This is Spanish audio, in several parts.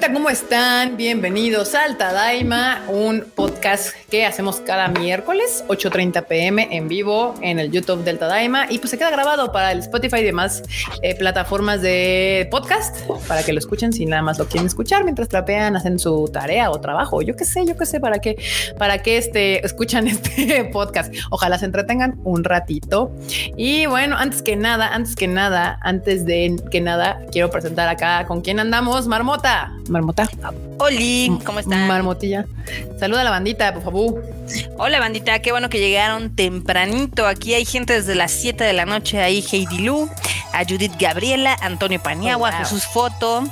¿Cómo están? Bienvenidos al Tadaima, un podcast que hacemos cada miércoles, 8.30 pm en vivo en el YouTube del Tadaima y pues se queda grabado para el Spotify y demás eh, plataformas de podcast para que lo escuchen si nada más lo quieren escuchar mientras trapean, hacen su tarea o trabajo. Yo qué sé, yo qué sé, para qué, para qué este, escuchan este podcast. Ojalá se entretengan un ratito. Y bueno, antes que nada, antes que nada, antes de que nada, quiero presentar acá con quién andamos, Marmota. Marmota. Oli, ¿cómo están? Marmotilla. Saluda a la bandita, por favor. Hola bandita, qué bueno que llegaron tempranito. Aquí hay gente desde las 7 de la noche. Ahí Heidi Lu, a Judith Gabriela, Antonio Paniagua, Oh, wow. Jesús Foto,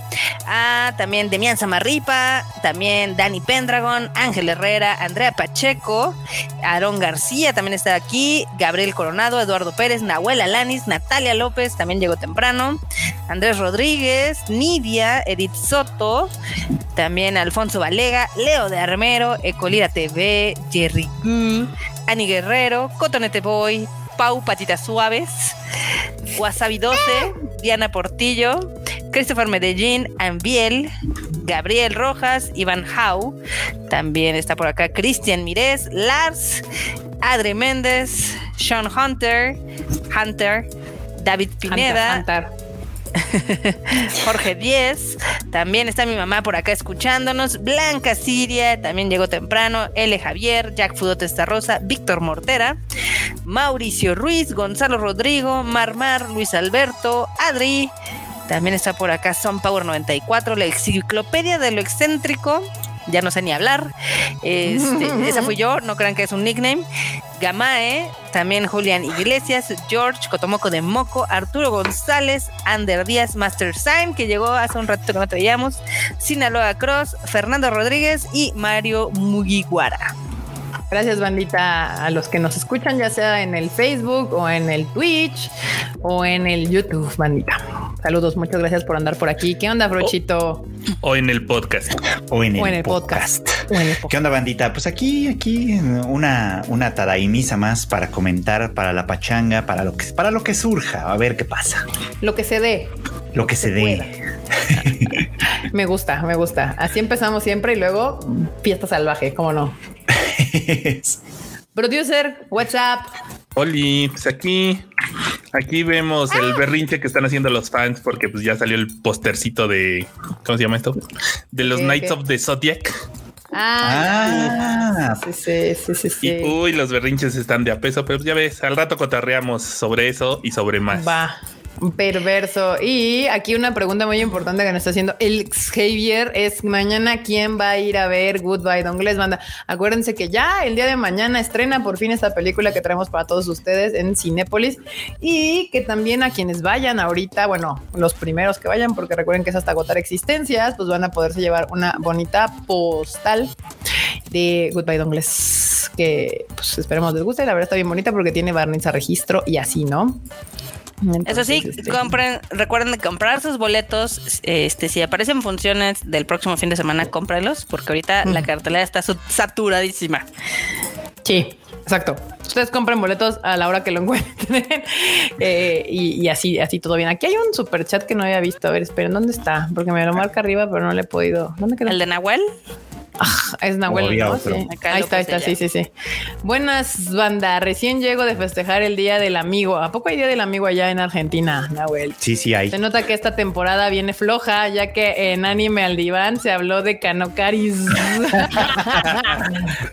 a también Demian Samarripa, también Dani Pendragon, Ángel Herrera, Andrea Pacheco, Aarón García también está aquí, Gabriel Coronado, Eduardo Pérez, Nahuel Alanis, Natalia López también llegó temprano, Andrés Rodríguez, Nidia, Edith Soto, también Alfonso Valega, Leo de Armero, Ecolira TV, Jerry Gu, Ani Guerrero, Cotonete Boy, Pau Patitas Suaves, Wasabi 12, Diana Portillo, Christopher Medellín, Ambiel, Gabriel Rojas, Iván Hau, también está por acá Cristian Mirés, Lars, Adri Méndez, Sean Hunter, Hunter, David Pineda, Hunter, Hunter. Jorge 10, también está mi mamá por acá escuchándonos, Blanca Siria, también llegó temprano, L. Javier, Jack Fudote Rosa, Víctor Mortera, Mauricio Ruiz, Gonzalo Rodrigo, Marmar, Luis Alberto, Adri, también está por acá Son Power 94, la enciclopedia de lo excéntrico, ya no sé ni hablar, este, esa fui yo, no crean que es un nickname, Gamae, también Julián Iglesias, George, Cotomoco de Moco, Arturo González, Ander Díaz, Master Sign, que llegó hace un ratito que no te veíamos, Sinaloa Cross, Fernando Rodríguez y Mario Mugiwara. Gracias, bandita, a los que nos escuchan, ya sea en el Facebook o en el Twitch o en el YouTube, bandita. Saludos, muchas gracias por andar por aquí. ¿Qué onda, Brochito? O en el podcast. O en el, o en el podcast. podcast. O en el podcast. ¿Qué onda, bandita? Pues aquí, aquí, una, una tadaimisa más para comentar, para la pachanga, para lo que, para lo que surja. A ver qué pasa. Lo que se dé. Lo que se, se dé. Me gusta, me gusta. Así empezamos siempre y luego fiesta salvaje, ¿cómo no? Producer, WhatsApp. Oli, pues aquí, aquí vemos el berrinche que están haciendo los fans porque pues ya salió el postercito de, ¿cómo se llama esto? De los Ok, Knights of the Zodiac. Ah, Ah, sí, sí, sí, sí, sí. Y uy, los berrinches están de a peso, pero ya ves, al rato cotarreamos sobre eso y sobre más. Va. Perverso. Y aquí una pregunta muy importante que nos está haciendo el Javier es mañana quién va a ir a ver Goodbye Dongles Banda. Acuérdense que ya el día de mañana estrena por fin esta película que traemos para todos ustedes en Cinépolis y que también a quienes vayan ahorita, bueno, los primeros que vayan, porque recuerden que es hasta agotar existencias, pues van a poderse llevar una bonita postal de Goodbye Dongles que pues esperemos les guste. La verdad está bien bonita porque tiene barniz a registro y así, ¿no? Eso sí, este, compren, recuerden de comprar sus boletos. Este, si aparecen funciones del próximo fin de semana, cómpralos, porque ahorita la cartelera está saturadísima. Sí, exacto. Ustedes compren boletos a la hora que lo encuentren Eh, y, y así, así todo bien. Aquí hay un super chat que no había visto. A ver, esperen, ¿dónde está? Porque me lo marca arriba, pero no le he podido. ¿Dónde quedó? El de Nahuel, Ah, es Nahuel, ¿no? Sí. Acá Ahí está, ahí está, sí, sí, sí. Buenas, banda. Recién llego de festejar el Día del Amigo. ¿A poco hay Día del Amigo allá en Argentina, Nahuel? sí, sí hay. Se nota que esta temporada viene floja, ya que en Anime al Diván se habló de Canocaris.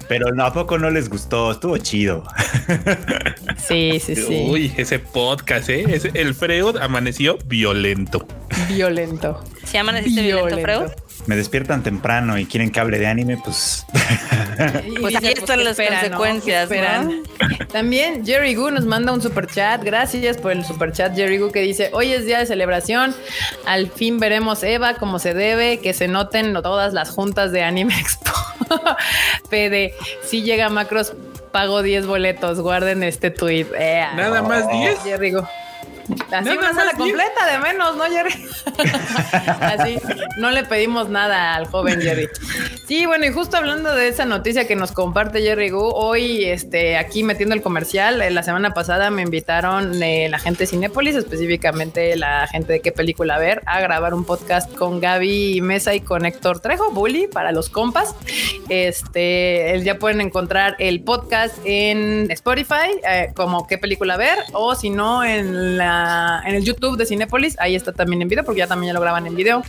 Pero no, a poco no les gustó. Estuvo chido. sí, sí, sí. Uy, ese podcast, ¿eh? Ese- el Freud amaneció violento. Violento. ¿se llaman así violento, Freud? Me despiertan temprano y quieren que hable de anime, pues Pues ahí están las consecuencias, ¿no? También Jerry Gu nos manda un super chat. Gracias por el super chat, Jerry Gu, que dice: Hoy es día de celebración. Al fin veremos Eva como se debe, que se noten todas las juntas de Anime Expo. Pede, si llega Macros, pago 10 boletos. Guarden este tweet. Nada más 10. Jerry Gu. Así Nada una sala completa de menos, ¿no, Jerry? Así, no le pedimos nada al joven Jerry. Sí, bueno, y justo hablando de esa noticia que nos comparte Jerry Gu, hoy este, aquí metiendo el comercial, eh, la semana pasada me invitaron eh, la gente de Cinépolis, específicamente la gente de qué película ver, a grabar un podcast con Gaby Mesa y con Héctor Trejo, Bully, para los compas. Este, ya pueden encontrar el podcast en Spotify, eh, como qué película ver, o si no, en, la, en el YouTube de Cinépolis, ahí está también en video, porque ya también ya lo graban en video.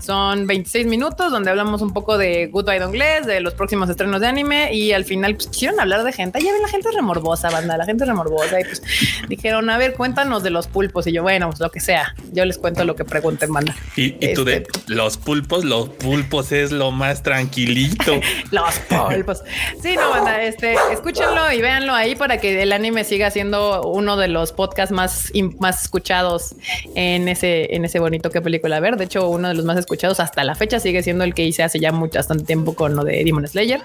Son 26 minutos donde hablamos un poco de Goodbye Inglés, de los próximos estrenos de anime y al final pues, quisieron hablar de gente. Ya ven, la gente es remorbosa, banda, la gente es remorbosa y pues dijeron, a ver, cuéntanos de los pulpos y yo, bueno, pues lo que sea, yo les cuento lo que pregunten, banda. Y, y tú de Este- los pulpos, los pulpos es lo más tranquilito. Los pulpos. Sí, no, banda, este, escúchenlo y véanlo ahí para que el anime siga siendo uno de los podcasts más, más escuchados en ese, en ese bonito que película ver. De hecho, uno de los más escuchados hasta la fecha sigue siendo el que hice hace ya mucho, bastante tiempo con lo de Demon Slayer.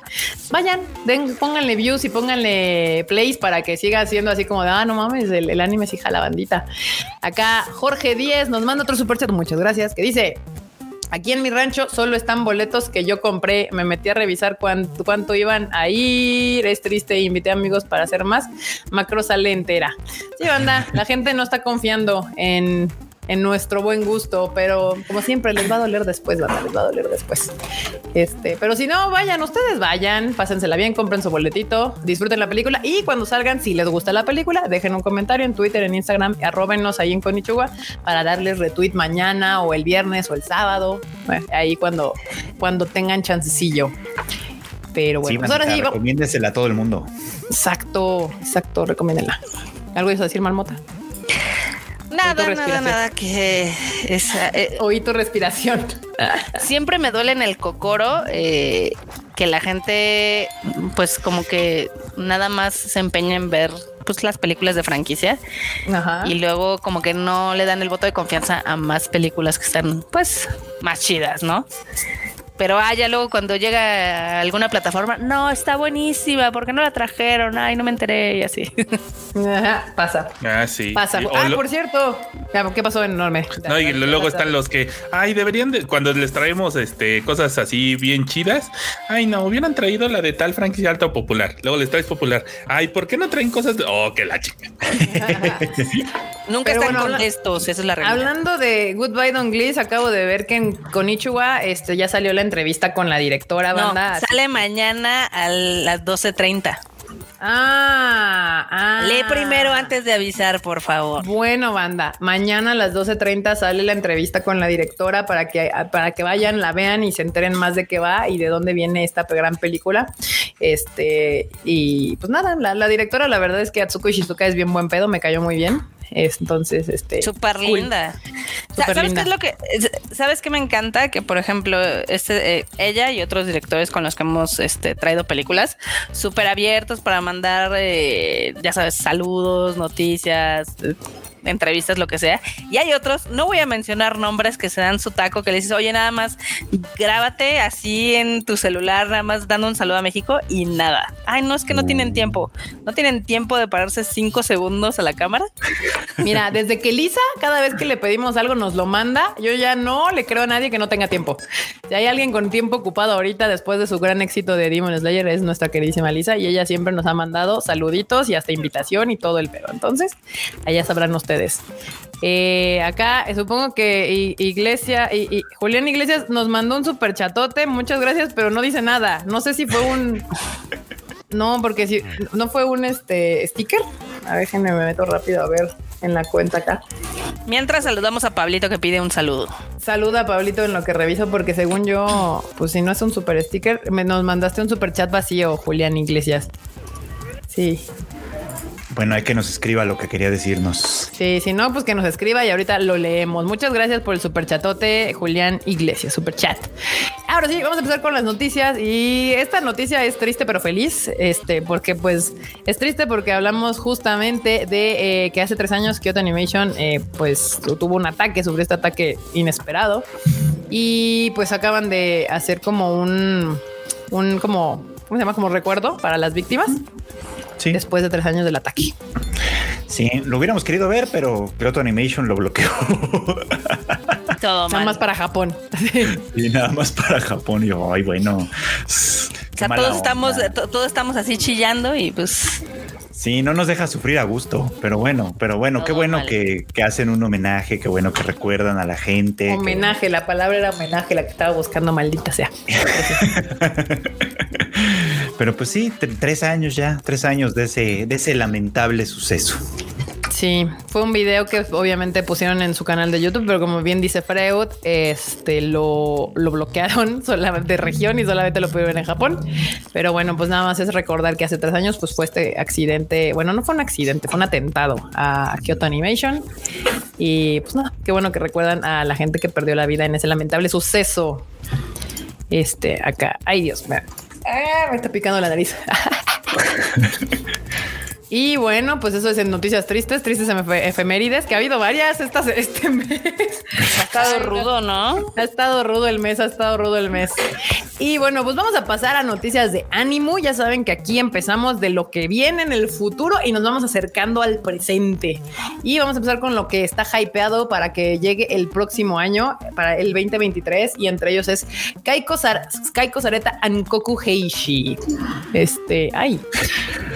Vayan, den, pónganle views y pónganle plays para que siga siendo así como de, ah, no mames, el, anime sí jala bandita. Acá Jorge Díez nos manda otro superchat, muchas gracias, que dice, Aquí en mi rancho solo están boletos que yo compré. Me metí a revisar cuánto, iban a ir. Es triste. Invité amigos para hacer más. Macro sale entera. Sí, banda. La gente no está confiando en, en nuestro buen gusto, pero como siempre les va a doler después, banda. Les va a doler después. Este, pero si no, vayan, ustedes vayan, pásensela bien, compren su boletito, disfruten la película y cuando salgan, si les gusta la película, dejen un comentario en Twitter, en Instagram, arróbenos ahí en Konichiwa para darles retweet mañana o el viernes o el sábado, bueno, ahí cuando, cuando tengan chancecillo. Pero bueno, sí, pues ahora sí, recomiéndesela a todo el mundo. exacto, exacto, recomiéndenla. ¿Algo ibas a decir, Marmota? Nada, nada, nada que es, eh, Oí tu respiración. siempre me duele en el cocoro eh, que la gente, pues como que nada más se empeña en ver pues las películas de franquicia Ajá. y luego como que no le dan el voto de confianza a más películas que están pues más chidas, ¿no? Pero ah, ya luego cuando llega a alguna plataforma, no, está buenísima, ¿por qué no la trajeron? Ay, no me enteré y así. Ajá, pasa. Ah, sí. Pasa. Y- Ah, lo- por cierto. ¿Qué pasó en enorme? No, y luego están los que, ay, deberían de, cuando les traemos este cosas así bien chidas, ay, no, hubieran traído la de tal franquicia alta o popular. Luego les traes popular. Ay, ¿por qué no traen cosas de, oh, que la chica? Nunca Pero están bueno, honestos, esa es la realidad. Hablando de Goodbye Don Gliss, acabo de ver que en Konichiwa este, ya salió la entrevista con la directora No, banda. sale mañana a las 12.30. Ah, ah. Lee primero antes de avisar, por favor. Bueno, banda, mañana a las 12.30 sale la entrevista con la directora para que, para que vayan, la vean y se enteren más de qué va y de dónde viene esta gran película. Este, y pues nada, la, la directora, la verdad es que Atsuko Ishizuka es bien buen pedo, me cayó muy bien. Es- Entonces, este. Súper cool. linda. Súper ¿Sabes linda. qué es lo que es- sabes qué me encanta? Que por ejemplo, este, eh, ella y otros directores con los que hemos este, traído películas, súper abiertos para mandar, eh, ya sabes, saludos, noticias, entrevistas, lo que sea. Y hay otros, no voy a mencionar nombres que se dan su taco, que le dices, oye, nada más grábate así en tu celular, nada más dando un saludo a México y nada. Ay, no es que no tienen tiempo. No tienen tiempo de pararse cinco segundos a la cámara. Mira, desde que Lisa, cada vez que le pedimos algo, nos lo manda. Yo ya no le creo a nadie que no tenga tiempo. Si hay alguien con tiempo ocupado ahorita, después de su gran éxito de Demon Slayer, es nuestra queridísima Lisa y ella siempre nos ha mandado saluditos y hasta invitación y todo el pedo. Entonces, allá sabrán ustedes. Eh, acá eh, supongo que Iglesia y, y Julián Iglesias nos mandó un super chatote. Muchas gracias, pero no dice nada. No sé si fue un. No, porque si no fue un este sticker. A ver, déjenme me meto rápido a ver en la cuenta acá. Mientras saludamos a Pablito que pide un saludo. Saluda a Pablito en lo que reviso, porque según yo, pues si no es un super sticker, me nos mandaste un super chat vacío, Julián Iglesias. Sí, Bueno, hay que nos escriba lo que quería decirnos. sí, si no, pues que nos escriba y ahorita lo leemos. Muchas gracias por el super chatote, Julián Iglesias, super chat. Ahora sí, vamos a empezar con las noticias y esta noticia es triste pero feliz, este, porque pues es triste porque hablamos justamente de eh, que hace tres años Kyoto Animation eh, pues tuvo un ataque, sufrió este ataque inesperado y pues acaban de hacer como un, un como, ¿cómo se llama? Como recuerdo para las víctimas Sí. después de tres años del ataque. Sí, lo hubiéramos querido ver, pero Kyoto Animation lo bloqueó. Todo Nada mal. más para Japón. y nada más para Japón. Y yo, ay, bueno. O sea, todos estamos, to- todos estamos así chillando y pues Sí, no nos deja sufrir a gusto, pero bueno, pero bueno, qué bueno que, que hacen un homenaje, qué bueno que recuerdan a la gente. que- homenaje, la palabra era homenaje, la que estaba buscando, maldita sea. Pero pues sí, tre- tres años ya, tres años de ese, de ese lamentable suceso. Sí, fue un video que obviamente pusieron en su canal de YouTube, pero como bien dice Freud, este lo, lo bloquearon solamente de región y solamente lo pudieron en Japón. Pero bueno, pues nada más es recordar que hace tres años pues fue este accidente, bueno, no fue un accidente, fue un atentado a Kyoto Animation. Y pues nada, qué bueno que recuerdan a la gente que perdió la vida en ese lamentable suceso. Este, acá, ay Dios, me, ah, me está picando la nariz. Y bueno, pues eso es en noticias tristes, tristes efe- efemérides, que ha habido varias estas, este mes. ha estado rudo, ¿no? Ha estado rudo el mes, ha estado rudo el mes. Y bueno, pues vamos a pasar a noticias de ánimo. Ya saben que aquí empezamos de lo que viene en el futuro y nos vamos acercando al presente. Y vamos a empezar con lo que está hypeado para que llegue el próximo año, para el 2023. Y entre ellos es Kaiko, Sar- Kaiko Sareta Ankoku Heishi. Este, ay,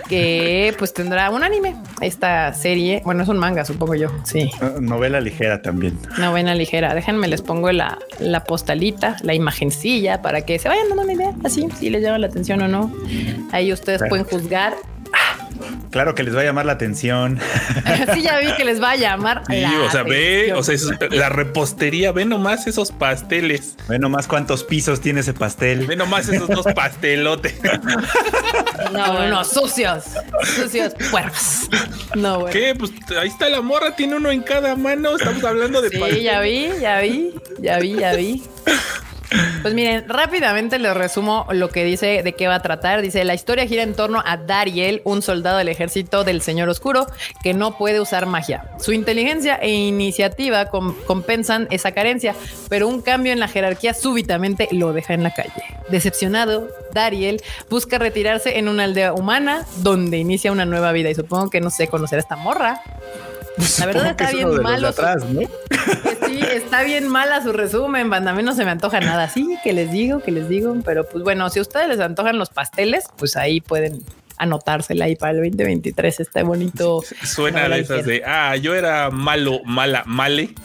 que pues tendrá un anime. Esta serie, bueno, es un manga, supongo yo. Sí. No- Novela ligera también. Novena ligera. Déjenme, les pongo la, la postalita, la imagencilla para que se vayan dando una idea así, si les llama la atención o no. Ahí ustedes Claro. pueden juzgar. Claro que les va a llamar la atención. sí, ya vi que les va a llamar. Sí, la o sea, ve, atención. o sea, es- la repostería, ve nomás esos pasteles, Ve nomás cuántos pisos tiene ese pastel. ve nomás esos dos pastelotes. no, bueno, sucios, sucios puercos. No, bueno. ¿Qué? Pues ahí está la morra, tiene uno en cada mano. Estamos hablando de Sí, pastel. ya vi, ya vi, ya vi, ya vi. Pues miren, rápidamente les resumo lo que dice de qué va a tratar. Dice, la historia gira en torno a Dariel, un soldado del ejército del Señor Oscuro que no puede usar magia. Su inteligencia e iniciativa com- compensan esa carencia, pero un cambio en la jerarquía súbitamente lo deja en la calle. Decepcionado, Dariel busca retirarse en una aldea humana donde inicia una nueva vida y supongo que no sé conocer a esta morra. La verdad está es bien malo su- atrás, ¿no? pues sí, está bien mala su resumen, banda. A mí no se me antoja nada. Sí, que les digo, que les digo. Pero pues bueno, si a ustedes les antojan los pasteles, pues ahí pueden anotársela ahí para el 2023. Está bonito. Suena de esas de, ah, yo era malo, mala, male.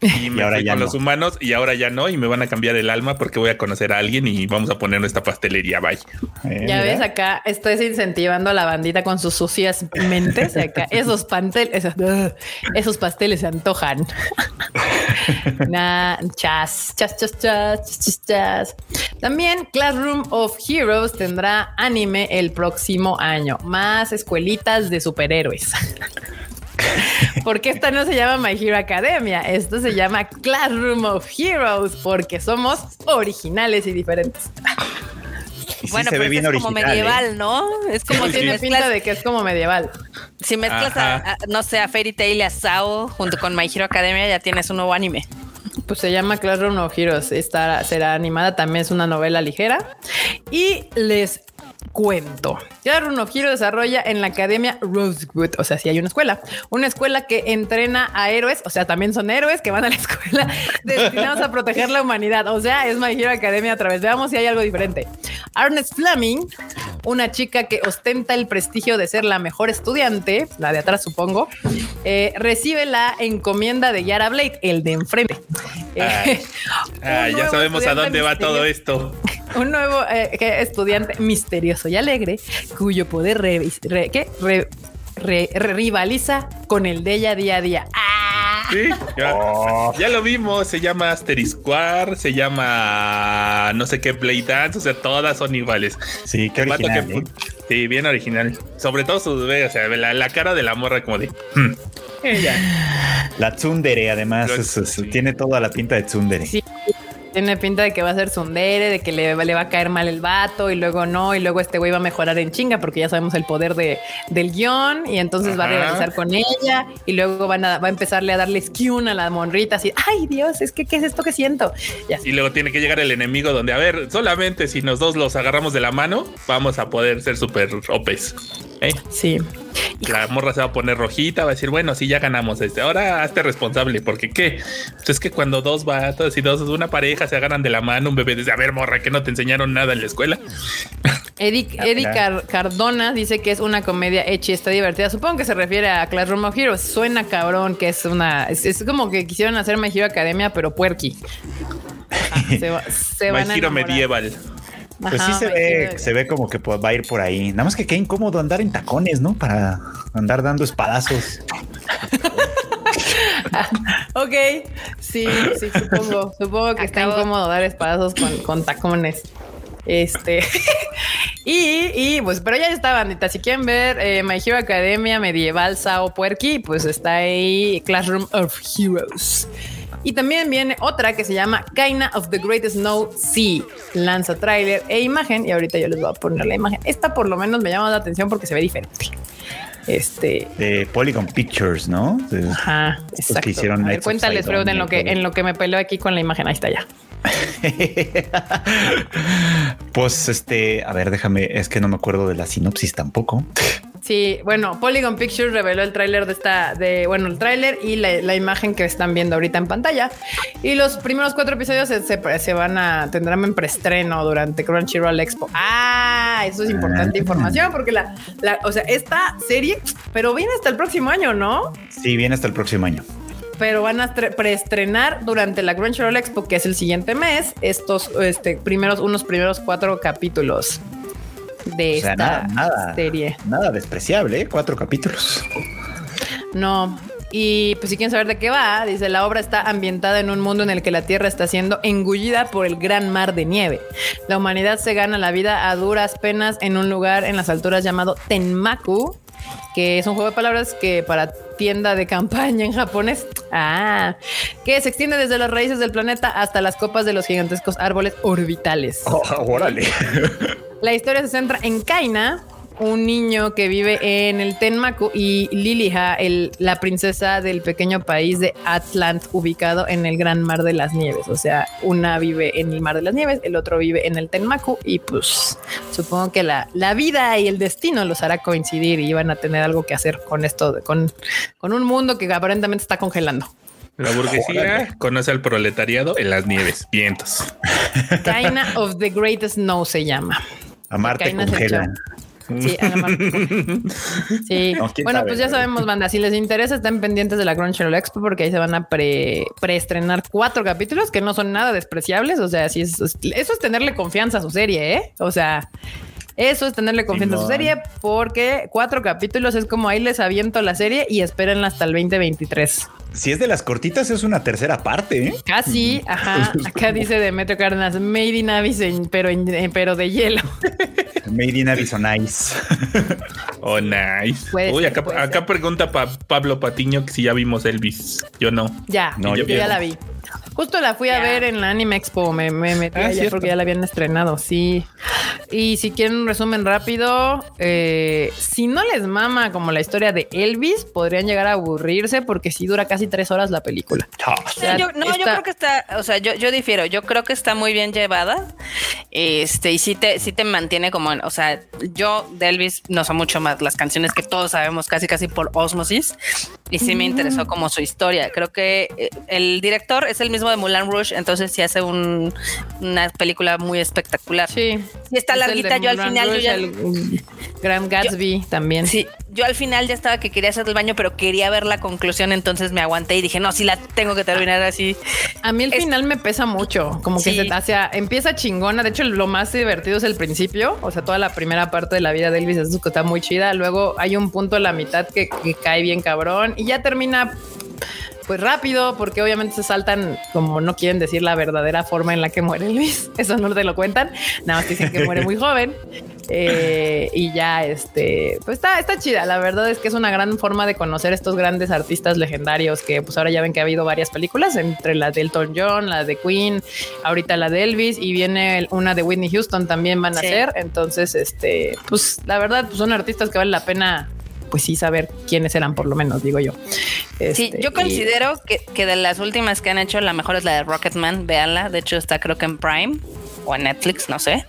Y me ahora fui ya con no. los humanos y ahora ya no. Y me van a cambiar el alma porque voy a conocer a alguien y vamos a poner esta pastelería. Bye. Eh, Ya mira. ves, acá estoy incentivando a la bandita con sus sucias mentes. Acá esos pasteles, esos, esos pasteles se antojan. Nah, chas, chas, chas, chas, chas, chas, chas. También Classroom of Heroes tendrá anime el próximo año. Más escuelitas de superhéroes. Porque esta no se llama My Hero Academia, esto se llama Classroom of Heroes, porque somos originales y diferentes. Y sí bueno, pero es como original. ¿eh? medieval, ¿no? Es como Como si tiene mezclas, pinta de que es como medieval. si mezclas a- no sé, a Fairy Tail y a Sao junto con My Hero Academia, ya tienes un nuevo anime. Pues se llama Classroom of Heroes. Esta será animada, también es una novela ligera. Y les cuento. Of Heroes desarrolla en la Academia Rosewood, o sea, si hay una escuela, una escuela que entrena a héroes, o sea, también son héroes que van a la escuela destinados a proteger la humanidad. O sea, es My Hero Academia otra vez. Veamos si hay algo diferente. Ernest Fleming, una chica que ostenta el prestigio de ser la mejor estudiante, la de atrás supongo, eh, recibe la encomienda de Yara Blade, el de enfrente. Eh, Ah, ya sabemos a dónde va todo esto. Un nuevo eh, estudiante misterioso y alegre, cuyo poder re- ¿qué? Re- re- re- rivaliza con el de ella día a día. ¡Ah! Sí, ya, Oh. ya lo vimos. Se llama Asterisk War, se llama no sé qué Blade Dance. O sea, todas son iguales. Sí, qué original. que- ¿eh? Sí, bien original. Sobre todo su o sea, la, la cara de la morra como de. "Hmm". Ella. La tsundere, además, Lo- es- es- sí. tiene toda la pinta de tsundere. Sí. Tiene pinta de que va a ser sundere, de que le, le va a caer mal el vato y luego no, y luego este güey va a mejorar en chinga porque ya sabemos el poder de, del guion y entonces va a rivalizar con ella y luego van a, va a empezarle a darle skiun a la monrita así, ay Dios, es que ¿qué es esto que siento? Y así. Y luego tiene que llegar el enemigo donde, a ver, solamente si nos dos los agarramos de la mano, vamos a poder ser super OPs. ¿Eh? Sí. La morra se va a poner rojita, va a decir, bueno, sí, ya ganamos este. Ahora hazte responsable, porque qué? Pues es que cuando dos vatos y dos, una pareja se agarran de la mano, un bebé dice, a ver, morra, que no te enseñaron nada en la escuela. Eddie, Eddie Car- Cardona dice que es una comedia hecha y está divertida. Supongo que se refiere a Classroom of Heroes. Suena cabrón que es una. Es, es como que quisieron hacer My Hero Academia, pero puerqui. Ajá, se, va- se van a medieval. Pues Ajá, sí se ve, se ve como que va a ir por ahí. Nada más que qué incómodo andar en tacones, ¿no? Para andar dando espadazos. Ok, sí, sí, supongo. Supongo que está incómodo dar espadazos con, con tacones. Este. y, y, pues, pero ya está, bandita. Si quieren ver eh, My Hero Academia medieval Sao Puerqui, pues está ahí Classroom of Heroes. Y también viene otra que se llama Kaina of the Great Snow Sea. Lanza tráiler e imagen. Y ahorita yo les voy a poner la imagen. Esta por lo menos me llama la atención porque se ve diferente. Este. De Polygon Pictures, ¿no? De- Ajá, Estos que exacto. hicieron a ver, cuéntales, Freud, en lo que en lo que me peleo aquí con la imagen. Ahí está ya. pues este, a ver, déjame, es que no me acuerdo de la sinopsis tampoco. Sí, bueno, Polygon Pictures reveló el tráiler de esta, de, bueno, el tráiler y la, la imagen que están viendo ahorita en pantalla. Y los primeros cuatro episodios se, se- se van a, tendrán en preestreno durante Crunchyroll Expo. Ah, eso es importante Ah. información porque la, la, o sea, esta serie, pero viene hasta el próximo año, ¿no? Sí, viene hasta el próximo año. pero van a estre- preestrenar durante la Crunchyroll Expo, que es el siguiente mes, estos este, primeros, unos primeros cuatro capítulos de O sea, esta nada, nada, serie. nada despreciable, ¿eh? cuatro capítulos. No. Y pues si quieren saber de qué va, dice la obra está ambientada en un mundo en el que la Tierra está siendo engullida por el gran mar de nieve. La humanidad se gana la vida a duras penas en un lugar en las alturas llamado Tenmaku, que es un juego de palabras que para tienda de campaña en japonés, ah, que se extiende desde las raíces del planeta hasta las copas de los gigantescos árboles orbitales. Oh, órale. La historia se centra en Kaina, un niño que vive en el Tenmaku, y Liliha, el, la princesa del pequeño país de Atlant, ubicado en el Gran Mar de las Nieves. O sea, una vive en el Mar de las Nieves, el otro vive en el Tenmaku, y pues supongo que la, la vida y el destino los hará coincidir y van a tener algo que hacer con esto, con, con un mundo que aparentemente está congelando. La burguesía conoce al proletariado en las nieves, vientos. Kaina of the Great Snow se llama. Amarte congela. Sí, a la mar- Sí. No, bueno, sabe, pues ya sabemos, banda. Si les interesa, estén pendientes de la Crunchyroll Expo porque ahí se van a pre preestrenar cuatro capítulos que no son nada despreciables. O sea, sí es, es- eso es tenerle confianza a su serie, ¿eh? O sea, eso es tenerle confianza a su serie porque cuatro capítulos es como ahí les aviento la serie y espérenla hasta el 2023. Si es de las cortitas, es una tercera parte, ¿eh? Casi, ajá. Acá dice Demetrio Cárdenas, Made in Abyss, en- pero, en- pero de hielo. Made in Arizona Ice. Oh, nice. Puede Uy, ser, acá, pregunta pa- Pablo Patiño que si ya vimos Elvis. Yo no. Ya, No, yo, yo ya la vi. Justo la fui a ver en la Anime Expo, me, me metí Ah, allá cierto. porque ya la habían estrenado, sí. Y si quieren un resumen rápido, eh, si no les mama como la historia de Elvis, podrían llegar a aburrirse porque sí dura casi tres horas la película. O sea, yo, no, yo creo que está, o sea, yo, yo difiero, yo creo que está muy bien llevada. Este, y sí te, sí te mantiene como, en- o sea, yo de Elvis no sé mucho más las canciones que todos sabemos casi casi por osmosis. Y sí me interesó como su historia. Creo que eh, el director es el mismo de Mulan Rouge, entonces sí hace un- una película muy espectacular. Sí. Sí está Es larguita, yo al final yo Rouge, ya- el, mm, Grand Gatsby también. Sí, yo al final ya estaba que quería hacer el baño, pero quería ver la conclusión, entonces me aguanté y dije, no, sí la tengo que terminar así. A mí el Es- final me pesa mucho, como que se, o sea, empieza chingona. De hecho, lo más divertido es el principio, o sea, toda la primera parte de la vida de Elvis es que está muy chida. Luego hay un punto a la mitad que, que cae bien cabrón y ya termina pues rápido, porque obviamente se saltan, como no quieren decir la verdadera forma en la que muere Elvis. Eso no te lo cuentan, nada más dicen que muere muy joven. Eh, y ya, este, pues está, está chida. La verdad es que es una gran forma de conocer estos grandes artistas legendarios que, pues ahora ya ven que ha habido varias películas, entre la de Elton John, la de Queen, ahorita la de Elvis y viene una de Whitney Houston también van a Sí. ser. Entonces, este, pues la verdad, pues son artistas que vale la pena. Pues sí, saber quiénes eran, por lo menos, digo yo. Sí, Este, yo y- considero que, que de las últimas que han hecho, la mejor es la de Rocketman, véanla. De hecho, está creo que en Prime o en Netflix, no sé.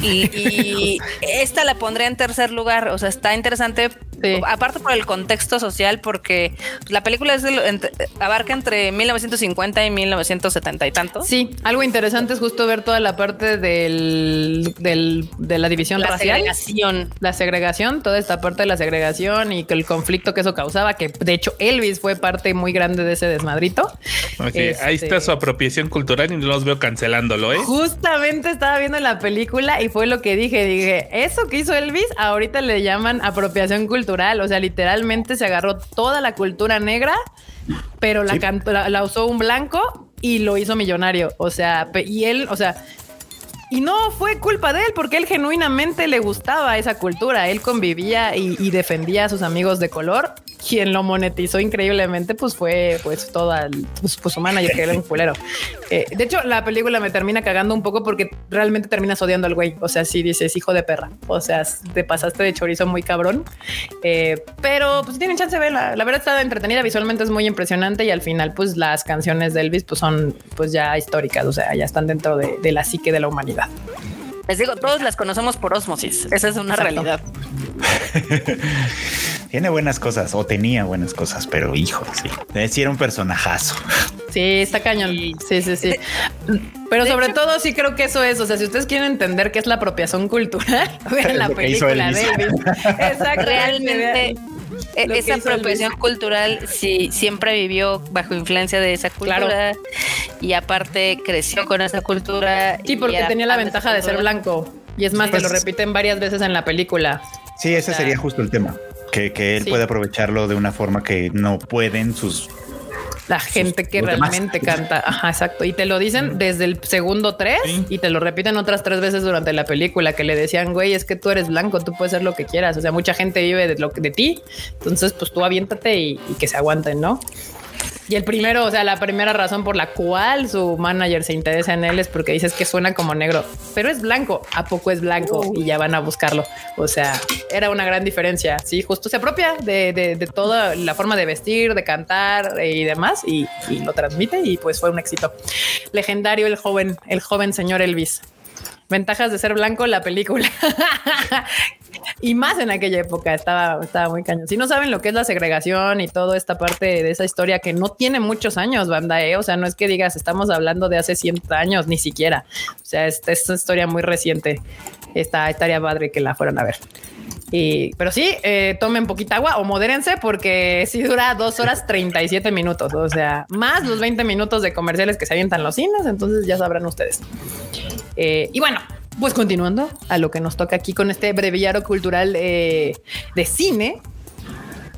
Y, y esta la pondré en tercer lugar. O sea, está interesante Sí. Aparte por el contexto social, porque la película es de entre- abarca entre 1950 y 1970 y tanto. Sí, algo interesante es justo ver toda la parte del, del- de la división la racial. segregación. La segregación, toda esta parte de la segregación y que el conflicto que eso causaba, que de hecho Elvis fue parte muy grande de ese desmadrito. Este- Ahí está su apropiación cultural y no los veo cancelándolo, ¿eh? Justamente estaba viendo la película y fue lo que dije. Dije, eso que hizo Elvis, ahorita le llaman apropiación cultural. O sea, literalmente se agarró toda la cultura negra, pero la, Sí. la, la usó un blanco y lo hizo millonario. O sea, y él, o sea, y no fue culpa de él, porque él genuinamente le gustaba esa cultura. Él convivía y, y defendía a sus amigos de color. Quien lo monetizó increíblemente, pues fue pues toda el- pues, pues, su manager, que era un culero. Eh, de hecho, la película me termina cagando un poco porque realmente terminas odiando al güey. O sea, si dices hijo de perra. O sea, te pasaste de chorizo muy cabrón. Eh, pero pues tienen chance de verla. La verdad está entretenida, visualmente es muy impresionante y al final, pues las canciones de Elvis pues son pues ya históricas. O sea, ya están dentro de, de la psique de la humanidad. Les digo, todos las conocemos por osmosis. Esa es una Exacto. realidad. Tiene buenas cosas, o tenía buenas cosas, pero hijo, sí. Eh, Sí, era un personajazo. Sí, está cañón. Sí, sí, sí. Pero sobre todo sí creo que eso es. O sea, si ustedes quieren entender qué es la apropiación cultural, vean la película de. Exactamente. Realmente, Lo que esa apropiación cultural sí, siempre vivió bajo influencia de esa Claro. cultura y aparte creció con esa cultura. Sí, porque tenía la ventaja de ser blanco. Y es más, te lo Pues- repiten varias veces en la película. Sí, ese sea, sería justo el tema. Que, que él sí. puede aprovecharlo de una forma que no pueden sus. La gente que demás. realmente canta. Ajá, exacto. Y te lo dicen desde el segundo tres Sí. y te lo repiten otras tres veces durante la película que le decían, güey, es que tú eres blanco, tú puedes ser lo que quieras. O sea, mucha gente vive de lo de ti. Entonces, pues tú aviéntate y, y que se aguanten, ¿no? Y el primero, o sea, la primera razón por la cual su manager se interesa en él es porque dices que suena como negro, pero es blanco. ¿A poco es blanco? Y ya van a buscarlo. O sea, era una gran diferencia. Sí, justo se apropia de, de- de toda la forma de vestir, de cantar eh, y demás y, y lo transmite y pues fue un éxito. Legendario el joven, el joven señor Elvis. Ventajas de ser blanco, la película. y más en aquella época estaba, estaba muy cañón. Si no saben lo que es la segregación y toda esta parte de esa historia que no tiene muchos años, banda, ¿eh? o sea, no es que digas estamos hablando de hace 100 años, ni siquiera. O sea, esta es una historia muy reciente. Esta estaría padre que la fueran a ver. Y, pero sí, eh, tomen poquita agua o modérense porque sí dura dos horas 37 minutos. O sea, más los 20 minutos de comerciales que se avientan los cines. Entonces ya sabrán ustedes. Eh, y bueno, pues continuando a lo que nos toca aquí con este breviario cultural eh, de cine.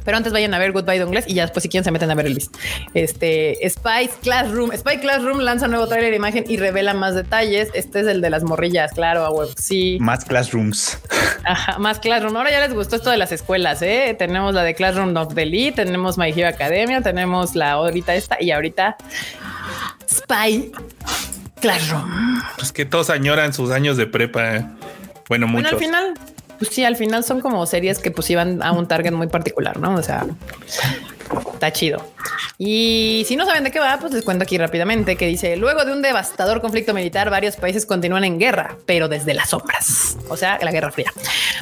Pero antes vayan a ver Goodbye Inglés y ya después si quieren se meten a ver Elvis. Este Spy Classroom. Spy Classroom lanza nuevo trailer de imagen y revela más detalles. Este es el de las morrillas, claro, huevo. Sí. Más classrooms. Ajá, más Classroom. Ahora ya les gustó esto de las escuelas, ¿eh? Tenemos la de Classroom of the Elite, tenemos My Hero Academia, tenemos la ahorita esta y ahorita Spy Classroom. Pues que todos añoran sus años de prepa. ¿eh? Bueno, Bueno, muchos. al final, pues sí, al final son como series que pues iban a un target muy particular, ¿no? O sea, está chido. Y si no saben de qué va, pues les cuento aquí rápidamente que dice, luego de un devastador conflicto militar, varios países continúan en guerra, pero desde las sombras. O sea, la Guerra Fría.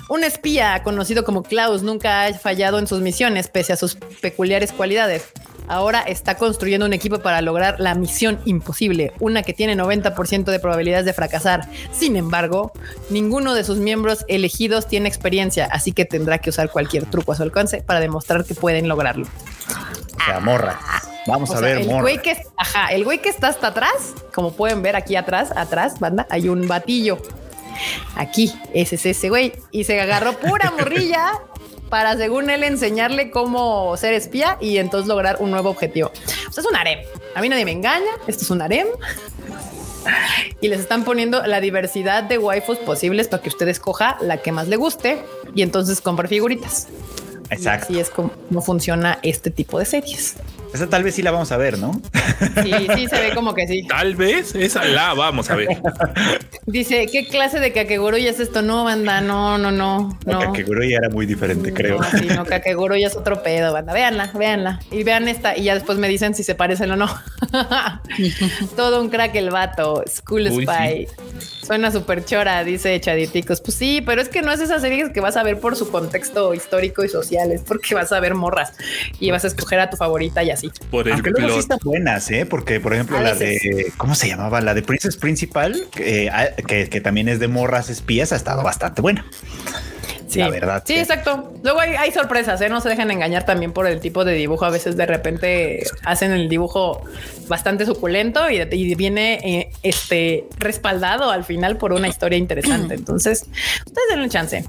Un espía conocido como Klaus nunca ha fallado en sus misiones, pese a sus peculiares cualidades. Ahora está construyendo un equipo para lograr la misión imposible, una que tiene 90% de probabilidades de fracasar. Sin embargo, ninguno de sus miembros elegidos tiene experiencia, así que tendrá que usar cualquier truco a su alcance para demostrar que pueden lograrlo. O sea, morra. Vamos O a sea, ver, el morra. güey que, ajá, el güey que está hasta atrás, como pueden ver aquí atrás, atrás, banda, hay un batillo. Aquí, ese es ese güey. Y se agarró pura morrilla para, según él, enseñarle cómo ser espía y entonces lograr un nuevo objetivo. O sea, es un harem. A mí nadie me engaña. Esto es un harem. Y les están poniendo la diversidad de waifus posibles para que usted escoja la que más le guste y entonces compre figuritas. Y Exacto. así es como funciona este tipo de series. Esa tal vez sí la vamos a ver, ¿no? Sí, sí, se ve como que sí. Tal vez esa la vamos a ver. Dice, ¿qué clase de Kakegurui es esto? No, banda, no, no, no, no. Kakegurui era muy diferente, creo. No, sí, no, Kakegurui es otro pedo, banda. Véanla, véanla. Y vean esta y ya después me dicen si se parecen o no. Todo un crack el vato. School Uy, Spy. Suena súper chora, dice Chaditicos. Pues sí, pero es que no es esa serie que vas a ver por su contexto histórico y social, es porque vas a ver morras y vas a escoger a tu favorita y así. Por el Aunque luego sí están buenas, ¿eh? Porque, por ejemplo, A la veces. de, ¿cómo se llamaba? La de Princess Principal, que, eh, que, que también es de morras espías, ha estado bastante buena. Sí, La verdad Sí, que- exacto. Luego hay, hay sorpresas, ¿eh? no se dejen engañar también por el tipo de dibujo. A veces de repente hacen el dibujo bastante suculento y, y viene eh, este respaldado al final por una historia interesante. Entonces, ustedes denle chance.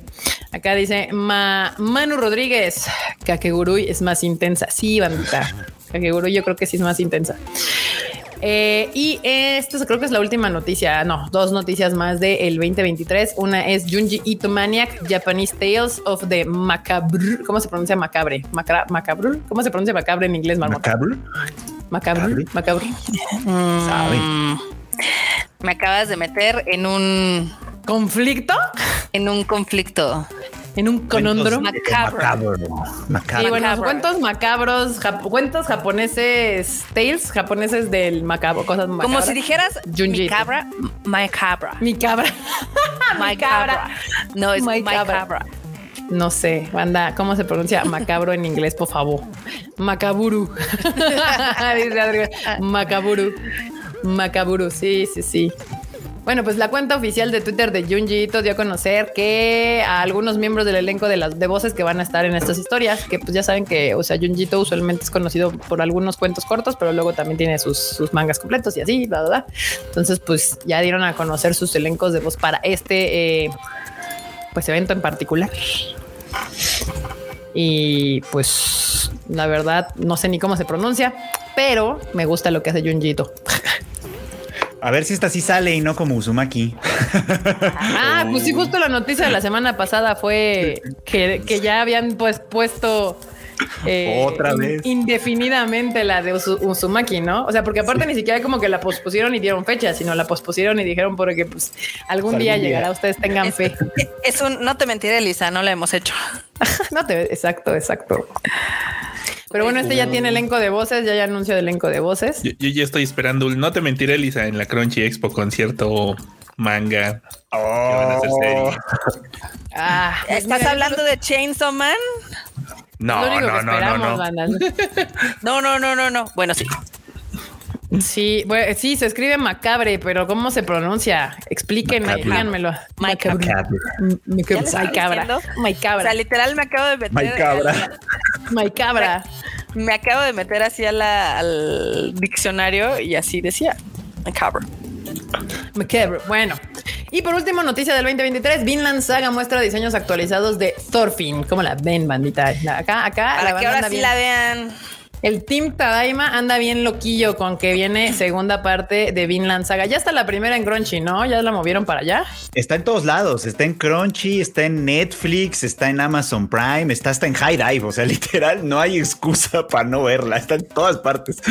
Acá dice Ma- Manu Rodríguez, Kakegurui es más intensa. Sí, bandita. Kakegurui yo creo que sí es más intensa. Eh, y esto creo que es la última noticia. No, dos noticias más del 2023. Una es Junji Ito Maniac, Japanese Tales of the Macabre. ¿Cómo se pronuncia macabre? Macra macabre. ¿Cómo se pronuncia macabre en inglés, Marmota? Macabre. Macabre. Macabre. Sabe. Mm, me acabas de meter en un ¿Conflicto? en un conflicto. En un conondro. Macabro. Macabro. Sí, Macabro. bueno, Macabro. cuentos macabros, jap- cuentos japoneses, tales japoneses del macabro, cosas macabras. Como si dijeras Junji mi cabra, my cabra. Mi cabra. My cabra. No, es My my, cabra. cabra. No sé, banda, ¿cómo se pronuncia macabro en inglés, por favor? Macaburu. Dice Macaburu. Macaburu, sí, sí, sí. Bueno, pues la cuenta oficial de Twitter de Junji dio a conocer que a algunos miembros del elenco de las de voces que van a estar en estas historias, que pues ya saben que, o sea, Junji usualmente es conocido por algunos cuentos cortos, pero luego también tiene sus, sus mangas completos y así, bla, bla, bla. Entonces, pues ya dieron a conocer sus elencos de voz para este, eh, pues evento en particular. Y pues la verdad no sé ni cómo se pronuncia, pero me gusta lo que hace Junjito. A ver si esta sí sale y no como Uzumaki. Ah, pues sí, justo la noticia de la semana pasada fue que, que ya habían pues puesto eh, Otra vez. indefinidamente la de Uzu- Uzumaki, ¿no? O sea, porque aparte ni siquiera como que la pospusieron y dieron fecha, sino la pospusieron y dijeron porque pues algún Algún día día. llegará, ustedes tengan fe. Es un, no te mentiré, Lisa, no la hemos hecho. no te exacto, exacto. Pero bueno, este ya tiene elenco de voces, ya hay anuncio de elenco de voces. Yo, yo ya estoy esperando no te mentiré, Lisa, en la Crunchy Expo concierto manga. que van a hacer serie. Ah, ¿Estás mira, hablando de Chainsaw Man? No, no, no, no, no. No, no, no, no, no. Bueno, sí. Sí, bueno, sí, se escribe macabre, pero ¿cómo se pronuncia? Explíquenme, Macabre. díganmelo. Macabre. Macabre. Macabre. O Macabra. sea, literal me acabo de meter. My cabra. Macabra. Me acabo de meter así a la- al diccionario y así decía. Macabre. Macabre. Bueno. Y por último, noticia del 2023, Vinland Saga muestra diseños actualizados de Thorfinn. ¿Cómo la ven, bandita? Acá, acá. Para la que ahora sí bien. la vean. El Team Tadaima anda bien loquillo con que viene segunda parte de Vinland Saga. Ya está la primera en Crunchy, ¿no? Ya la movieron para allá. Está en todos lados. Está en Crunchy, está en Netflix, está en Amazon Prime, está hasta en High Dive. O sea, literal, no hay excusa para no verla. Está en todas partes.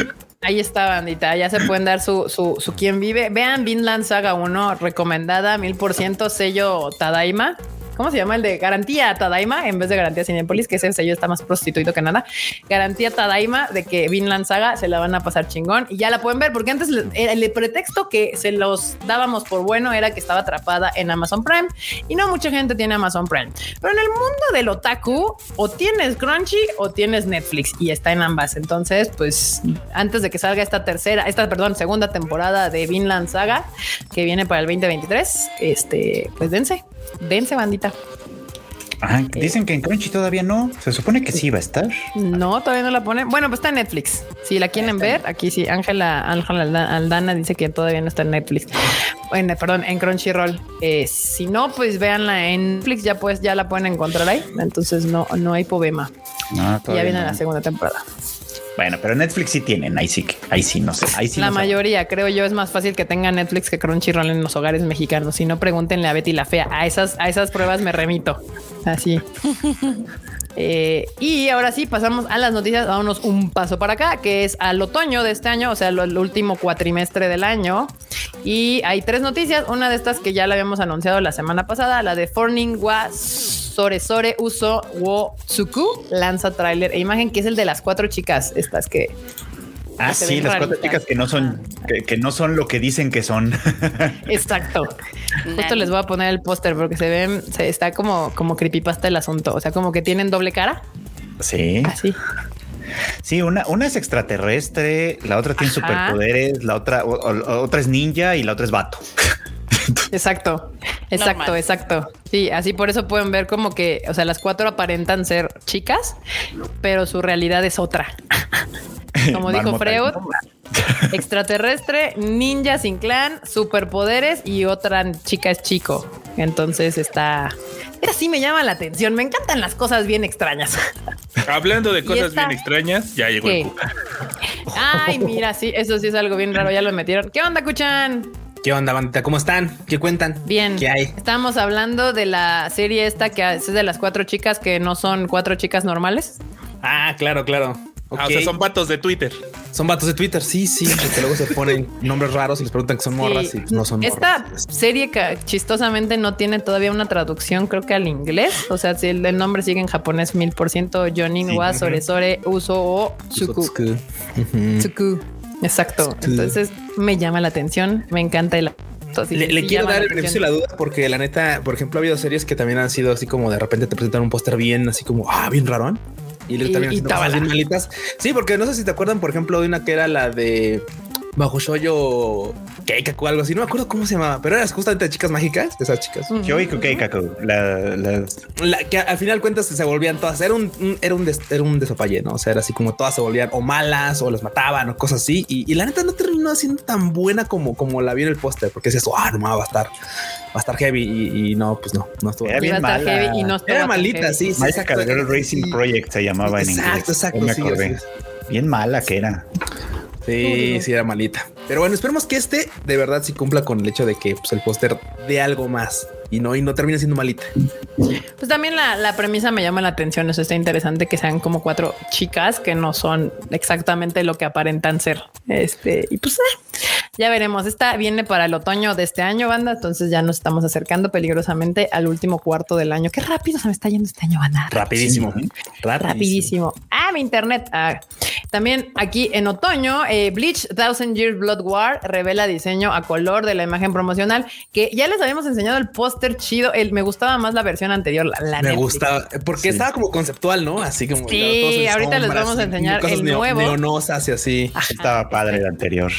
Ahí está, bandita. Ya se pueden dar su, su, su quien vive. Vean Vinland Saga 1, recomendada mil por ciento, sello Tadaima. ¿Cómo se llama el de garantía Tadaima en vez de garantía Cinepolis? Que ese sello está más prostituido que nada. Garantía Tadaima de que Vinland Saga se la van a pasar chingón y ya la pueden ver porque antes el pretexto que se los dábamos por bueno era que estaba atrapada en Amazon Prime y no mucha gente tiene Amazon Prime. Pero en el mundo del otaku o tienes Crunchy o tienes Netflix y está en ambas. Entonces, pues antes de que salga esta tercera, esta, perdón, segunda temporada de Vinland Saga que viene para el 2023, este, pues dense, dense bandita. Ajá, dicen que en Crunchy todavía no. Se supone que sí va a estar. No, todavía no la ponen. Bueno, pues está en Netflix. Si la quieren ver, aquí sí. Ángela Ángela Alda- Aldana dice que todavía no está en Netflix. Bueno, perdón, en Crunchyroll. Eh, si no, pues véanla en Netflix. Ya pues ya la pueden encontrar ahí. Entonces no, no hay problema. No, Ya viene no. la segunda temporada. Bueno, pero Netflix sí tienen. Ahí sí, que- ahí sí no sé. Ahí sí la no sé. mayoría, creo yo, es más fácil que tenga Netflix que Crunchyroll en los hogares mexicanos. Si no, pregúntenle a Betty la Fea. A esas, a esas pruebas me remito. Así. Eh, y ahora sí, pasamos a las noticias. Vámonos un paso para acá, que es al otoño de este año, o sea, el último cuatrimestre del año. Y hay tres noticias. Una de estas que ya la habíamos anunciado la semana pasada, la de Forning wa Soresore Uso wo Tsuku, lanza tráiler e imagen, que es el de las cuatro chicas, estas que Ah, se sí, las cuatro chicas que no son, que, que no son lo que dicen que son. Exacto. Justo les voy a poner el póster porque se ven, se está como, como creepypasta el asunto. O sea, como que tienen doble cara. Sí, Así. sí, una, una es extraterrestre, la otra tiene Ajá. superpoderes, la otra, o- o- otra es ninja y la otra es vato. Exacto. Exacto, Normal. exacto. Sí, así por eso pueden ver como que, o sea, las cuatro aparentan ser chicas, pero su realidad es otra. Como dijo. Freud, extraterrestre, ninja sin clan, superpoderes y otra chica es chico. Entonces está. Era así me llama la atención. Me encantan las cosas bien extrañas. Hablando de cosas esta? bien extrañas, ya llegó el. Cuca. Ay, mira, sí, eso sí es algo bien raro. Ya lo metieron. ¿Qué onda, Cuchan? ¿Qué onda, bandita? ¿Cómo están? ¿Qué cuentan? Bien. ¿Qué hay? Estamos hablando de la serie esta que es de las cuatro chicas que no son cuatro chicas normales. Ah, claro, claro. Ah, o sea, son patos de Twitter. Son vatos de Twitter, sí, sí, que luego se ponen nombres raros y les preguntan que son morras Sí. y no son Esta morras. serie que chistosamente no tiene todavía una traducción, creo que al inglés. O sea, si el, el nombre sigue en japonés mil por ciento, Jonin Sí. wa Sore Sore Uso o Tsuku. Ujú. Tsuku. Exacto. Tsuku. Entonces me llama la atención, me encanta el así Le, le quiero dar el beneficio de la duda porque la neta, por ejemplo, ha habido series que también han sido así como de repente te presentan un póster bien, así como, ah, bien raro. Y luego también y haciendo cosas tabala. bien malitas. Sí, porque no sé si te acuerdan, por ejemplo, de una que era la de Bajo Shoyo Keikaku, algo así. No me acuerdo cómo se llamaba, pero eran justamente de chicas mágicas, esas chicas. Y Kukeikaku, la, que al final cuentas se volvían todas. Era un, un- era un, des- era un desopalle, ¿no? O sea, era así como todas se volvían o malas o las mataban o cosas así. Y, y la neta no terminó siendo tan buena como, como la vi en el póster, porque decías, ah, no, va a estar, va a estar heavy. Y, y no, pues no, no estuvo. Era bien mala. heavy y no estaba Era malita, heavy. sí, sí. Exacto. Girl Racing Sí. Project se llamaba en Exacto, inglés. exacto, me acordé. es. Bien mala que era. Sí, sí, era malita. Pero bueno, esperemos que este de verdad sí cumpla con el hecho de que pues, el póster de algo más y no, y no termine siendo malita. Pues también la, la premisa me llama la atención. Eso está interesante que sean como cuatro chicas que no son exactamente lo que aparentan ser. Este, y pues eh, ya veremos. Esta viene para el otoño de este año, banda. Entonces ya nos estamos acercando peligrosamente al último cuarto del año. Qué rápido se me está yendo este año, banda. Rapidísimo. Sí. Rapidísimo. Ah, mi internet. Ah, también aquí en otoño, eh, Bleach Thousand Years Blood War revela diseño a color de la imagen promocional que ya les habíamos enseñado el póster chido. El, me gustaba más la versión anterior, la, la Me Netflix. gusta porque Sí. estaba como conceptual, ¿no? Así como Sí, ahorita les vamos a enseñar cosas el neo- nuevo. neonosas y así. Estaba padre el anterior.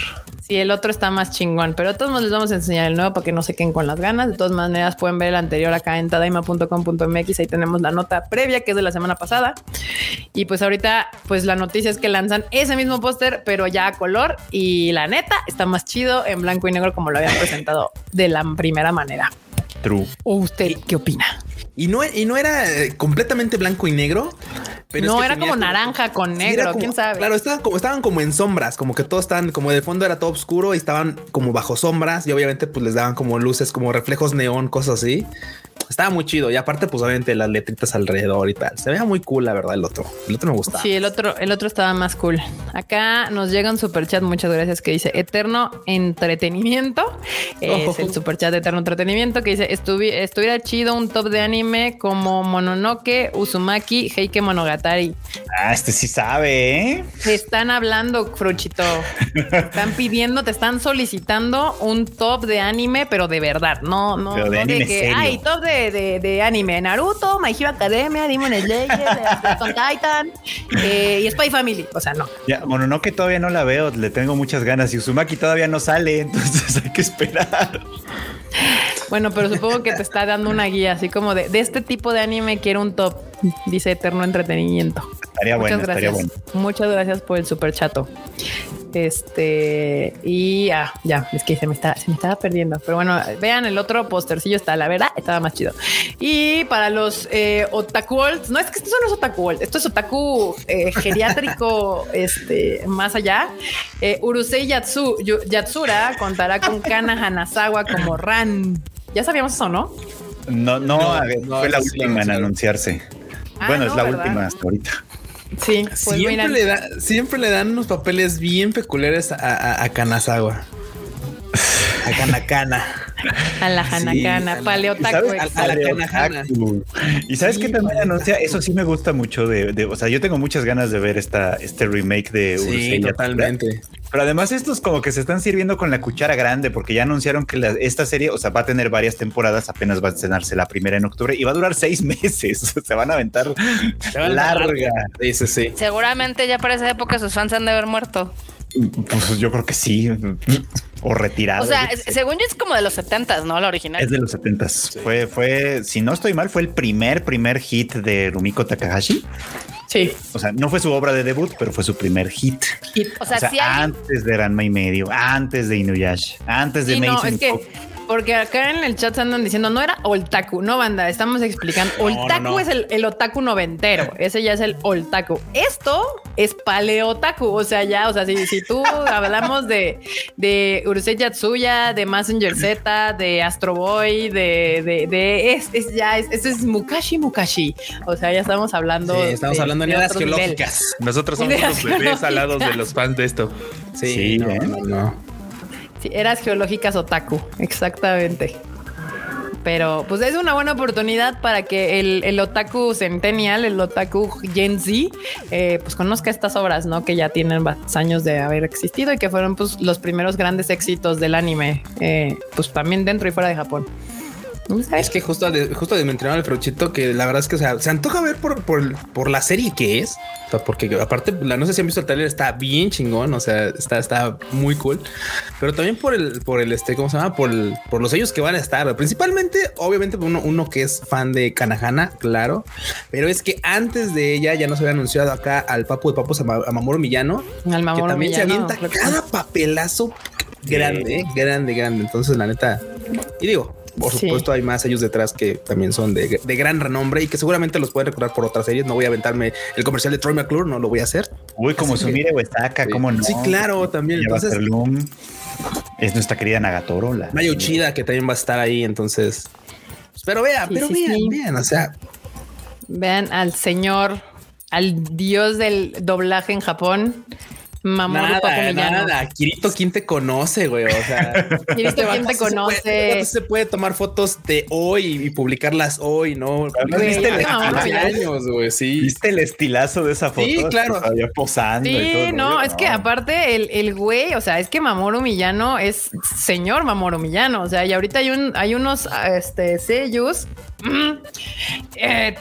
Sí, el otro está más chingón, pero de todos modos les vamos a enseñar el nuevo para que no se queden con las ganas. De todas maneras, pueden ver el anterior acá en tadaima.com.mx. Ahí tenemos la nota previa que es de la semana pasada. Y pues ahorita, pues la noticia es que lanzan ese mismo póster, pero ya a color. Y la neta está más chido en blanco y negro como lo habían presentado de la primera manera. True. ¿O usted qué opina? Y no, y no era eh, completamente blanco y negro. Pero es no, que era como naranja con negro, como- quién sabe. Claro, estaban como, estaban como en sombras, como que todos estaban, como de fondo era todo oscuro y estaban como bajo sombras y obviamente pues les daban como luces, como reflejos neón, cosas así. Estaba muy chido y aparte pues obviamente las letritas alrededor y tal. Se veía muy cool la verdad el otro. El otro me gustaba. Sí, el otro, el otro estaba más cool. Acá nos llega un super chat, muchas gracias, que dice Eterno Entretenimiento. Es Oh. el super chat de Eterno Entretenimiento que dice "Estuvi- estuviera chido un top de anime como Mononoke, Uzumaki, Heike Monogatari. Ah, este sí sabe, ¿eh? Te están hablando, Fruchito. Te están pidiendo, te están solicitando un top de anime, pero de verdad, no, no, Pero de no anime que serio. hay top de, de, de anime, Naruto, My Hero Academia, Demon Slayer, Titan eh, y Spy Family. O sea, no. Ya, Mononoke todavía no la veo, le tengo muchas ganas y Uzumaki todavía no sale, entonces hay que esperar. Bueno, pero supongo que te está dando una guía, así como de, de este tipo de anime quiero un top, dice Eterno Entretenimiento. Estaría bueno, Muchas estaría gracias. bueno. Muchas gracias por el super chato. Este y ah, ya es que se me está, se me estaba perdiendo. Pero bueno, vean el otro postercillo. Está la verdad, estaba más chido. Y para los eh, otaku, no es que esto no es otaku, world, esto es otaku eh, geriátrico. este más allá, eh, Urusei Yatsu, Yatsura contará con Kana Hanazawa como Ran. Ya sabíamos eso, ¿no? No, no, No, a ver, no, fue la sí, última en anunciarse. Ah, bueno, no, es la ¿verdad? última hasta ahorita. Sí, pues siempre, le da, siempre le dan unos papeles bien peculiares a, a, a Kanazawa. A Kanakana. A la Sí, Hanakana, a la- paleotaco. A la. Kanahana. Y sabes Sí, que también anuncia, eso sí me gusta mucho de, de- o sea, yo tengo muchas ganas de ver esta, este remake de Sí, Urusei totalmente. Pero además estos como que se están sirviendo con la cuchara grande porque ya anunciaron que la- esta serie, o sea, va a tener varias temporadas, apenas va a estrenarse la primera en octubre y va a durar seis meses. Se van a aventar Se van a larga. Sí, sí, sí. Seguramente ya para esa época sus fans han de haber muerto. Pues yo creo que sí. O retirado. O sea, según yo es como de los 70s, ¿no? La original. es de los setentas. Fue, fue, si no estoy mal, fue el primer, primer hit de Rumiko Takahashi. Sí. O sea, no fue su obra de debut, pero fue su primer hit. Hit. O sea, o sea, si alguien... antes de Ranma y medio, antes de Inuyasha, antes de Sí, no, Mason es que Cook. Porque acá en el chat se andan diciendo no era Oltaku, no banda, estamos explicando. Oltaku no, no. es el, el otaku noventero, ese ya es el Oltaku. Esto es paleotaku, o sea, ya, o sea, si, si tú hablamos de, de Urusei Yatsuya, de Messenger Z, de Astro Boy, de, de, de es, es ya, es, eso es Mukashi Mukashi. O sea, ya estamos hablando. Sí, estamos de- hablando en de nivel. geológicas. Nosotros somos los bebés alados de los fans de esto. Sí, Sí, no, ¿eh? no, no. Eras geológicas otaku, exactamente. Pero pues es una buena oportunidad para que el, el otaku centennial, el otaku Gen Z, eh, pues conozca estas obras, ¿no? Que ya tienen años de haber existido y que fueron pues los primeros grandes éxitos del anime, eh, pues también dentro y fuera de Japón. Es que justo, de- justo de mencionar al Fruchito, que la verdad es que o sea, se antoja ver por, por, por la serie que es. O sea, porque aparte, la, no sé si han visto el trailer, está bien chingón. O sea, está, está muy cool. Pero también por el, por el este, ¿cómo se llama? Por, el- por los sellos que van a estar. Principalmente, obviamente, uno, uno que es fan de Kanahana, claro. Pero es que antes de ella ya nos había anunciado acá al Papu de Papus a, Ma- a Mamoru Millano. Al que Mamoru también se Millano, avienta que sí. cada papelazo grande, eh, grande, grande. Entonces, la neta, y digo, por Sí. supuesto, hay más ellos detrás que también son de, de gran renombre y que seguramente los pueden recordar por otras series. No voy a aventarme el comercial de Troy McClure, no lo voy a hacer. Uy, como Así que- Sumire Uesaka, cómo no. Sí, claro, también. Entonces. Es nuestra querida Nagatoro. La, Maya Uchida, que también va a estar ahí. Entonces, pero vean, Sí, pero sí, vean, sí. vean, o sea, Vean al señor, al dios del doblaje en Japón, Mamoru nada, nada. Kirito, ¿quién te conoce, güey? O sea, ¿Quién este te vato sí se puede- este conoce? se puede tomar fotos de hoy y publicarlas hoy, ¿no? Güey, ¿Viste el, te Hace ya. años, güey, sí. ¿Viste el estilazo de esa foto? Sí, claro. Todavía posando. y todo Sí, no, es que aparte el, el güey, o sea, es que Mamoru Millano es señor Mamoru Millano, o sea, y ahorita hay un, hay unos este sellos, eh,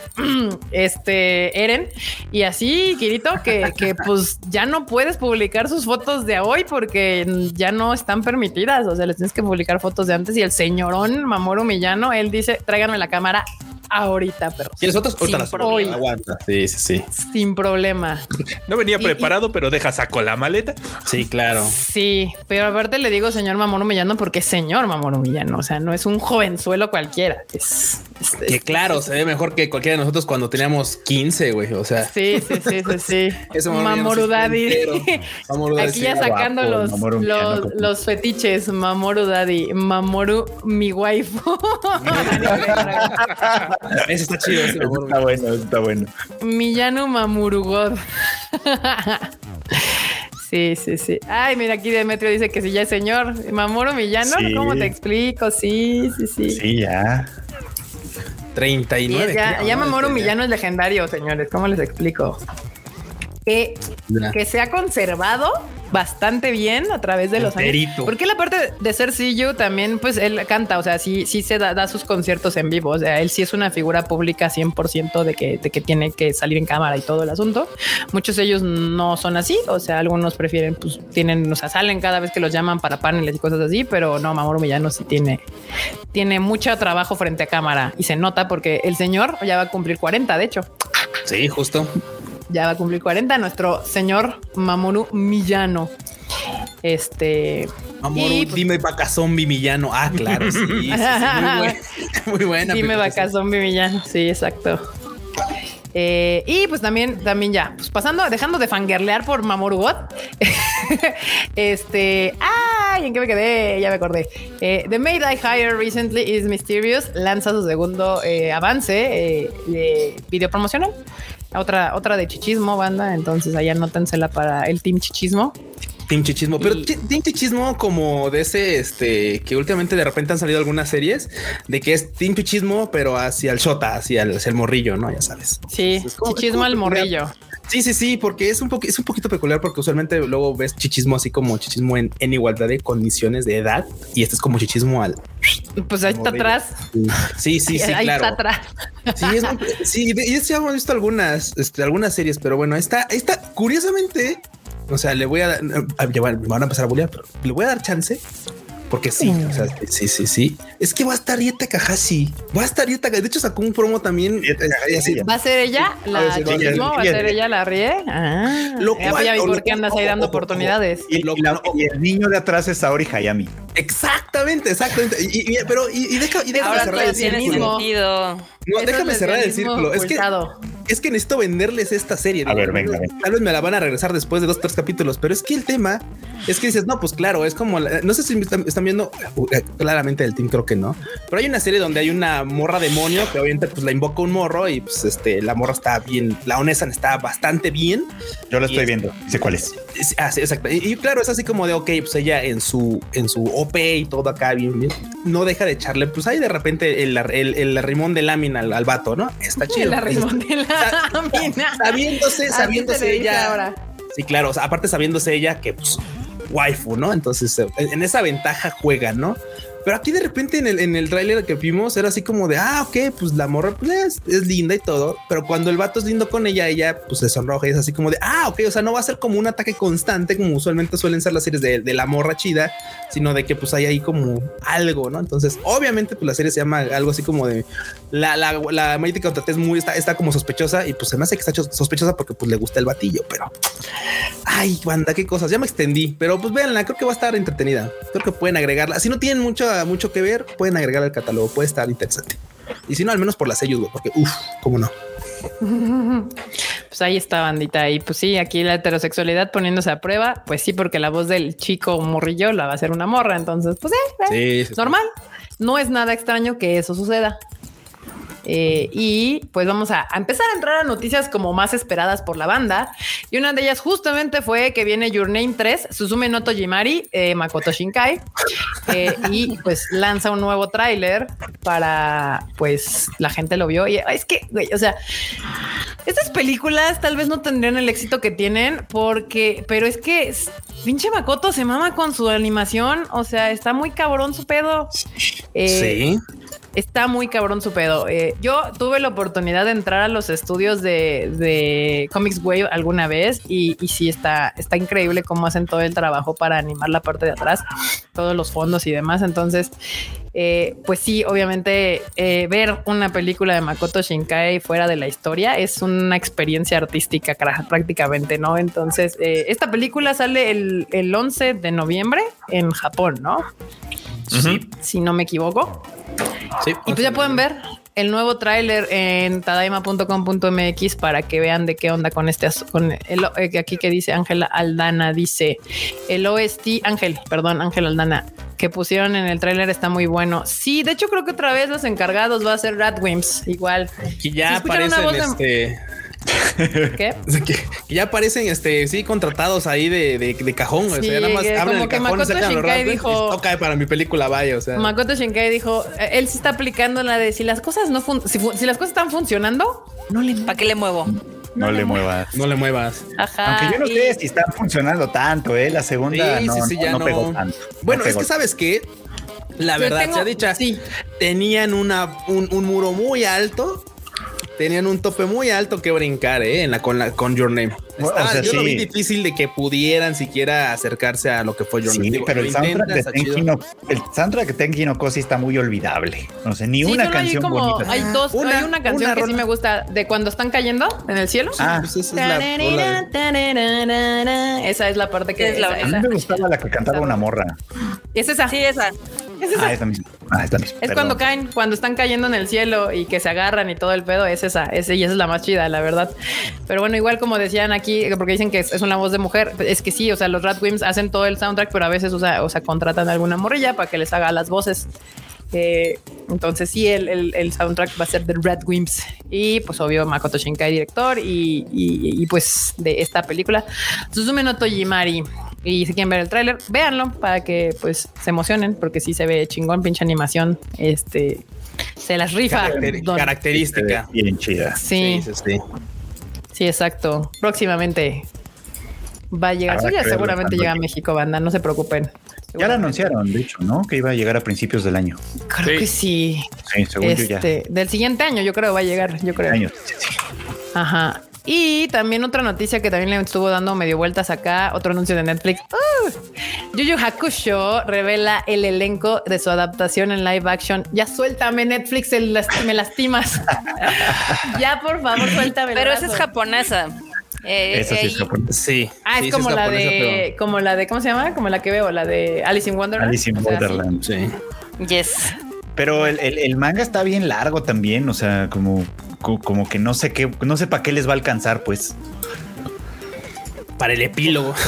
este Eren, y así, Kirito, que, que pues ya no puedes publicar sus fotos de hoy porque ya no están permitidas, o sea, les tienes que publicar fotos de antes y el señorón Mamoru Millano, él dice, tráiganme la cámara ahorita, pero ¿Quieres fotos? Ahorita Sin las problema. hoy. Aguanta. Sí, sí, sí. sin problema. No venía Y- preparado, pero deja saco la maleta. Sí, claro. Sí, pero aparte le digo señor Mamoru Millano porque es señor Mamoru Millano, o sea, no es un jovenzuelo cualquiera. Es, es- Que es- claro, se ve mejor que cualquiera de nosotros cuando teníamos 15, güey. O sea, Sí, sí, sí, sí, sí. Eso Mamoru Mamoru Millano Daddy. sí está entero. Mamoru Daddy Aquí ya guapo, sacando los, Mamoru los, como- los fetiches. Mamoru Daddy, Mamoru mi waifu. Ese está chido. ese está bueno, está bueno. Millano Mamoru God. Sí, sí, sí. Ay, mira, aquí Demetrio dice que si ya es señor. Mamoru Millano, Sí. ¿cómo te explico? Sí, sí, sí. Sí, ya. 39. Sí, ya, ya ¿no? Mamoru Este, Millano es legendario, señores. ¿Cómo les explico? Que, que se ha conservado bastante bien a través de los años. Enterito. Porque la parte de ser Siyu también, pues él canta, o sea, sí, sí se da, da sus conciertos en vivo. O sea, él sí es una figura pública 100% de que, de que tiene que salir en cámara y todo el asunto. Muchos de ellos no son así. O sea, algunos prefieren, pues tienen, o sea, salen cada vez que los llaman para paneles y cosas así, pero no, Mamoru Millano sí tiene, tiene mucho trabajo frente a cámara y se nota porque el señor ya va a cumplir 40, de hecho Sí, justo. Ya va a cumplir 40, nuestro señor Mamoru Millano. Este. Mamoru, y, pues, dime vaca zombie Millano. Ah, claro, sí. sí, sí, muy, buena, muy buena. Dime vaca zombie Millano. Sí, exacto. Eh, y pues también, también ya, pues pasando, dejando de fangirlear por Mamoru God. este, ay, ¿en qué me quedé? Ya me acordé. Eh, The Maid I Hired Recently is Mysterious lanza su segundo eh, avance eh, de video promocional. Otra, otra de chichismo, banda. Entonces, ahí anótensela para el team chichismo. Team Chichismo, pero Y- Team Chichismo como de ese, este, que últimamente de repente han salido algunas series de que es Team Chichismo, pero hacia el Shota, hacia el, hacia el morrillo, ¿no? Ya sabes. Sí, como- chichismo al morrillo. Sí, sí, sí, porque es un poco, es un poquito peculiar porque usualmente luego ves chichismo así como chichismo en, en igualdad de condiciones de edad y este es como chichismo al. Pues ahí está Morrillo. atrás. Sí, sí, sí, ahí claro. está atrás. Sí, es muy- sí, de- y sí hemos visto algunas, este, algunas series, pero bueno, esta, esta, curiosamente, o sea, le voy a dar, a- ya van- me van a empezar a bullear, pero le voy a dar chance. Porque sí, o sea, sí, sí, sí. Es que va a estar Yeta Kahashi. Va a estar Yeta. De hecho, sacó un promo también. Eh. ¿Va a ser ella la sí? ¿Va a ser ella la rie? Ah, Lo ya, cual- ya vi por qué andas ahí dando oportunidades. Y, Lo- y la- y el niño de atrás es Saori Hayami. Exactamente, exactamente. Y, y- pero y, deja, y déjame Ahora cerrar todo el tiene círculo. sentido. No, Eso déjame cerrar el círculo. Es que es que necesito venderles esta serie. A ver, venga, venga. Tal vez me la van a regresar después de dos, tres capítulos, pero es que el tema es que dices, no, pues claro, es como, la- no sé si me están, están viendo uh, eh, claramente el team, creo que no, pero hay una serie donde hay una morra demonio que obviamente pues la invoca un morro y pues este, la morra está bien, la Onesan está bastante bien. Yo Y estoy es- viendo. Sé cuál es. Ah, sí, exacto. Y, y claro, es así como de, ok, pues ella en su, en su OP y todo acá bien, bien, no deja de echarle, pues ahí de repente el, el, el arrimón de lámina al, al vato, ¿no? Está chido. La mina. Sabiéndose, Así sabiéndose ella. ahora. Sí, claro. o sea, aparte sabiéndose ella que pues waifu, ¿no? Entonces eh, en esa ventaja juega, ¿no? Pero aquí de repente en el, en el tráiler que vimos era así como de, ah, ok, pues la morra pues, es, linda y todo, pero cuando el vato es lindo con ella, ella pues se sonroja y es así como de, ah, ok, o sea, no va a ser como un ataque constante como usualmente suelen ser las series de, de la morra chida, sino de que pues hay ahí como algo, ¿no? Entonces, obviamente pues la serie se llama algo así como de, la, la, la Contra es muy, está, está como sospechosa y pues se me hace que está cho- sospechosa porque pues le gusta el batillo, pero ay, banda, qué cosas. Ya me extendí, pero pues véanla, creo que va a estar entretenida. Creo que pueden agregarla. Si no tienen mucho, mucho que ver, pueden agregarla al catálogo, puede estar interesante. Y si no, al menos por las sellos, porque uff, cómo no. Pues ahí está, bandita. Y pues sí, aquí la heterosexualidad poniéndose a prueba. Pues sí, porque la voz del chico morrillo la va a hacer una morra. Entonces, pues eh, eh, normal. No es nada extraño que eso suceda. Eh, y pues vamos a, a empezar a entrar a noticias como más esperadas por la banda. Y una de ellas justamente fue que viene Your Name 3, Suzume no Tojimari, eh, Makoto Shinkai. eh, y pues lanza un nuevo tráiler para pues la gente lo vio. Y es que, güey, o sea, estas películas tal vez no tendrían el éxito que tienen porque, pero es que pinche Makoto se mama con su animación. O sea, está muy cabrón su pedo. Sí. Está muy cabrón su pedo. Eh, yo tuve la oportunidad de entrar a los estudios de, de Comics Wave alguna vez y, y sí está, está increíble cómo hacen todo el trabajo para animar la parte de atrás, todos los fondos y demás. Entonces, eh, pues sí, obviamente eh, ver una película de Makoto Shinkai fuera de la historia es una experiencia artística prácticamente, ¿no? Entonces, esta película sale el, el 11 de noviembre en Japón, ¿no? Si no me equivoco. Sí. Y pues ya pueden ver el nuevo tráiler en tadaima.com.mx para que vean de qué onda con este asu- con el eh, aquí que dice Ángela Aldana dice el OST Ángel, perdón, Ángel Aldana que pusieron en el tráiler está muy bueno. Sí, de hecho creo que otra vez los encargados va a ser Radwimps igual. ¿Se ya aparecen este. ¿Qué? Que, que ya aparecen este sí contratados ahí de, de, de cajón. o Sí, sea, nada más que abren como el que cajón, Makoto sacan los Shinkai y dijo- toca para mi película, vaya. O sea, Makoto Shinkai dijo, eh, él sí está aplicando la de si las cosas no fun- si, fu- si las cosas están funcionando, no le ¿Para qué le muevo? No, le muevas. no le muevas. Ajá. Aunque yo no y- sé si está funcionando tanto, ¿eh? La segunda Sí, no, sí, sí, no- ya no no. pegó tanto. Bueno, No es que sabes que la verdad tengo- sea dicha, sí. tenían una, un, un muro muy alto. Tenían un tope muy alto que brincar ¿eh? en la, con, la, con Your Name. Bueno, Estaba- o sea, yo lo vi sí. difícil de que pudieran siquiera acercarse a lo que fue Your Sí, Name. Digo, pero el soundtrack de. Tenki no, el soundtrack de Tenki no Kosi está muy olvidable. No sé, ni Sí, una canción como, bonita. hay dos, Una- hay una canción una que sí me gusta de cuando están cayendo en el cielo. Ah, Pues esa es la rola de- Esa es la parte que Es la- esa, a mí me gustaba la que cantaba una morra. es esa. Sí, esa. Es esa. Ah, es la misma. Ah, es la misma. Es Perdón. cuando caen, cuando están cayendo en el cielo y que se agarran y todo el pedo, es esa, ese y esa es la más chida, la verdad. Pero bueno, igual como decían aquí, porque dicen que es, es una voz de mujer, es que sí, o sea, los Radwimps hacen todo el soundtrack, pero a veces, o sea, o sea contratan a alguna morrilla para que les haga las voces. Eh, entonces sí, el, el- el soundtrack va a ser de Radwimps y pues obvio Makoto Shinkai director y, y- y, pues de esta película Suzume no Tojimari. Y si quieren ver el tráiler, véanlo para que pues se emocionen, porque sí se ve chingón, pinche animación. Este se las rifa. Caracter- don- característica. Bien chida. Sí, sí, sí. sí, exacto. Próximamente va a llegar. Ya seguramente llega a. México, banda. No se preocupen. Ya lo anunciaron, de hecho, ¿no? Que iba a llegar a principios del año. Creo Sí. que sí. Sí, según yo ya. Este, del siguiente año, yo creo va a llegar. Yo creo. Años. Sí, sí. Ajá. Y también otra noticia que también le estuvo dando medio vueltas acá, otro anuncio de Netflix. ¡Uh! Yu Yu Hakusho revela el elenco de su adaptación en live action. Ya suéltame Netflix, el me lastimas. ya por favor, suéltame. Pero esa es japonesa. Eh, Esa sí es japonés. Sí. Ah, sí, es sí como la japonesa, de, como la de, ¿cómo se llama? Como la que veo, la de Alice in Wonderland. Alice in O sea, sí. Wonderland. pero- Sí. Yes. Pero el, el- el manga está bien largo también, o sea, como, co- como que no sé qué, no sé para qué les va a alcanzar, pues. Para el epílogo.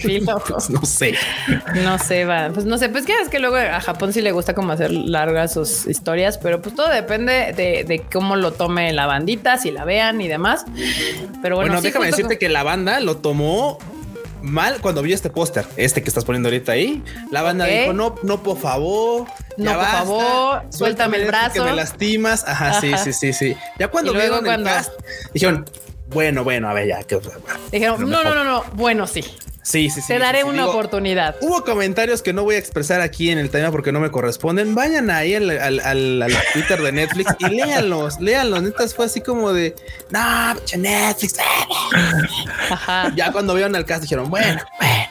Sí, no. Pues no sé. No sé, va. Pues no sé, pues que es que luego a Japón sí le gusta como hacer largas sus historias, pero pues todo depende de, de cómo lo tome la bandita, si la vean y demás. Pero bueno, Bueno, sí, déjame decirte que la banda lo tomó mal cuando vio este póster, este que estás poniendo ahorita ahí. La banda dijo, no, no, por favor. No, por basta, favor, suéltame el brazo. Que me lastimas. Ajá, sí, Ajá. sí, sí, sí. Ya cuando vieron cuando- el cast, dijeron, bueno, bueno, a ver, ya. Que, dijeron, no, no, no, no, bueno, sí, sí, sí, sí. te daré sí, una Digo, oportunidad. Hubo comentarios que no voy a expresar aquí en el tema porque no me corresponden. Vayan ahí al, al- al- al Twitter de Netflix y léanlos, léanlos. Neta fue así como de, no, Netflix. Ajá. Ya cuando vieron el cast dijeron, bueno, bueno.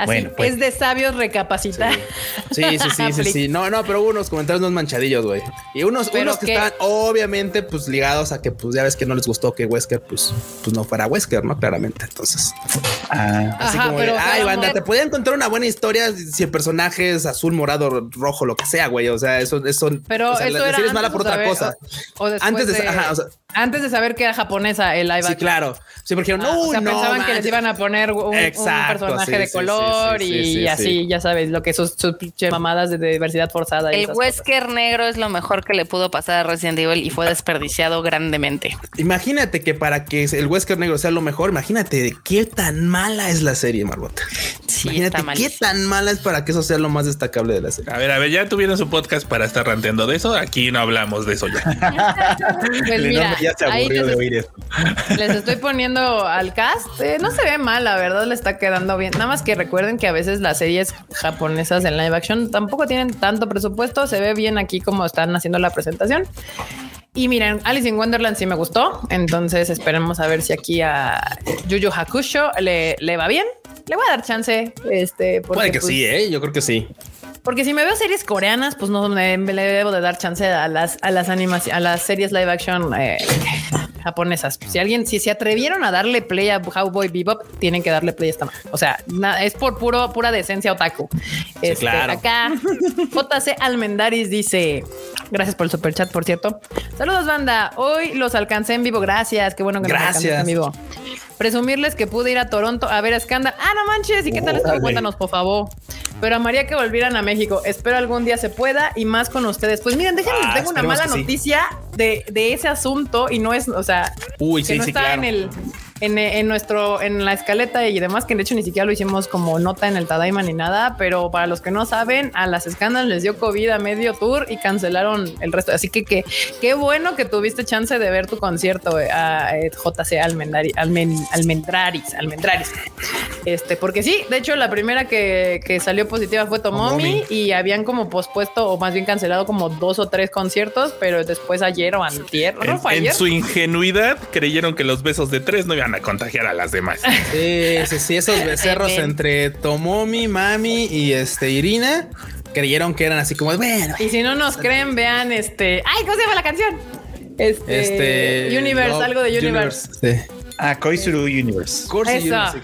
Así Bueno, pues. es de sabios recapacitar. Sí, sí, sí, sí, sí. No, no, pero hubo unos comentarios unos manchadillos, güey. Y unos, ¿Pero unos que qué? estaban obviamente pues ligados a que pues ya ves que no les gustó que Wesker pues, pues no fuera Wesker, ¿no? Claramente. Entonces, Ah, así Ajá, como pero, ay, banda, te podían contar una buena historia si el personaje es azul, morado, rojo, lo que sea, güey. O sea, eso, eso, Pero o sea, eso la era mala por otra saber- cosa. O, o Antes de- de, ajá, o sea- antes de saber que era japonesa el live Sí, claro. Sí, porque Ah, no, o sea, no, pensaban que manches". les iban a poner un, personaje sí, de sí, color sí, sí, y sí, sí, así, sí. ya sabes, lo que sus, sus pinche mamadas de diversidad forzada. El cosas. Wesker negro es lo mejor que le pudo pasar a Resident Evil y fue desperdiciado grandemente. Imagínate que para que el Wesker negro sea lo mejor, imagínate qué tan mala es la serie, Marbota. Sí, imagínate qué tan mala es para que eso sea lo más destacable de la serie. A ver, a ver, ya tuvieron su podcast para estar ranteando de eso. Aquí no hablamos de eso ya. Pues mira, ya se aburrió les, de oír esto. les estoy poniendo al cast. Eh, no se ve mal, la verdad le está quedando bien. Nada más que recuerden que a veces las series japonesas en live action tampoco tienen tanto presupuesto. Se ve bien aquí como están haciendo la presentación. Y miren, Alice in Wonderland sí me gustó. Entonces esperemos a ver si aquí a Yu Yu Hakusho le, le va bien. Le voy a dar chance. Este, porque, Puede que pues, sí, ¿eh? Yo creo que sí. Porque si me veo series coreanas, pues no me, me le debo de dar chance a las a las animaciones, a las series live action eh, japonesas. Si alguien, si se atrevieron a darle play a Cowboy Bebop, tienen que darle play a esta. O sea, na- es por puro pura decencia otaku. Este, claro. Acá JC Almendaris dice, gracias por el super chat, por cierto. Saludos banda. Hoy los alcancé en vivo. Gracias. Qué bueno que nos alcanzaste Gracias. en vivo. Presumirles que pude ir a Toronto a ver a Scandal. Ah, no manches. ¿Y qué tal estuvo? Cuéntanos, por favor. Pero amaría que volvieran a México. Espero algún día se pueda y más con ustedes. Pues miren, déjenme, Ah, tengo una mala sí. noticia de, de ese asunto y no es, o sea, Uy, que sí, no sí, está claro. en el en, en nuestro en la escaleta y demás que de hecho ni siquiera lo hicimos como nota en el Tadaima ni nada pero para los que no saben a las escándalos les dio covid a medio tour y cancelaron el resto. Así que que- qué bueno que tuviste chance de ver tu concierto eh, a eh, JC Almendari, Almen- Almendraris Almendraris. Este porque sí de hecho la primera que, que salió positiva fue Tomomi Tomomi. y habían como pospuesto o más bien cancelado como dos o tres conciertos pero después ayer o antier ¿no En, fue en su ingenuidad creyeron que los besos de tres no iban a contagiar a las demás. Sí, sí, sí, esos becerros entre Tomomi, Mami y este Irina creyeron que eran así como, bueno, Y si no nos creen, vean este. ¡Ay! ¿Cómo se llama la canción? Este. este Universe, Love algo de Universe. Sí. Ah, Koizuru Universe. Esa.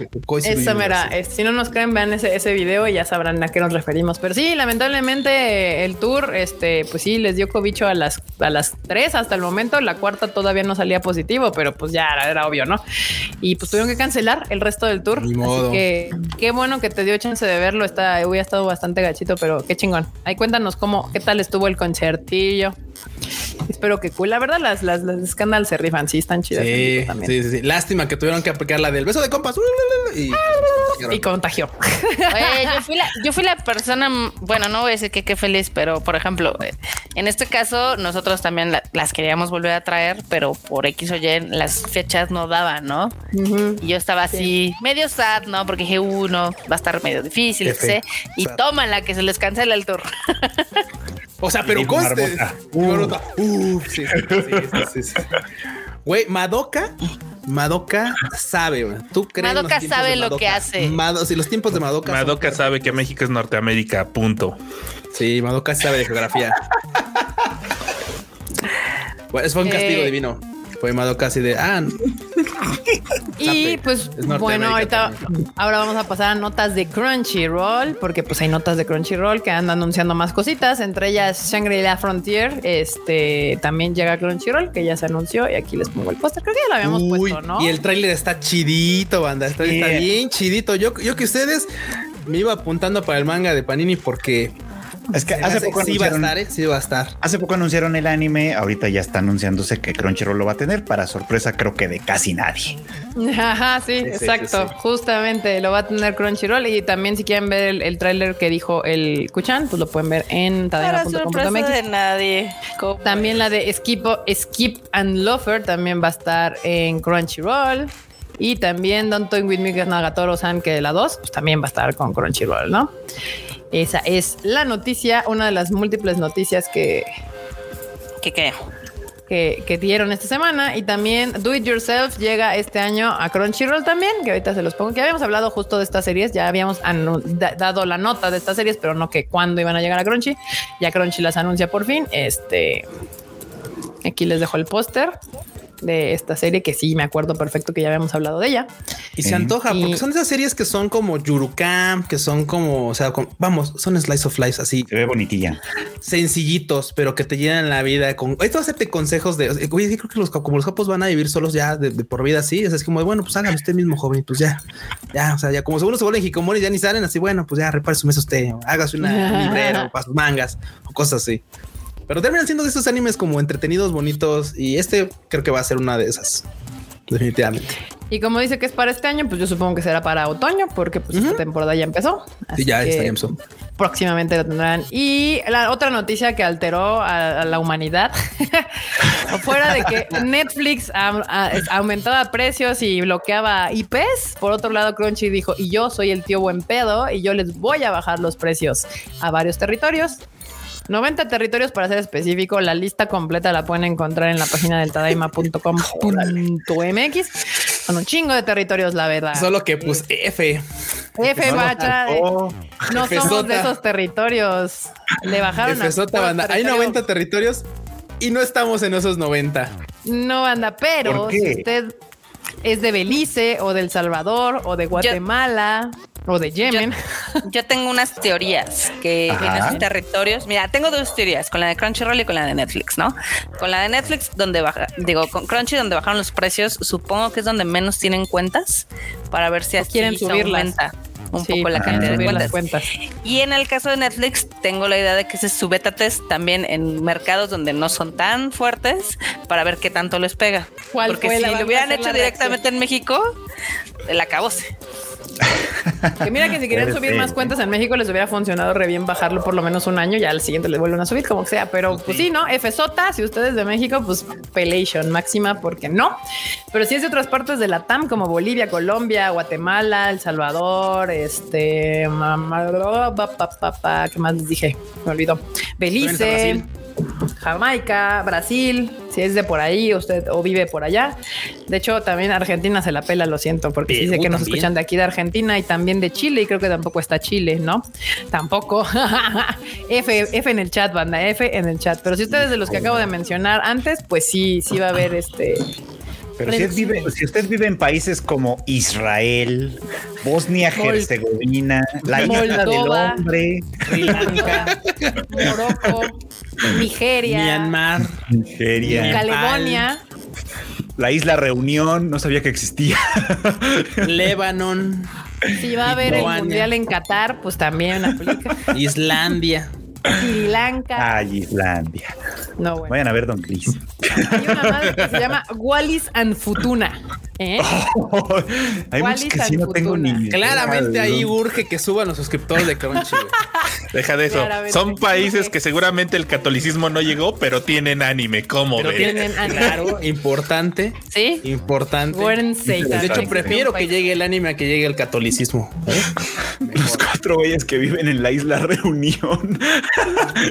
Esa mera. Si no nos creen, vean ese, ese video y ya sabrán a qué nos referimos. Pero sí, lamentablemente el tour, este, pues sí, les dio cobicho a las, a las tres hasta el momento. La cuarta todavía no salía positivo, pero pues ya era, era obvio, ¿no? Y pues tuvieron que cancelar el resto del tour. Ni modo. Así que qué bueno que te dio chance de verlo. Está, hubiera estado bastante gachito, pero qué chingón. Ahí cuéntanos cómo, qué tal estuvo el concertillo. Espero que cool. La verdad, las, las, las Scandal se rifan. Sí, están chidas. Sí, también. sí, sí. Lástima que tuvieron que aplicar la del beso de compas. Y, Y contagió. Oye, yo fui, la, yo fui la persona, bueno, no voy a decir que qué feliz, pero por ejemplo, eh, en este caso, nosotros también la- las queríamos volver a traer, pero por X o Y las fechas no daban, ¿no? Y yo estaba así, medio sad, ¿no? Porque dije, uno, va a estar medio difícil, etc. Y tómala, que se les cancela el tour. O sea, pero conste. Uh, sí, sí, sí, sí, sí. Güey, Madoka, Madoka sabe, güey. ¿Tú crees? Madoka sabe lo que Madoka? hace. Mado, sí, los tiempos de Madoka. son- Madoka sabe que México es Norteamérica, punto. Sí, Madoka sabe de geografía. Bueno, eso fue un castigo Eh. divino. Fue Madoka así de, ah, Y pues Es bueno, ahorita ahora vamos a pasar a notas de Crunchyroll, porque pues hay notas de Crunchyroll que andan anunciando más cositas, entre ellas Shangri-La Frontier, este también llega Crunchyroll, que ya se anunció, y aquí les pongo el póster, creo que ya lo habíamos uy, puesto, ¿no? y el tráiler está chidito, banda. Está Yeah. bien chidito. Yo, yo que ustedes me iba apuntando para el manga de Panini porque Es que hace poco sí va a anunciaron, estar. Sí va a estar. hace poco anunciaron el anime, ahorita ya está anunciándose que Crunchyroll lo va a tener para sorpresa creo que de casi nadie. Ajá, sí, sí, exacto. sí. Justamente lo va a tener Crunchyroll y también si quieren ver el, el tráiler que dijo el Kuchan, pues lo pueden ver en Para sorpresa tadaima.com.mx. de nadie. ¿Cómo También la de Skip, Skip and Lofer también va a estar en Crunchyroll. Y también Don't Toy With Me, que es Nagatoro-san, que de la 2, pues también va a estar con Crunchyroll, ¿no? Esa es la noticia, una de las múltiples noticias que, ¿Qué qué? que, que dieron esta semana. Y también Do It Yourself llega este año a Crunchyroll también, que ahorita se los pongo. Que habíamos hablado justo de estas series, ya habíamos dado la nota de estas series, pero no que cuándo iban a llegar a Crunchy. Ya Crunchy las anuncia por fin. Este, aquí les dejo el póster de esta serie que sí me acuerdo perfecto que ya habíamos hablado de ella. Y se antoja Y- porque son esas series que son como Yurukam, que son como, o sea, como- vamos, son slice of life así Se ve bonitilla. sencillitos, pero que te llenan la vida con esto hacerte consejos de oye, creo que los como los capos van a vivir solos ya de, de por vida así. O sea, es como bueno, pues hágalo usted mismo, joven, y pues ya, ya, o sea, ya como seguro se vuelven hikikomori, ya ni salen así, bueno, pues ya repare su mesa usted, hágase una librera o para sus mangas o cosas así. Pero terminan siendo de esos animes como entretenidos, bonitos, y este creo que va a ser una de esas. Definitivamente. Y como dice que es para este año, pues yo supongo que será para otoño, porque pues esta temporada ya empezó. Así Sí, ya que está, ya empezó. próximamente lo tendrán. Y la otra noticia que alteró a, a la humanidad, fuera de que Netflix a- a- es- aumentaba precios y bloqueaba IPs, por otro lado Crunchy dijo, y yo soy el tío buen pedo y yo les voy a bajar los precios a varios territorios. 90 territorios para ser específico. La lista completa la pueden encontrar en la página del tadaima.com.mx. Son un chingo de territorios, la verdad. Solo que pues F. F bacha, Oh, no F somos sota. de esos territorios. Le bajaron a Efesota, puro banda. Hay territorio. 90 territorios y no estamos en esos 90. No, banda, pero si usted es de Belice o del Salvador o de Guatemala o de Yemen, Yo tengo unas teorías que en Ajá. esos territorios. Mira, tengo dos teorías, con la de Crunchyroll y con la de Netflix, ¿no? Con la de Netflix, donde baja, digo, con Crunchy, donde bajaron los precios, supongo que es donde menos tienen cuentas para ver si así quieren se subirlas. aumenta un Sí, poco la cantidad de cuentas. cuentas. Y en el caso de Netflix, tengo la idea de que es su beta test también en mercados donde no son tan fuertes para ver qué tanto les pega. ¿Cuál Porque si lo hubieran hecho directamente en México, el acabose. Que mira que si querían subir más cuentas en México les hubiera funcionado re bien bajarlo por lo menos un año, ya al siguiente les vuelven a subir como sea, pero pues sí, ¿no? F sota, si ustedes de México, pues pelation máxima, porque no. Pero si es de otras partes de la TAM como Bolivia, Colombia, Guatemala, El Salvador, este, mamá, pa, pa, pa, pa, ¿qué más les dije? Me olvidó. Belice. Jamaica, Brasil, si es de por ahí usted o vive por allá. De hecho, también Argentina se la pela, lo siento, porque sí sé Perú que nos también. escuchan de aquí de Argentina y también de Chile, y creo que tampoco está Chile, ¿no? Tampoco. F, F en el chat, banda, F en el chat. Pero si ustedes de los que acabo de mencionar antes, pues sí, sí va a haber este. Pero si, usted vive, si usted vive en países como Israel, Bosnia, Herzegovina, la isla del hombre, Sri Lanka, Morocco, Nigeria, Myanmar, Nigeria, Caledonia. la isla Reunión, no sabía que existía. Lebanon, Si va a haber el mundial en Qatar, pues también aplica. Islandia. Sri Lanka. Ay, Islandia. No, bueno. Vayan a ver Don Chris. Hay una madre que se llama Wallis and Futuna. ¿Eh? Hay muchos Wallis que sí no tengo ni. Claramente ahí urge que suban los suscriptores de Crunchy. Deja de eso. Claramente. Son países que seguramente el catolicismo no llegó, pero tienen anime. ¿Cómo Pero tienen anime. Claro, importante. Sí. Importante. De hecho, prefiero que llegue el anime a que llegue el catolicismo. ¿eh? Los cuatro güeyes que viven en la isla Reunión.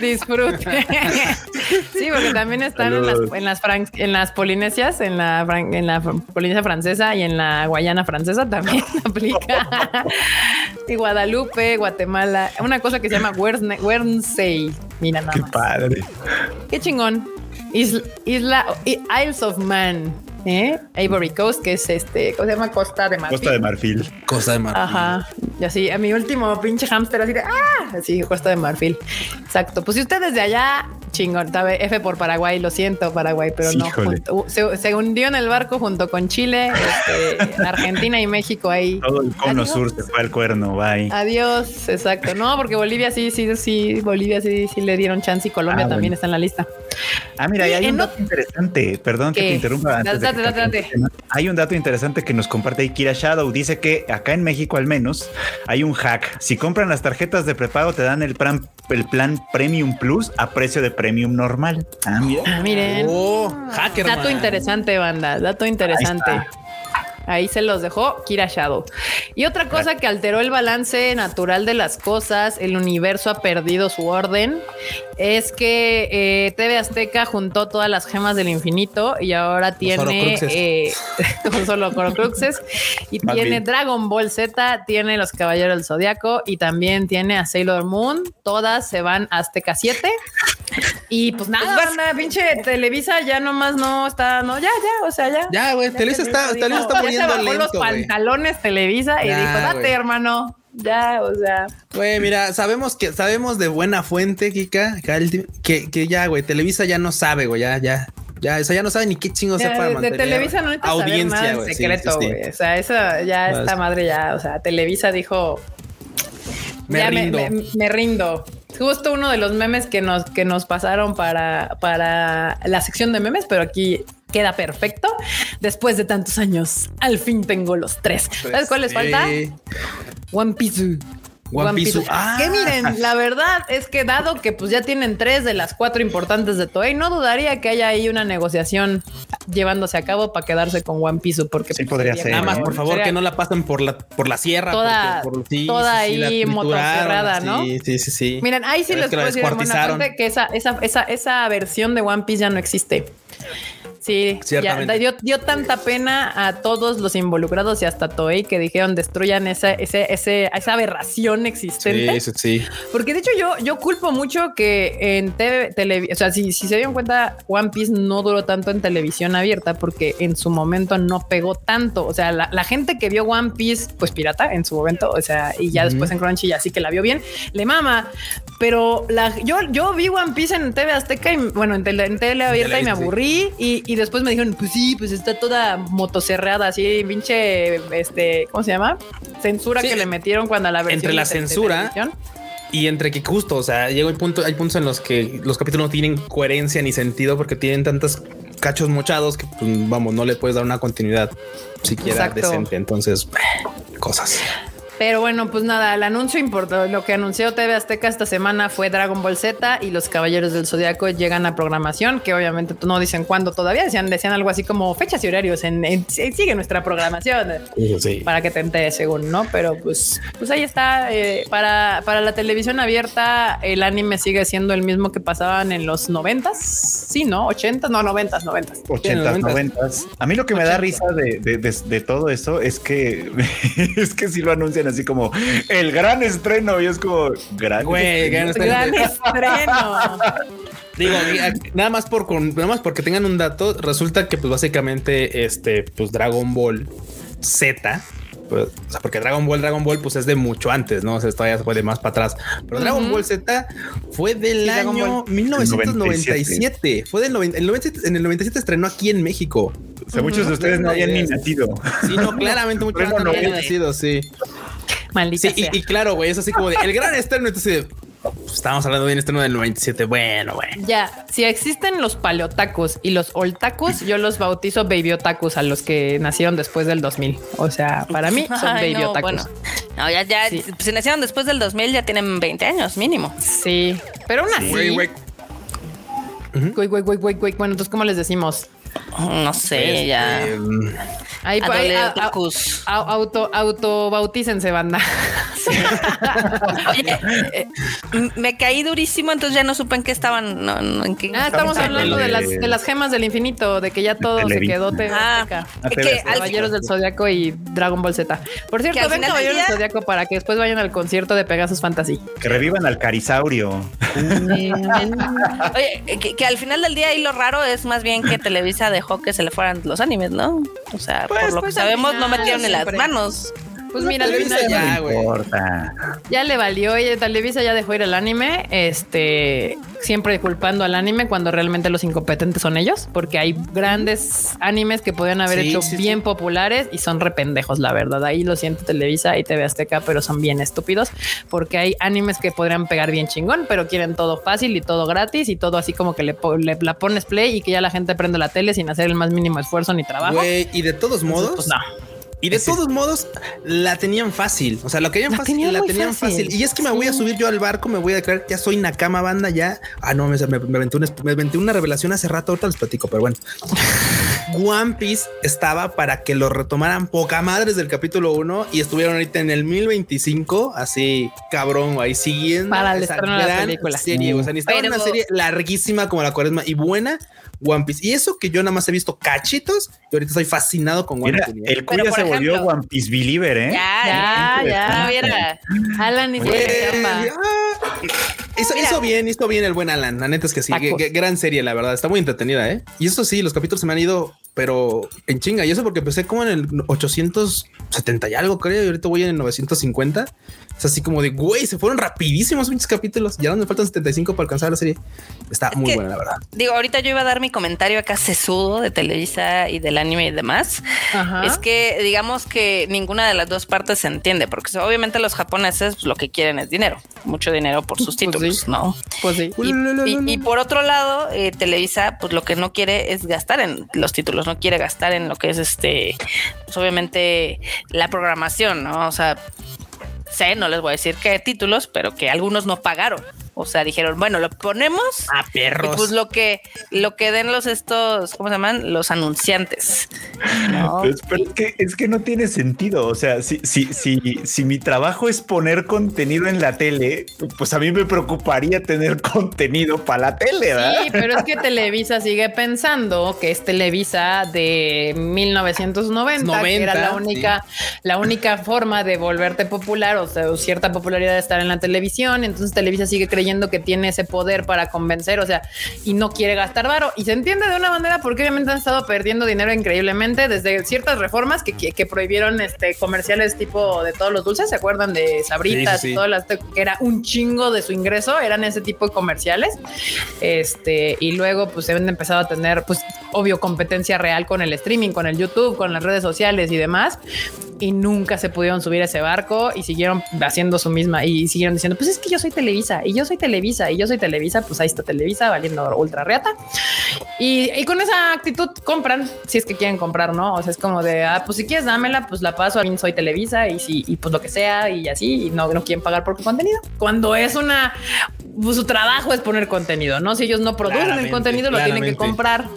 Disfrute. sí, porque también están en las, en las, en las Polinesias, en la, en la Polinesia francesa y en la Guayana francesa también aplica. y Guadalupe, Guatemala, una cosa que se llama Guernsey. Mira nada Qué más. padre. Qué chingón. Isla, Isles of Man, ¿eh? Ivory Coast, que es este, ¿cómo se llama? Costa de Marfil. Costa de Marfil. Cosa de mar. Ajá. Y así, a mi último pinche hámster así de ¡ah! Así, Costa de Marfil. Exacto. Pues si usted desde allá, chingón, F por Paraguay, lo siento, Paraguay, pero no. Junto- se, se hundió en el barco junto con Chile, este, Argentina y México ahí. Todo el cono Adiós. sur se fue al cuerno. Bye. Adiós, exacto. No, porque Bolivia sí, sí, sí, Bolivia sí, sí le dieron chance y Colombia Ah, también bueno. está en la lista. Ah, mira, y hay un no- dato interesante. Perdón que te interrumpa. Antes Date, date, date. Hay un dato interesante que nos comparte Kira Shadow. Dice que acá en México, al menos, hay un hack. Si compran las tarjetas de prepago, te dan el plan, el plan Premium Plus a precio de Premium normal. Ah, mira. Ah, miren. Oh, hacker. Dato man. interesante, banda. Dato interesante. Ahí Ahí se los dejó Kira Shadow. Y otra cosa que alteró el balance natural de las cosas, el universo ha perdido su orden, es que eh, TV Azteca juntó todas las gemas del infinito y ahora tiene eh, no solo Horocruxes y Más tiene bien. Dragon Ball Z, tiene los Caballeros del Zodiaco y también tiene a Sailor Moon. Todas se van a Azteca 7. Y pues nada, vas- banda, pinche Televisa ya nomás no está, no, ya, ya, o sea, ya. Ya, güey. Televisa está, Televisa Televisa dijo, está ya muriendo se bajó los lento, pantalones Televisa y Ya, dijo, date, hermano. Ya, o sea, Güey, mira, sabemos que sabemos de buena fuente, Kika, que, que, ya, güey, Televisa ya no sabe, güey, ya, ya. Ya, o sea, ya no sabe ni qué chingo ya, sea para de, de mantener Televisa no necesitas saber audiencia, nada en güey. Sí, secreto, sí. O sea, eso ya No, esta es- madre ya, o sea, Televisa dijo, Me ya rindo. Me, me rindo. Justo uno de los memes que nos, que nos pasaron para, para la sección de memes, pero aquí queda perfecto. Después de tantos años, al fin tengo los tres. ¿Sabes cuál les falta? One Piece. One Piece. Ah. Que miren, la verdad es que dado que pues ya tienen tres de las cuatro importantes de Toei, no dudaría que haya ahí una negociación llevándose a cabo para quedarse con One Piece porque Sí, pues, podría sería ser, Nada más, por favor, sería que no la pasen por la, por la sierra. Toda- porque por- sí, toda sí, ahí motocerrada, ¿no? Sí, sí, sí, sí. Miren, ahí sí Pero les puedo decir que esa, esa, esa, esa versión de One Piece ya no existe. Sí, ya Ciertamente. dio, dio tanta pena a todos los involucrados y hasta Toei que dijeron destruyan esa, ese, ese, esa aberración existente. Sí, sí, sí. Porque de hecho yo, yo culpo mucho que en TV, o sea, si, si se dieron cuenta, One Piece no duró tanto en televisión abierta porque en su momento no pegó tanto. O sea, la, la gente que vio One Piece, pues pirata en su momento, o sea, y ya después en Crunchy, así que la vio bien, le mama. Pero la, yo, yo vi One Piece en TV Azteca y bueno, en tele, en tele abierta y me aburrí. Y, y después me dijeron, pues sí, pues está toda motocerrada, así, pinche, este, ¿cómo se llama? Censura Sí, que le metieron cuando la versión entre la de te- de censura. Y entre que justo, o sea, llega el punto, hay puntos en los que los capítulos no tienen coherencia ni sentido porque tienen tantos cachos mochados que, pues, vamos, no le puedes dar una continuidad siquiera Exacto. decente. Entonces, cosas. Pero bueno, pues nada, el anuncio importante, lo que anunció TV Azteca esta semana fue Dragon Ball Z y los Caballeros del Zodiaco llegan a programación, que obviamente no dicen cuándo todavía, decían, decían algo así como fechas y horarios en, en- sigue nuestra programación Sí. para que te enteres según, ¿no? Pero pues, pues ahí está. eh, para, para la televisión abierta, el anime sigue siendo el mismo que pasaban en los noventas. Sí, ¿no? ¿80? No, noventas, noventas. 80, 90s. 90. A mí lo que me da risa de, de- de- de todo eso es que es que si lo anuncian así como el gran estreno y es como gran Güey, gran estreno. Gran estreno. Digo, y- nada más por con- nada más porque tengan un dato, resulta que pues básicamente este pues Dragon Ball Z pues, o sea, porque Dragon Ball, Dragon Ball, pues es de mucho antes, ¿no? O sea, esto ya fue de más para atrás. Pero Dragon. Ball Z fue del año Ball. 1997. Fue del noven- el 97, en el 97 estrenó aquí en México. O sea, muchos de ustedes no habían ni nacido. Sí, no, claramente mucho Estreno antes no había 90. nacido, sí. Maldita Sí, sea. y, y claro, güey, es así como de el gran estreno, entonces estábamos hablando bien este uno del 97. Bueno, bueno. Ya, si existen los paleotacos y los oltacos, yo los bautizo baby otakus a los que nacieron después del 2000. O sea, para mí son Ay, baby no, otakus. bueno. No, ya, ya, Sí. si nacieron después del 2000 ya tienen 20 años mínimo. Sí, pero aún así. Güey, güey. Güey, güey, güey, güey, güey. Bueno, entonces, ¿cómo les decimos? No sé, ya. Este, Ahí, ahí, a- a- otakus. a- auto, auto bautícense, banda. Oye, eh, me caí durísimo, entonces ya no supe en qué estaban. No, no, en qué Ah, estamos hablando de las, de- de las gemas del infinito, de que ya todo se quedó Ah, que Caballeros del Zodiaco y Dragon Ball Z. Por cierto, ven Caballeros del Zodiaco para que después vayan al concierto de Pegasus Fantasy. Que revivan al Carisaurio. Oye, que, que al final del día ahí lo raro es más bien que Televisa dejó que se le fueran los animes, ¿no? O sea, Pues, por lo pues, que al sabemos, no metieron en las manos. Pues mira, al Televisa final ya, güey. No importa. ya le valió. y Televisa ya dejó ir el anime. Este siempre culpando al anime cuando realmente los incompetentes son ellos, porque hay grandes animes que podrían haber Sí, hecho sí, bien populares y son rependejos, la verdad. Ahí lo siento Televisa y TV Azteca, pero son bien estúpidos porque hay animes que podrían pegar bien chingón, pero quieren todo fácil y todo gratis y todo así como que le, po- le- la pones play y que ya la gente prende la tele sin hacer el más mínimo esfuerzo ni trabajo. Güey, y de todos modos, Pues no. Y de todos modos la tenían fácil. O sea, lo que La fácil, la tenían fácil. fácil. Y es que me voy a subir yo al barco, me voy a declarar, ya soy Nakama banda, ya. Ah, no, me, me, me aventé una, me aventé una revelación hace rato, ahorita les platico, pero bueno. One Piece estaba para que lo retomaran poca madres del capítulo 1 y estuvieron ahorita en el 1025, así cabrón, ahí siguiendo. Para el esa la gran película. Serie, o sea, necesitaban Pero- una serie larguísima como la cuaresma y buena. One Piece. Y eso que yo nada más he visto cachitos y ahorita estoy fascinado con One Mira, Piece. el Cuya se volvió One Piece Believer, ¿eh? Ya, Ya, ya. viera. Alan y ah, hizo, Mira. hizo bien, hizo bien el buen Alan. La neta es que sí, gran serie, la verdad. Está muy entretenida, ¿eh? Y eso sí, los capítulos se me han ido, pero en chinga. Y eso porque empecé como en el 870 y algo, creo. Y ahorita voy en el 950. Es así como de, güey, se fueron rapidísimos muchos capítulos. Ya no me faltan 75 para alcanzar la serie. Está Es muy que- buena, la verdad. Digo, ahorita yo iba a dar mi comentario acá sesudo de Televisa y del anime y demás. Ajá. Es que digamos que ninguna de las dos partes se entiende, porque obviamente los japoneses pues, lo que quieren es dinero, mucho dinero por sus Pues sí. ¿no? Pues sí. Y, y- y por otro lado, eh, Televisa, pues lo que no quiere es gastar en los títulos, no quiere gastar en lo que es este, pues obviamente la programación, ¿no? O sea, sé, no les voy a decir qué títulos, pero que algunos no pagaron. O sea, dijeron, bueno, lo ponemos Ah, y perros. pues lo que lo que den los estos, ¿cómo se llaman? Los anunciantes. ¿no? Pues, pero es que, es que no tiene sentido. O sea, si, si, si, si mi trabajo es poner contenido en la tele, pues a mí me preocuparía tener contenido para la tele, ¿verdad? Sí, pero es que Televisa sigue pensando que es Televisa de 1990, que era la 90, única, la única forma de volverte popular, o sea, o cierta popularidad de estar en la televisión. Entonces Televisa sigue creyendo que tiene ese poder para convencer, o sea, y no quiere gastar varo. Y se entiende de una manera porque obviamente han estado perdiendo dinero increíblemente desde ciertas reformas que, que, que prohibieron este comerciales tipo de todos los dulces. ¿Se acuerdan de Sabritas sí, sí. y todas las que era un chingo de su ingreso? Eran ese tipo de comerciales. Este, y luego pues se han empezado a tener, pues, obvio, competencia real con el streaming, con el YouTube, con las redes sociales y demás. Y nunca se pudieron subir a ese barco y siguieron haciendo su misma y siguieron diciendo, pues es que yo soy Televisa y yo soy Televisa y yo soy Televisa, pues ahí está Televisa valiendo ultra reata. Y, y con esa actitud compran, si es que quieren comprar, ¿no? O sea, es como de, ah, pues si quieres dámela, pues la paso a mí, soy Televisa y si, y pues lo que sea y así, y no, no quieren pagar por contenido. Cuando es una, pues su trabajo es poner contenido, ¿no? Si ellos no producen el contenido, lo tienen que comprar.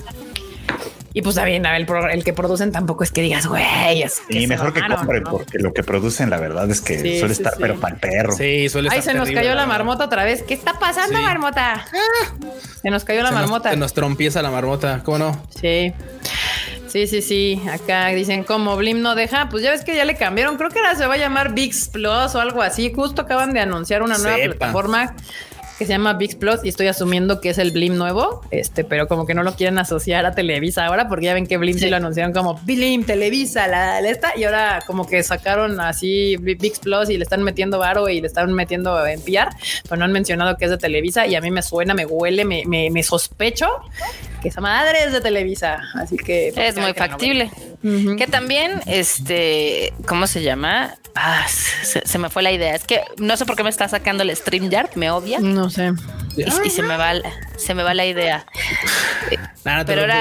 Y pues también el, pro- el que producen tampoco es que digas, güey, es Y mejor que mamaron, compren, ¿no? porque lo que producen, la verdad es que Sí, suele sí, estar, sí. pero para el perro. Sí, suele Ay, estar se nos cayó la marmota otra vez. ¿Qué está pasando, Sí. marmota? Se nos cayó la Se nos- marmota. Se nos trompieza la marmota. ¿Cómo no? Sí. Sí, sí, sí. Acá dicen como Blim no deja. Pues ya ves que ya le cambiaron. Creo que ahora se va a llamar VIX Plus o algo así. Justo acaban de anunciar una nueva Sepa. plataforma que se llama VIX Plus y estoy asumiendo que es el Blim nuevo. Este, pero como que no lo quieren asociar a Televisa ahora porque ya ven que Blim sí, lo anunciaron como Blim, Televisa, la, la esta. Y ahora como que sacaron así VIX Plus y le están metiendo varo y le están metiendo en PR, pero no han mencionado que es de Televisa y a mí me suena, me huele, me, me, me sospecho que esa madre es de Televisa. Así que Es muy factible. Que también, este, ¿cómo se llama? Ah, se, se me fue la idea. Es que no sé por qué me está sacando el StreamYard, me odia. No sé. Y, y se me va, la- se me va la idea. Nada, Pero lo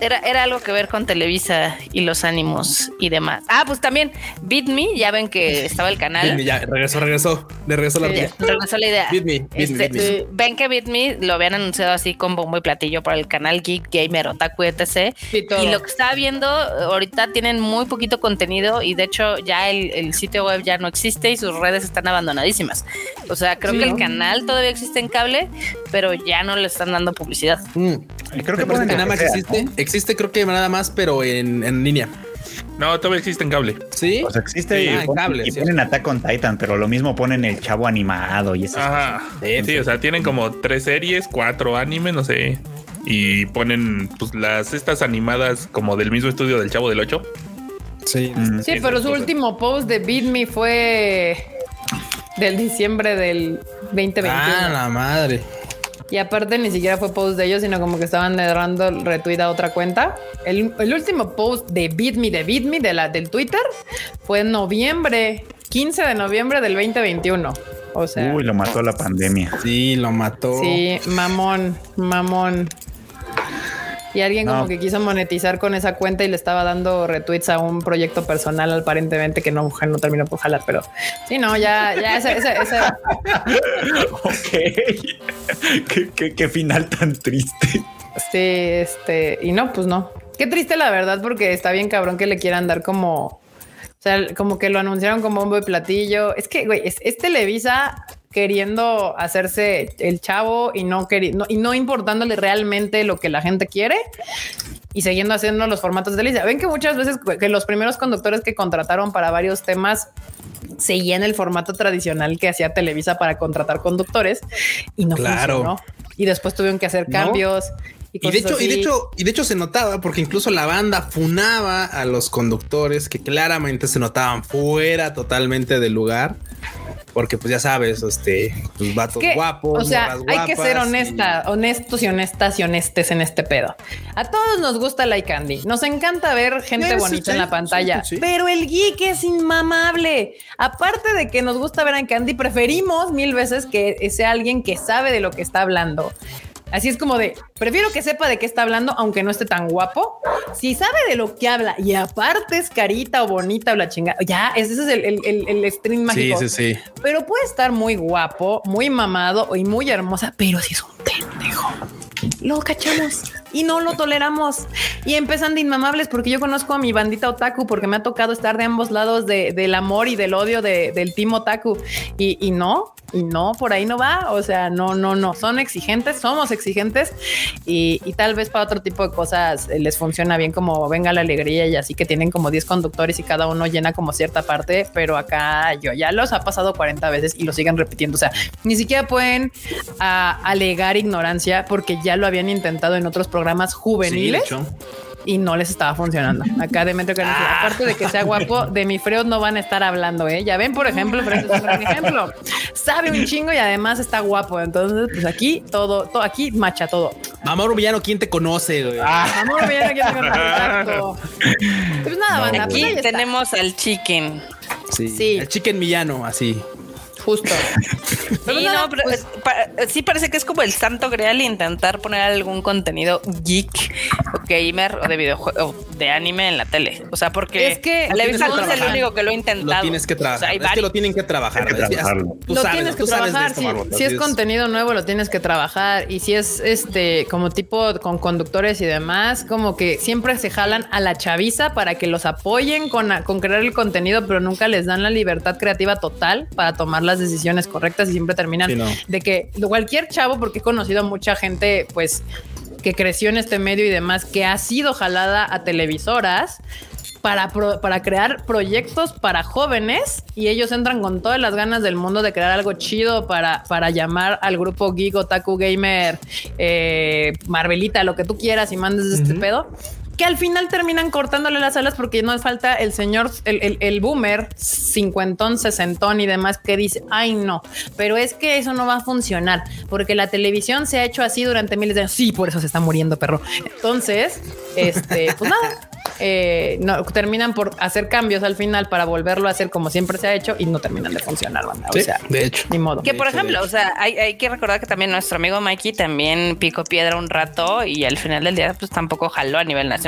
era, era, algo que ver con Televisa y los ánimos y demás. Ah, pues también Beat Me, ya ven que estaba el canal. Beat Me, ya, regresó, regresó. Le regresó la. Ya, regresó la idea. Beat Me, Beat Me, Este, Beat Me. Sí. Ven que Beat Me lo habían anunciado así con bombo y platillo por el canal Geek Gamer Otaku etc. Y lo que estaba viendo, ahorita tienen muy poquito contenido y de hecho ya el, el sitio web ya no existe y sus redes están abandonadísimas. O sea, creo Sí, que ¿no? el canal todavía existe en cable, pero ya no le están dando publicidad. Mm. Creo que nada más sea, existe. ¿no? Existe, creo que nada más, pero en, en línea. No, todavía existe en cable. Sí. O sea, existe Sí, y, ah, en ponen- cable, y sí. ponen Attack on Titan, pero lo mismo ponen el chavo animado y esas Ajá. Sí, Sí, o sea, tienen como tres series, cuatro animes, no sé. Y ponen pues las estas animadas como del mismo estudio del Chavo del 8. sí. Mm. Sí, Esas pero su cosas. último post de Beat Me fue del diciembre del 2021. Ah, la madre. Y aparte ni siquiera fue post de ellos, sino como que estaban dando retweet a otra cuenta. El, el último post de Beat Me, de Beat Me, de la, del Twitter, fue en noviembre, 15 de noviembre del 2021. O sea, Uy, lo mató la pandemia. Sí, lo mató. sí, mamón, mamón. Y alguien como que quiso monetizar con esa cuenta y le estaba dando retweets a un proyecto personal aparentemente que no, no terminó por jalar, pero sí, no, ya, ya esa, esa, esa- Ok. ¿Qué, qué, qué final tan triste. Sí, este, y no, pues no. Qué triste la verdad, porque está bien cabrón que le quieran dar como, o sea, como que lo anunciaron como bombo y platillo. Es que, güey, es, es Televisa queriendo hacerse el chavo y no, queri- no- y no importándole realmente lo que la gente quiere y siguiendo haciendo los formatos de Televisa. Ven que muchas veces que los primeros conductores que contrataron para varios temas seguían el formato tradicional que hacía Televisa para contratar conductores y no Claro. funcionó. Y después tuvieron que hacer ¿No? Y de hecho, y de hecho, y de hecho se notaba porque incluso la banda funaba a los conductores que claramente se notaban fuera totalmente del lugar. Porque pues ya sabes, este, los vatos que, guapos. o sea, hay que ser honesta, honestos y honestas y honestes en este pedo. A todos nos gusta la Candy. Nos encanta ver gente Sí, sí, bonita en la pantalla, sí. pero el geek es inmamable. Aparte de que nos gusta ver a Candy, preferimos mil veces que sea alguien que sabe de lo que está hablando. Así es como de, prefiero que sepa de qué está hablando, aunque no esté tan guapo. Si sabe de lo que habla y aparte es carita o bonita o la chingada, ya, ese es el, el, el, el stream Sí, mágico. sí, sí. Pero puede estar muy guapo, muy mamado y muy hermosa, pero si es un pendejo. Lo cachamos y no lo toleramos. Y empiezan de inmamables porque yo conozco a mi bandita otaku porque me ha tocado estar de ambos lados de- del amor y del odio de- del team otaku. Y, y no, y no, por ahí no va. O sea, no, no, no. Son exigentes, somos exigentes y, y tal vez para otro tipo de cosas eh, les funciona bien como venga la alegría y así que tienen como 10 conductores y cada uno llena como cierta parte. Pero acá yo ya los ha pasado 40 veces y lo siguen repitiendo. O sea, ni siquiera pueden ah, alegar ignorancia porque ya lo habían intentado en otros programas juveniles Sí, de hecho. y no les estaba funcionando. Acá Demetrio Ah. aparte de que sea guapo, de mi Freud no van a estar hablando, ¿eh? Ya ven, por ejemplo, pero este es un gran ejemplo. Sabe un chingo y además está guapo. Entonces, pues aquí todo, todo aquí macha todo. Amor villano, ¿quién te conoce? güey? Amor, bien, aquí tengo contacto. Pues nada, banda, pues Aquí tenemos al chicken. sí. sí. El chicken villano, así. Justo. Sí, no, pero pues, pa- sí parece que es como el santo grial intentar poner algún contenido geek o gamer o de videojuego de anime en la tele. O sea, porque Es que Televisa lo no es el único que lo ha Lo intentado. tienes que O sea, trabajar. hay es que lo tienen que trabajar. Que tú lo sabes, tienes que tú sabes de trabajar. esto, si, Marmota, si es contenido nuevo, lo tienes que trabajar. Y si es este como tipo con conductores y demás, como que siempre se jalan a la chaviza para que los apoyen con, con crear el contenido, pero nunca les dan la libertad creativa total para tomar las decisiones correctas y siempre terminan Sí, no. de que cualquier chavo, porque he conocido a mucha gente, pues que creció en este medio y demás, que ha sido jalada a televisoras para, pro- para crear proyectos para jóvenes y ellos entran con todas las ganas del mundo de crear algo chido para, para llamar al grupo Geek, Otaku Gamer, eh, Marvelita, lo que tú quieras y mandes este pedo. Que al final terminan cortándole las alas porque no falta el señor, el, el, el boomer, cincuentón, sesentón y demás que dice, ay no, pero es que eso no va a funcionar porque la televisión se ha hecho así durante miles de años. Sí, por eso se está muriendo, perro. Entonces, este, pues nada, eh, no, terminan por hacer cambios al final para volverlo a hacer como siempre se ha hecho y no terminan de funcionar, banda. Sí, o sea, de hecho. ni modo. Que por hecho, ejemplo, o sea, hay, hay que recordar que también nuestro amigo Mikey también picó piedra un rato y al final del día pues tampoco jaló a nivel nacional.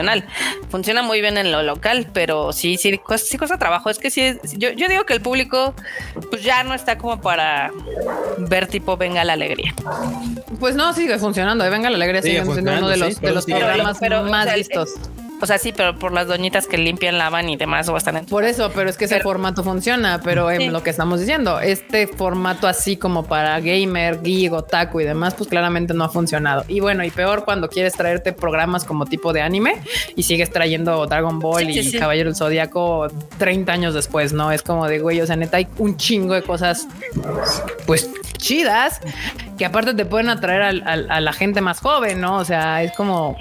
Funciona muy bien en lo local, pero sí, sí, cuesta, sí cuesta trabajo. Es que sí, es- yo, yo digo que el público pues ya no está como para ver tipo venga la alegría. Pues no, sigue funcionando. eh, Venga la alegría Sigue sigue siendo uno funcionando, de sí, los, de los programas pero, o más sea, vistos. O sea, sí, pero por las doñitas que limpian, lavan y demás o están en Por eso, pero es que ese Pero- formato funciona, pero en Sí. lo que estamos diciendo, este formato así como para gamer, geek, otaku y demás, pues claramente no ha funcionado. Y bueno, y peor cuando quieres traerte programas como tipo de anime y sigues trayendo Dragon Ball Sí, y sí, sí. Caballero del Zodíaco 30 años después, ¿no? Es como de, güey, o sea, neta hay un chingo de cosas, pues chidas, que aparte te pueden atraer al- al- a la gente más joven, ¿no? O sea, es como...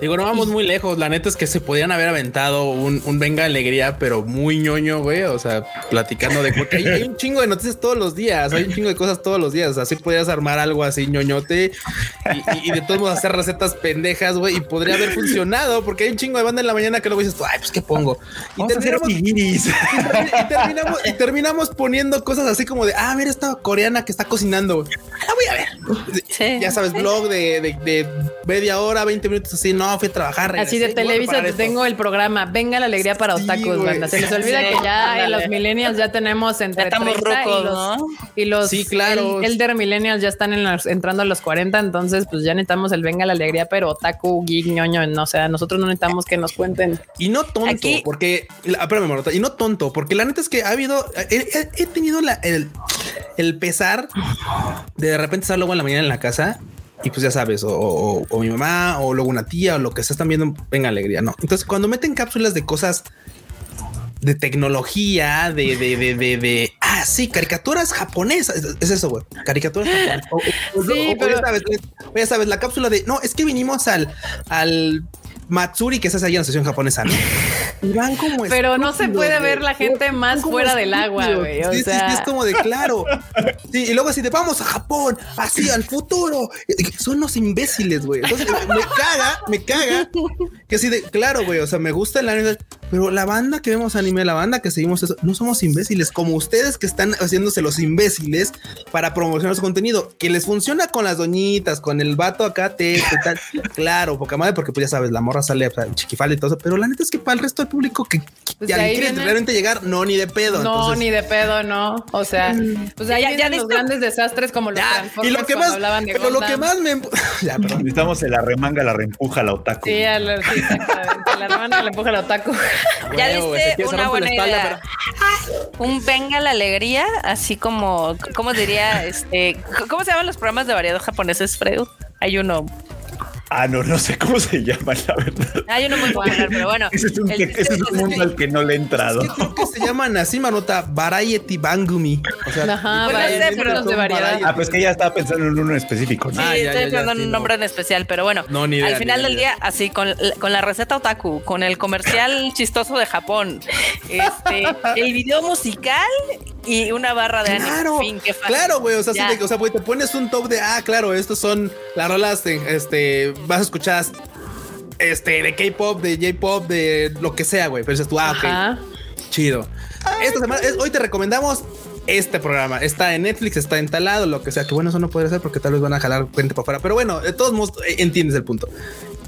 Digo, no vamos muy lejos. La neta es que se podían haber aventado un, un venga alegría, pero muy ñoño, güey. O sea, platicando de porque hay, hay un chingo de noticias todos los días, hay un chingo de cosas todos los días. Así podías armar algo así ñoñote y, y- y de todos modos hacer recetas pendejas, güey. Y podría haber funcionado porque hay un chingo de banda en la mañana que luego dices, tú, ay, pues qué pongo. Y Vamos a hacer terminamos, y terminamos, y terminamos poniendo cosas así como de, ah, mira esta coreana que está cocinando. La voy a ver. Sí. Ya sabes, blog de, de, de media hora, 20 minutos así. No, fui a trabajar. Así de Televisa te tengo el programa Venga la alegría para Sí, otakus, banda. Se les olvida Sí, que ya en los millennials ya tenemos entre Ya estamos 30 rucos, y los, ¿no? y los Sí, claro. el- elder millennials ya están en los- entrando a los 40, entonces pues ya necesitamos el Venga la alegría, pero otaku, geek, ñoño, no, o sea, nosotros no necesitamos que nos cuenten. Y no tonto, Aquí- porque, la- espérame, Marota, y no tonto, porque la neta es que ha habido, he, he- he tenido la- el, el pesar de de repente estar luego en la mañana en la casa y pues ya sabes, o, o- o mi mamá o luego una tía o lo que se están viendo, venga alegría, no. Entonces, cuando meten cápsulas de cosas de tecnología, de, de, de, de, de- ah, sí, caricaturas japonesas, es, es eso, güey, caricaturas japonesas. O- Sí, pero- ya sabes, ya sabes, la cápsula de, no, es que vinimos al, al Matsuri, que es esa allá en la sesión japonesa, ¿no? Y van como Pero no se puede ver la gente más fuera del agua, güey, o Sí, sí, sea. sí, es como de claro. Sí, y luego así de vamos a Japón, así al futuro. Son los imbéciles, güey. Entonces me, me caga, me caga que así de claro, güey. O sea, me gusta el anime, pero la banda que vemos anime, la banda que seguimos eso, no somos imbéciles como ustedes que están haciéndose los imbéciles para promocionar su contenido. Que les funciona con las doñitas, con el vato acá, te, te tal. Claro, poca madre, porque pues ya sabes, la morra sale sea, chiquifal y todo eso. Pero la neta es que para el resto del público que, Pues quiere viene- realmente llegar, no, ni de pedo. No, Entonces, ni de pedo, no. O sea, pues ahí Ya- ya los grandes desastres como los ya, y lo que más, hablaban de pero lo que más me, ya, perdón. Necesitamos el arremanga, la reempuja, la otaku. Sí, sí, exactamente. La hermana le empuja al otaku. Ya quiere- se una la buena espalda, idea. Un venga la alegría, así como, ¿cómo diría? Este, ¿cómo se llaman los programas de variedad japoneses, Freud? Hay uno, Ah, no, no sé cómo se llama, la verdad. hay uno muy popular, pero bueno. Ese es un, el- ese es un mundo al que no le he entrado. Es que creo que se llaman así, manota, Variety Bangumi. O sea, Ajá, Pues no sé, variedad, pero los de variedad. variety. Ah, pues que ya estaba pensando en uno específico. Sí, ¿no? Ah, ya, estoy ya, ya, pensando en sí, un no. nombre en especial, pero bueno, No, ni idea, al ni final idea, del día, así con, con la receta otaku, con el comercial chistoso de Japón, este, el video musical y una barra de anime. Claro, Fin, qué fácil. claro, güey. O sea, sí que, o sea, güey, te pones un top de, ah, claro, estos son las rolas de, este, vas a escuchar, este, de K-pop, de J-pop, de lo que sea, güey. Pero dices tú, ah, ok, chido. Esta semana, es- hoy te recomendamos este programa. Está en Netflix, está en talado, lo que sea. Que bueno, eso no podría ser porque tal vez van a jalar gente para afuera. Pero bueno, de todos modos, eh, entiendes el punto.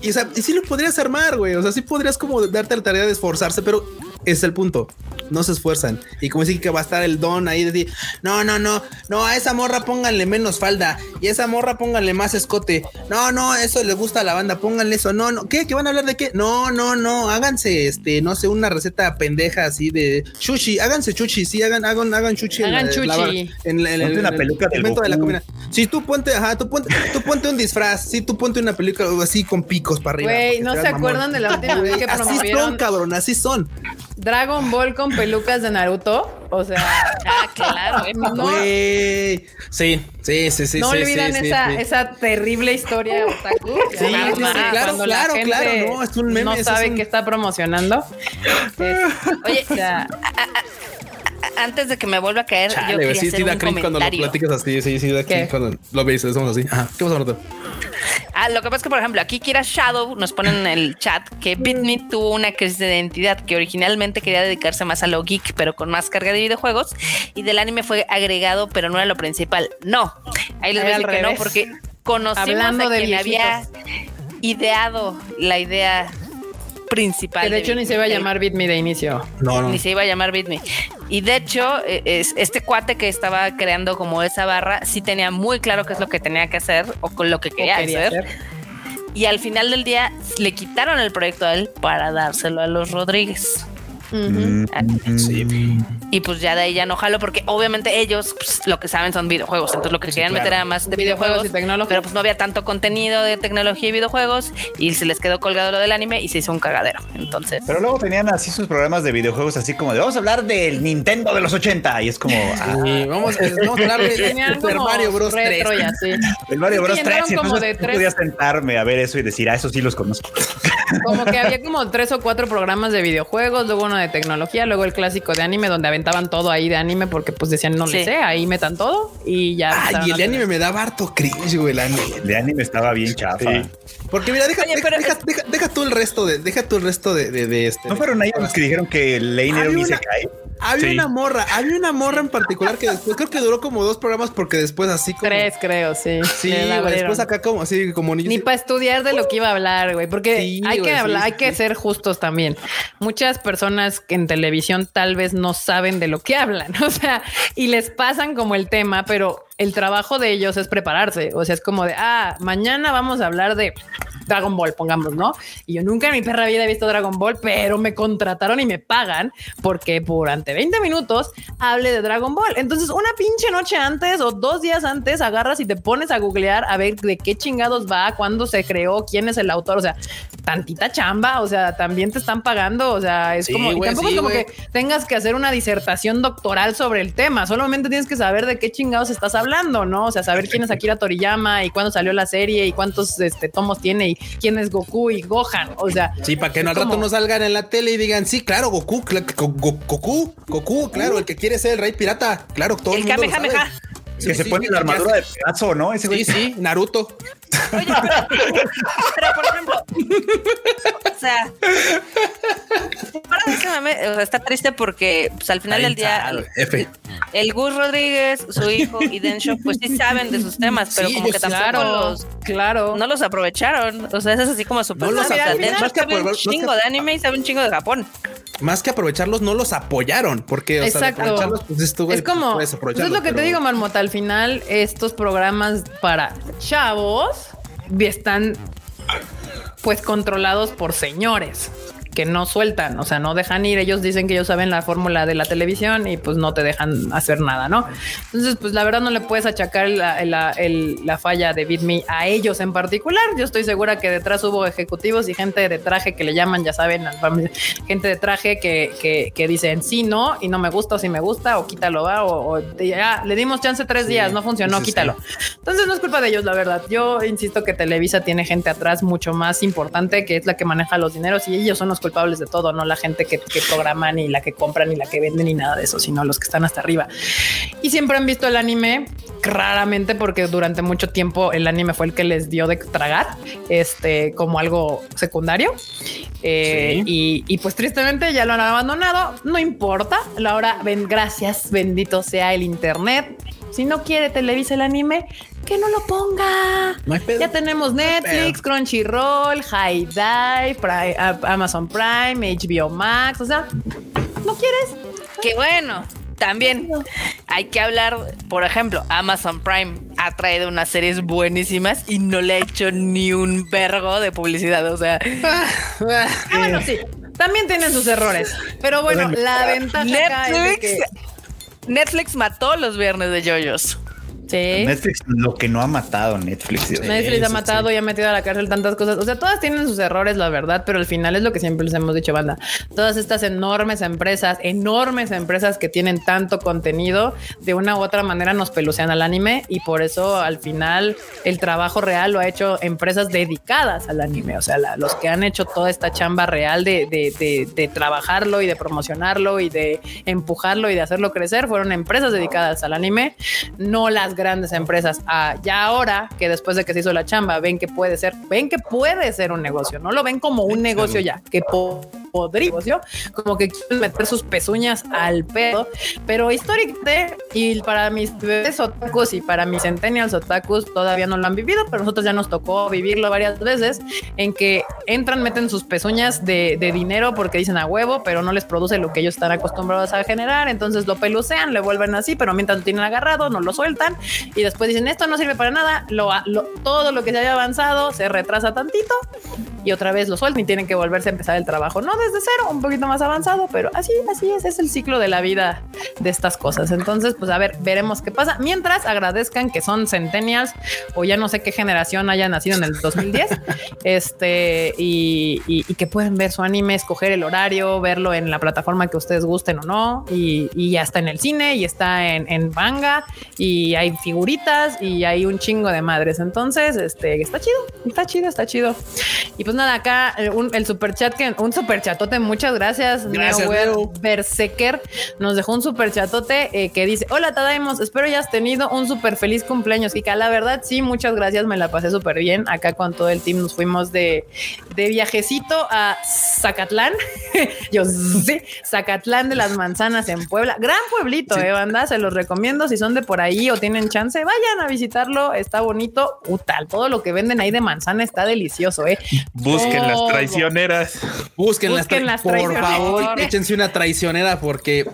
Y, o sea, y sí lo podrías armar, güey. O sea, sí podrías como darte la tarea de esforzarse, pero es el punto. No se esfuerzan. Y como decir que va a estar el don ahí de decir, no, no, no, no, a esa morra pónganle menos falda y a esa morra pónganle más escote. No, no, eso le gusta a la banda, pónganle eso. No, no, ¿qué? ¿Que van a hablar de qué? No, no, no, háganse, este, no sé, una receta pendeja así de chuchi, háganse chuchi, sí, hagan, hagan, hagan chuchi. en Hagan la- la- chuchi. en, la- en una en el peluca del segmento de la comida. Sí, tú ponte, ajá, tú ponte, tú ponte un disfraz, sí, tú ponte una película así con picos para arriba. Güey, ¿no se mamón. acuerdan de la última vez que Así son, promovieron? cabrón, así son. Dragon Ball con pelucas de Naruto. O sea, Ah, claro. no, Güey. Sí, sí, sí, sí. no sí, olvidan sí, esa, sí. esa terrible historia otaku. Sí, claro, la claro, gente claro, no, es un meme, No sabe es un- qué está promocionando. Oye, O sea, antes de que me vuelva a caer, yo Chale, quería güey, sí, hacer sí da un cuando lo platicas así, sí, sí da ¿Qué? cuando lo ves, estamos así. Ajá. ¿Qué pasa? Ah, lo que pasa es que, por ejemplo, aquí Kira Shadow nos pone en el chat que BitMe tuvo una crisis de identidad, que originalmente quería dedicarse más a lo geek, pero con más carga de videojuegos, y del anime fue agregado, pero no era lo principal. No, ahí les voy a decir que no, porque conocimos Hablando a de había ideado la idea principal. que de hecho ni se iba a llamar Beat Me de inicio. No, no. Ni se iba a llamar BitMe. Y de hecho, eh, es, este cuate que estaba creando como esa barra, sí tenía muy claro qué es lo que tenía que hacer o con lo que quería hacer. hacer. Y al final del día le quitaron el proyecto a él para dárselo a los Rodríguez. Mm, Sí. Y pues ya de ahí ya no jalo, porque obviamente ellos pues, lo que saben son videojuegos. Entonces lo que querían claro. meter era más de Videojuegos videojuegos. y tecnología. Pero pues no había tanto contenido de tecnología y videojuegos. Y se les quedó colgado lo del anime y se hizo un cagadero. Entonces. Pero luego tenían así sus programas de videojuegos, así como de vamos a hablar del Nintendo de los 80. Y es como ah, Sí, vamos, vamos a hablar de Tenían Super como Mario Bros. 3. retro y así. el Mario Bros. entraron 3. Y entonces de podía sentarme a ver eso y decir, ah, eso sí los conozco. Como que había como tres o cuatro programas de videojuegos, luego uno de tecnología, luego el clásico de anime donde aventaban todo ahí de anime porque pues decían no le Sí. sé, ahí metan todo y ya. Ay, y el de anime me daba harto cringe, güey, el anime. El de anime estaba bien chafa. Sí. Porque mira, deja, Oye, deja, deja, deja- deja tú el resto de, deja tú el resto de, de, de este. ¿No fueron ellos los que dijeron que Lane era un una- Isekai? Había Sí. una morra, había una morra en particular que después creo que duró como dos programas porque después así como. Tres, creo, sí. Sí, güey, después acá como así como niños. Ni para estudiar de lo que iba a hablar, güey, porque Sí, hay güey, que sí, hablar, sí, hay que ser justos también. Muchas personas que en televisión tal vez no saben de lo que hablan, o sea, y les pasan como el tema, pero el trabajo de ellos es prepararse. O sea, es como de, ah, mañana vamos a hablar de Dragon Ball, pongamos, ¿no? Y yo nunca en mi perra vida he visto Dragon Ball, pero me contrataron y me pagan porque durante 20 minutos hable de Dragon Ball. Entonces, una pinche noche antes o dos días antes agarras y te pones a googlear a ver de qué chingados va, cuándo se creó, quién es el autor. O sea, tantita chamba, o sea, también te están pagando. O sea, es Sí, como, y güey, tampoco sí, es como güey. que tengas que hacer una disertación doctoral sobre el tema. Solamente tienes que saber de qué chingados estás hablando, ¿no? O sea, saber quién es Akira Toriyama y cuándo salió la serie y cuántos este, tomos tiene y quién es Goku y Gohan. O sea, Sí, para que no al rato no salgan en la tele y digan, sí, claro, Goku, cla- Go- Go- Goku, Goku, claro, el que quiere ser el rey pirata, claro, todo el, El mundo lo sabe. que se pone la armadura de pedazo, ¿no? Ese güey. Sí, sí, Naruto. Oye, pero, pero, por ejemplo, o sea, de ese mame, o sea, está triste porque pues, al final del día F. el Gus Rodríguez, su hijo y Densho, pues sí saben de sus temas, pero Sí, como que tampoco claro, los claro. no los aprovecharon. O sea, eso es así como súper. No los o sea, aprovecharon. Densho Más que sabe un aprobar- más que- chingo de anime y sabe un chingo de Japón. Más que aprovecharlos, no los apoyaron, porque, o sea, aprovecharlos, pues esto, güey, es como, puedes eso es lo que te pero- digo, Marmota. Al final, estos programas para chavos están pues controlados por señores que no sueltan, o sea, no dejan ir. Ellos dicen que ellos saben la fórmula de la televisión y pues no te dejan hacer nada, ¿no? Entonces, pues la verdad no le puedes achacar la, la- el- la falla de BitMe a ellos en particular. Yo estoy segura que detrás hubo ejecutivos y gente de traje que le llaman, ya saben, gente de traje que, que, que dicen sí, no, y no me gusta o sí me gusta, o quítalo, va, o, o ya le dimos chance tres días, no funcionó, sí, sí. quítalo. Entonces no es culpa de ellos, la verdad. Yo insisto que Televisa tiene gente atrás mucho más importante que es la que maneja los dineros y ellos son los culpables de todo, no la gente que, que programan ni la que compran ni la que venden ni nada de eso, sino los que están hasta arriba. Y siempre han visto el anime raramente porque durante mucho tiempo el anime fue el que les dio de tragar, este, como algo secundario. Eh, y, y pues tristemente ya lo han abandonado. No importa. Ahora ven, gracias, bendito sea el internet. Si no quiere Televisa el anime, que no lo ponga. No hay pedo. Ya tenemos Netflix, Crunchyroll, High Dive, Prime- a- Amazon Prime, HBO Max. O sea, ¿no quieres? Que bueno, también hay que hablar, por ejemplo, Amazon Prime ha traído unas series buenísimas y no le ha hecho ni un vergo de publicidad. O sea, Ah, bueno, sí. También tienen sus errores. Pero bueno, la ventaja acá es de Netflix, que Netflix mató los viernes de yoyos. Sí. Netflix, lo que no ha matado Netflix. Dios. Netflix Sí, ha sí, matado y ha metido a la cárcel tantas cosas. O sea, todas tienen sus errores, la verdad, pero al final es lo que siempre les hemos dicho, banda. Todas estas enormes empresas, enormes empresas que tienen tanto contenido, de una u otra manera nos pelucean al anime y por eso al final el trabajo real lo ha hecho empresas dedicadas al anime. O sea, la- los que han hecho toda esta chamba real de, de- de- de trabajarlo y de promocionarlo y de empujarlo y de hacerlo crecer fueron empresas dedicadas al anime, no las grandes empresas. Ah, ya ahora que después de que se hizo la chamba, ven que puede ser, ven que puede ser un negocio, no lo ven como un negocio ya, que po- podría negocio, como que quieren meter sus pezuñas al pedo, pero históricamente y para mis bebés otakus y para mis centennials otakus todavía no lo han vivido, pero nosotros ya nos tocó vivirlo varias veces en que entran, meten sus pezuñas de, de dinero porque dicen a huevo, pero no les produce lo que ellos están acostumbrados a generar, entonces lo pelucean, le vuelven así, pero mientras lo tienen agarrado, no lo sueltan y después dicen esto no sirve para nada, todo lo que se haya avanzado se retrasa tantito y otra vez lo sueltan y tienen que volverse a empezar el trabajo, no desde cero, un poquito más avanzado, pero así, así es, es el ciclo de la vida de estas cosas. Entonces, pues a ver, veremos qué pasa. Mientras agradezcan que son centennials o ya no sé qué generación haya nacido en el 2010, este, y, y- y que pueden ver su anime, escoger el horario, verlo en la plataforma que ustedes gusten o no, y, y ya está en el cine y está en, en manga y hay figuritas y hay un chingo de madres. Entonces, este, está chido, está chido, está chido. Y pues nada, acá eh, un- el super chat que un super chatote, muchas gracias. Gracias, Neo. Berserker nos dejó un super chatote eh, que dice: Hola, Tadaimos, espero hayas tenido un súper feliz cumpleaños. Kika, la verdad, sí, muchas gracias, me la pasé súper bien. Acá con todo el team nos fuimos de, de viajecito a Zacatlán. Yo sí, Zacatlán de las Manzanas en Puebla. Gran pueblito, eh, banda. Se los recomiendo si son de por ahí o tienen chance, vayan a visitarlo. Está bonito. Utal, todo lo que venden ahí de manzana está delicioso, eh. Busquen las traicioneras. Busquen, Busquen las, las tra- por traicioneras. favor, échense una traicionera porque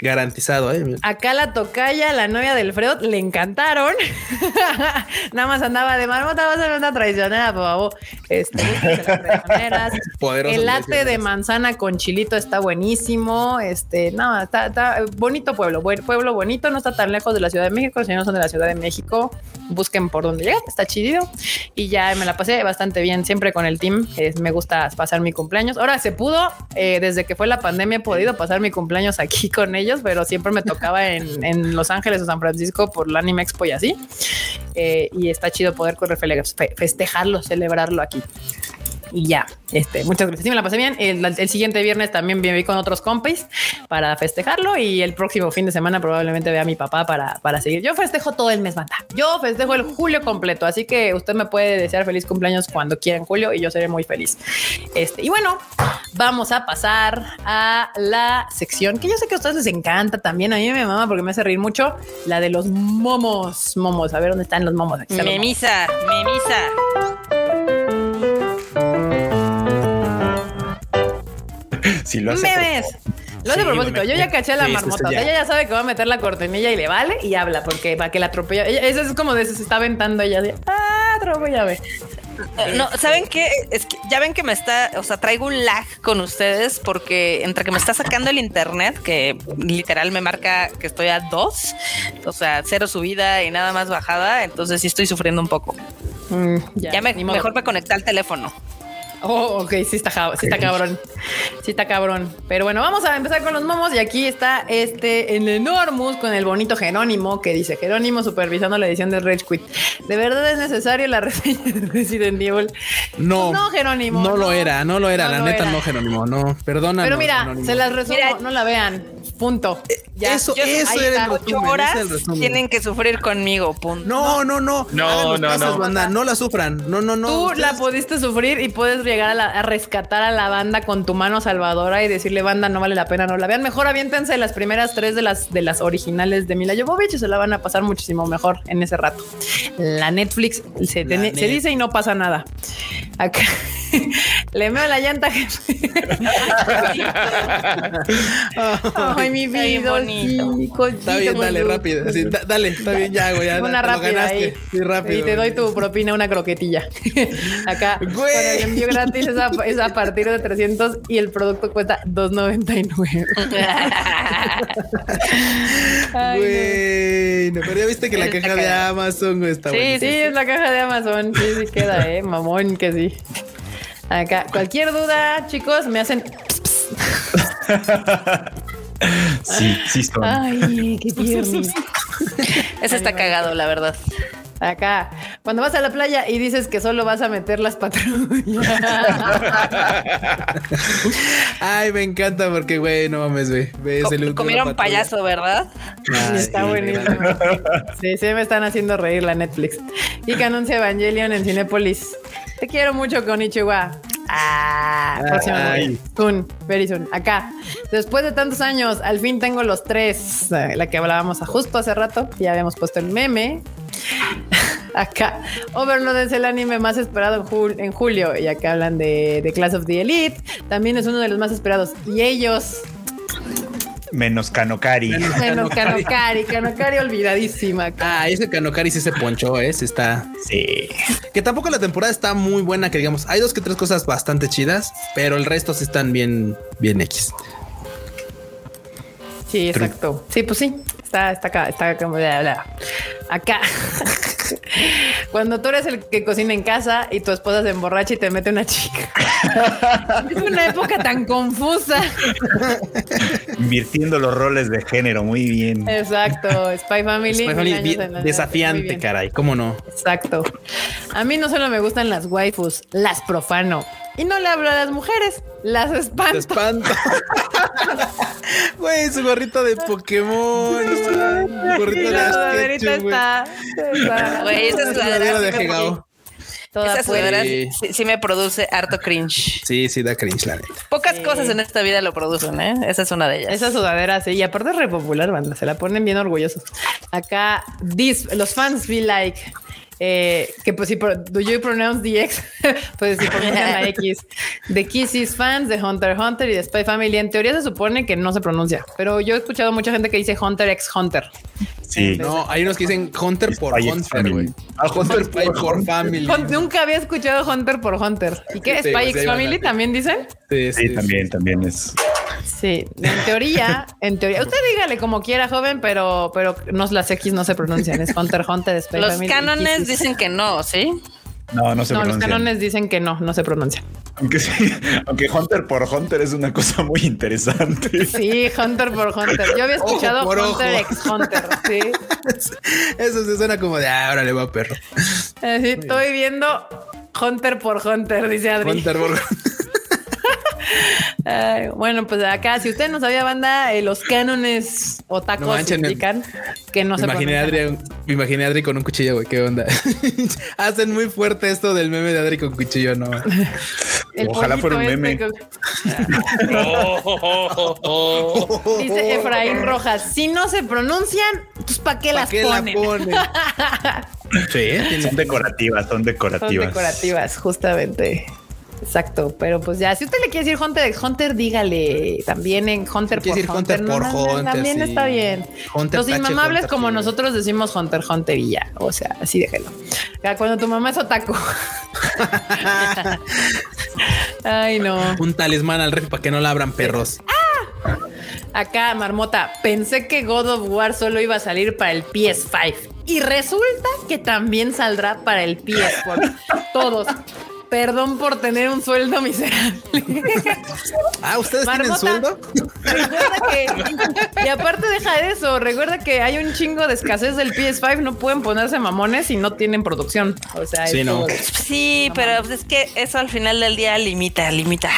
garantizado, eh. Acá la tocaya, la novia del Freud, le encantaron. Nada más andaba de marmota, va a ser una traicionera, por favor. Este, búsquense las traicioneras. Poderosas El latte de manzana con chilito está buenísimo. Este, no, está, está bonito pueblo, buen pueblo bonito, no está tan lejos de la Ciudad de México. Si no son de la Ciudad de México, busquen por donde llegan, está chido. Y ya me la pasé bastante bien, siempre con el team. eh, me gusta pasar mi cumpleaños. Ahora se pudo, eh, desde que fue la pandemia, he podido pasar mi cumpleaños aquí con ellos, pero siempre me tocaba en, en Los Ángeles o San Francisco por la Anime Expo y así. Eh, y está chido poder festejarlo, celebrarlo aquí. Y ya, este, muchas gracias. Sí, me la pasé bien. El, el siguiente viernes también viví con otros compis para festejarlo y el próximo fin de semana probablemente vea a mi papá para, para seguir. Yo festejo todo el mes, banda. Yo festejo el julio completo, así que usted me puede desear feliz cumpleaños cuando quiera en julio y yo seré muy feliz. Este, y bueno, vamos a pasar a la sección que yo sé que a ustedes les encanta también. A mí me mama porque me hace reír mucho la de los momos. Momos, a ver dónde están los momos. Aquí están los momos. Memisa, memisa. Si lo hace. memes. Lo hace a propósito. me- Yo ya caché a la sí, sí, marmota. O sea, ella ya sabe que va a meter la cortinilla y le vale y habla porque para que la atropella. Ella- Eso es como de se está aventando ella. De, ah, atropellame. No, ¿saben qué? Es que ya ven que me está, o sea, traigo un lag con ustedes porque entre que me está sacando el internet, que literal me marca que estoy a dos, o sea, cero subida y nada más bajada, entonces sí estoy sufriendo un poco. Mm, Ya, me, ni modo. mejor me conecté al teléfono. Oh, ok, sí está, ja- sí está cabrón. Sí está cabrón. Pero bueno, vamos a empezar con los momos. Y aquí está este, el Enormous con el bonito Jerónimo que dice Jerónimo supervisando la edición de Rage Quit. ¿De verdad es necesario la reseña de Resident Evil? No, Pues no, Jerónimo, No, no. lo era, no lo era, No la lo neta era. no, Jerónimo, no. Perdona. Pero mira, se las resumo, Mira, no la vean. Punto. Ya. eso, Yo- eso era el Ocho resumen, ese horas es el resumen. tienen que sufrir conmigo, punto. No, no, no. No, no, caso, no. banda, no la sufran. No, no, no. Tú ustedes- la pudiste sufrir y puedes llegar a, la- a rescatar a la banda con tu mano salvadora y decirle banda no vale la pena no la vean mejor aviéntense las primeras tres de las de las originales de Mila Jovovich y se la van a pasar muchísimo mejor en ese rato. La Netflix se, La se dice y no pasa nada. Acá Le meo la llanta. Ay, mi vida. sí, Está bien, dale, rápido. Da- dale, está bien, ya, güey. Ya, Una rápida ganaste. ahí. Sí, rápido. Y te doy tu propina, una croquetilla. Acá, Güey. con el envío gratis es a, es a partir de 300 y el producto cuesta 2.99. Ay, no. Güey, no, pero ya viste que la caja de. Amazon está Sí. Sí, es la caja de Amazon. Sí, sí queda, eh. Mamón, que sí. Acá, cualquier duda, chicos, me hacen. Sí, sí son. Ay, qué tierno. Ese está cagado, la verdad. Acá, cuando vas a la playa y dices que solo vas a meter las patrullas. Ay, me encanta porque, güey, no mames, güey. De Comieron payaso, ¿verdad? Ay, Está buenísimo. Sí, sí, me están haciendo reír la Netflix. Y que anuncia Evangelion en Cinépolis. Te quiero mucho con Ichiwa. Ah. Ay. Soon, very soon. Acá. Después de tantos años, al fin tengo los tres. eh, La que hablábamos justo hace rato. Ya habíamos puesto el meme. Acá, Overlord es el anime más esperado en, jul- en julio. Y acá hablan de, de Class of the Elite. También es uno de los más esperados. Y ellos, Menos Kanokari. menos Kanokari, Kanokari olvidadísima. Ah, ese Kanokari sí se ponchó, ¿eh? Sí está. Sí. Que tampoco la temporada está muy buena, que digamos. Hay dos que tres cosas bastante chidas, pero el resto sí están bien, bien X. Sí, exacto. Sí, pues sí. Está, está acá, está como bla, bla. acá. Cuando tú eres el que cocina en casa y tu esposa se emborracha y te mete una chica. es una época tan confusa. Invirtiendo los roles de género muy bien. Exacto. Spy Family. Spy mil Family, bien la- desafiante, bien. caray. ¿Cómo no? Exacto. A mí no solo me gustan las waifus, las profano. Y no le hablo a las mujeres, las Te espanto. espanto. Güey, su gorrito de Pokémon. güey. Su gorrito Y de güey. está, está Güey, esa Su sudadera de me- Hegao. toda Esa sudadera Sí. sí, sí me produce harto cringe. Sí, sí, da cringe, la neta. Pocas cosas en esta vida lo producen, ¿eh? Esa es una de ellas. Esa sudadera, sí, y aparte es re popular, banda, se la ponen bien orgullosos. Acá, this, los fans feel like eh, que pues si do you pronounce the X, pues si pronuncian la X. De Kisses fans, de Hunter x Hunter y de Spy Family. En teoría se supone que no se pronuncia, pero yo he escuchado mucha gente que dice Hunter x Hunter. Sí. No, hay unos que dicen Hunter por Hunter, güey. Ah, Hunter Spy por. Family. Nunca había escuchado Hunter por Hunter. ¿Y qué? Sí, ¿Spy pues, x ahí van Family también dicen? Sí, Sí, también, también es. Sí, en teoría, en teoría. Usted dígale como quiera, joven, pero, pero no, las X no se pronuncian. Es Hunter Hunter, Spy Los Family cánones dicen que no, ¿sí? No, no se No, los pronuncia. canones dicen que no, no se pronuncia. Aunque sí, aunque Hunter por Hunter es una cosa muy interesante. Sí, Hunter por Hunter. Yo había Ojo escuchado por Hunter ojo. x Hunter. Sí. Eso se suena como de, ah, órale, va perro. Así, estoy viendo Hunter por Hunter, dice Adri. Hunter por Ay, bueno, pues acá, si usted no sabía, banda, eh, los cánones o No tacos me- indican que no se imaginé a. Adri, me imaginé a Adri con un cuchillo, güey. ¿Qué onda? Hacen muy fuerte esto del meme de Adri con cuchillo, no. El Ojalá fuera un meme. este Oh, oh, oh, oh. Dice Efraín Rojas, si no se pronuncian, pues ¿para qué ¿Para las qué la ponen? sí, Son decorativas, son Son decorativas. decorativas, justamente. Exacto, pero pues ya, si usted le quiere decir Hunter Hunter, dígale también en Hunter por decir Hunter por no, no, Hunter, También sí. está bien. Hunter Los inmamables Hunter, como sí. nosotros decimos Hunter Hunter y ya, o sea, así déjelo. Cuando tu mamá es otaku. Ay, no. un talismán al ref para que no la abran perros. Acá, Marmota, pensé que God of War solo iba a salir para el PS5 y resulta que también saldrá para el PS4. Todos. Perdón por tener un sueldo miserable. Ah, ¿ustedes Marmota. tienen sueldo? recuerda que, y aparte deja de eso, recuerda que hay un chingo de escasez del PS5, no pueden ponerse mamones y no tienen producción. O sea, Sí, no. de- Sí, pero pues es que eso al final del día limita, limita.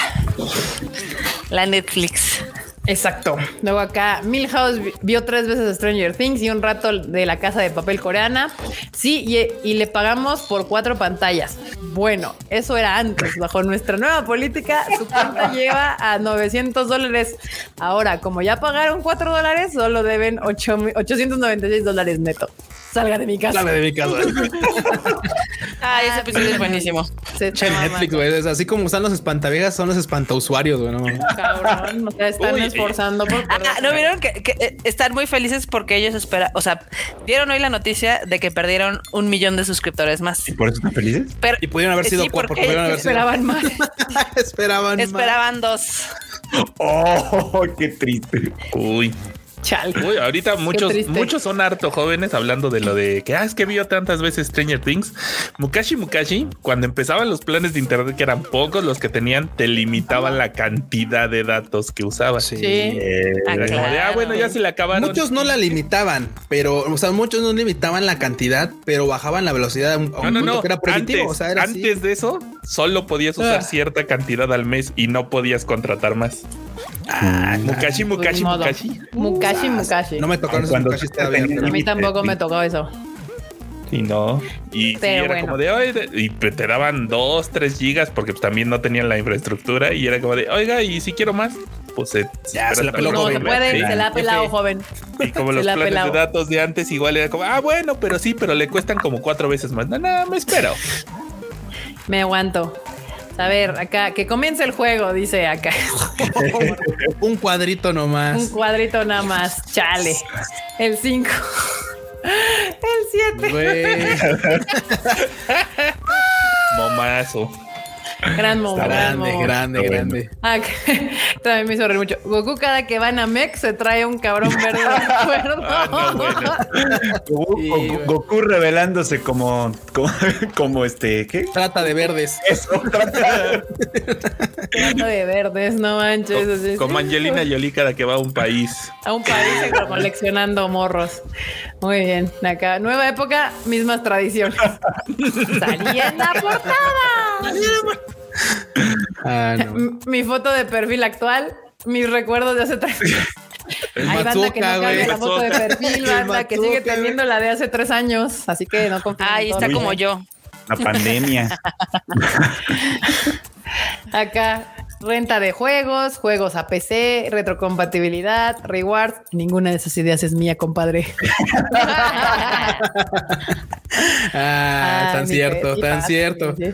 La Netflix. Exacto. Luego acá, Milhouse vi- vio tres veces Stranger Things y un rato de la casa de papel coreana. Sí, y, y le pagamos por cuatro pantallas. Bueno, eso era antes. Bajo nuestra nueva política, su cuenta lleva a 900 dólares. Ahora, como ya pagaron cuatro dólares, solo deben ocho mi- 896 dólares neto. Salga de mi casa. Sale de mi casa. Ay, ese episodio es buenísimo. Se Netflix, güey. Es así como están los espantaviejas, son los espantausuarios, güey. No, Cabrón, o sea, están Uy, esforzando por Ah, ¿no vieron que, que, eh, están muy felices porque ellos esperan, o sea, dieron hoy la noticia de que perdieron un millón de suscriptores más. ¿Y por eso están felices? Pero y pudieron haber sido sí, cuatro, porque sido- esperaban más. esperaban. más. esperaban dos. Oh, qué triste. Uy, Uy, ahorita muchos, muchos son harto jóvenes hablando de lo de que ah, es que vio tantas veces Stranger Things. Mukashi Mukashi, cuando empezaban los planes de internet, que eran pocos los que tenían, te limitaban la cantidad de datos que usabas. Sí. Sí. Eh, Ah, ah, bueno, ya se le acabaron. Muchos no la limitaban, pero, o sea, muchos no limitaban la cantidad, pero bajaban la velocidad a un, a No, un no, punto no. que era prohibitivo. Antes, o sea, era así. antes de eso, solo podías usar Ah. cierta cantidad al mes y no podías contratar más. Ah, Mukashi, Mukashi. Mukashi. Mukashi, Mukashi. No me tenían pero- A mí tampoco me tocó eso. Y no. Y sí, era bueno. como de, y te daban dos, tres gigas porque pues, también no tenían la infraestructura y era como de, oiga, y si quiero más, pues se, Ya, se la peló, No, joven. se puede, Sí. se la ha pelado, joven. Y como se los planes pelado. de datos de antes, igual era como, ah, bueno, pero sí, pero le cuestan como cuatro veces más. No, no, me espero. Me aguanto. A ver, acá, que comience el juego, dice acá. Un cuadrito Un nomás. cuadrito nada más. Chale. El 5. El 7. Güey, Momazo. Gran momento. grande, grande, grande. Ah, también me hizo reír mucho. Goku cada que van a Mex se trae un cabrón verde de acuerdo. Ah, no, bueno. Goku, Sí, Goku- güey. Goku revelándose como, como, como este, ¿qué? Trata de verdes. Eso, trata- Trata de verdes, no manches. así. Como Angelina Jolie cada que va a un país. A un país coleccionando morros. Muy bien. Acá, nueva época, mismas tradiciones. Salía en la portada. Ah, no. Mi foto de perfil actual, mis recuerdos de hace tres años. El Hay banda que no cambia la foto de perfil, banda que sigue teniendo la de hace tres años. Así que no confío. Ahí está como yo. la pandemia. Acá, renta de juegos, juegos a PC, retrocompatibilidad, rewards. Ninguna de esas ideas es mía, compadre. Ah, tan cierto, tan fácil, cierto. sí.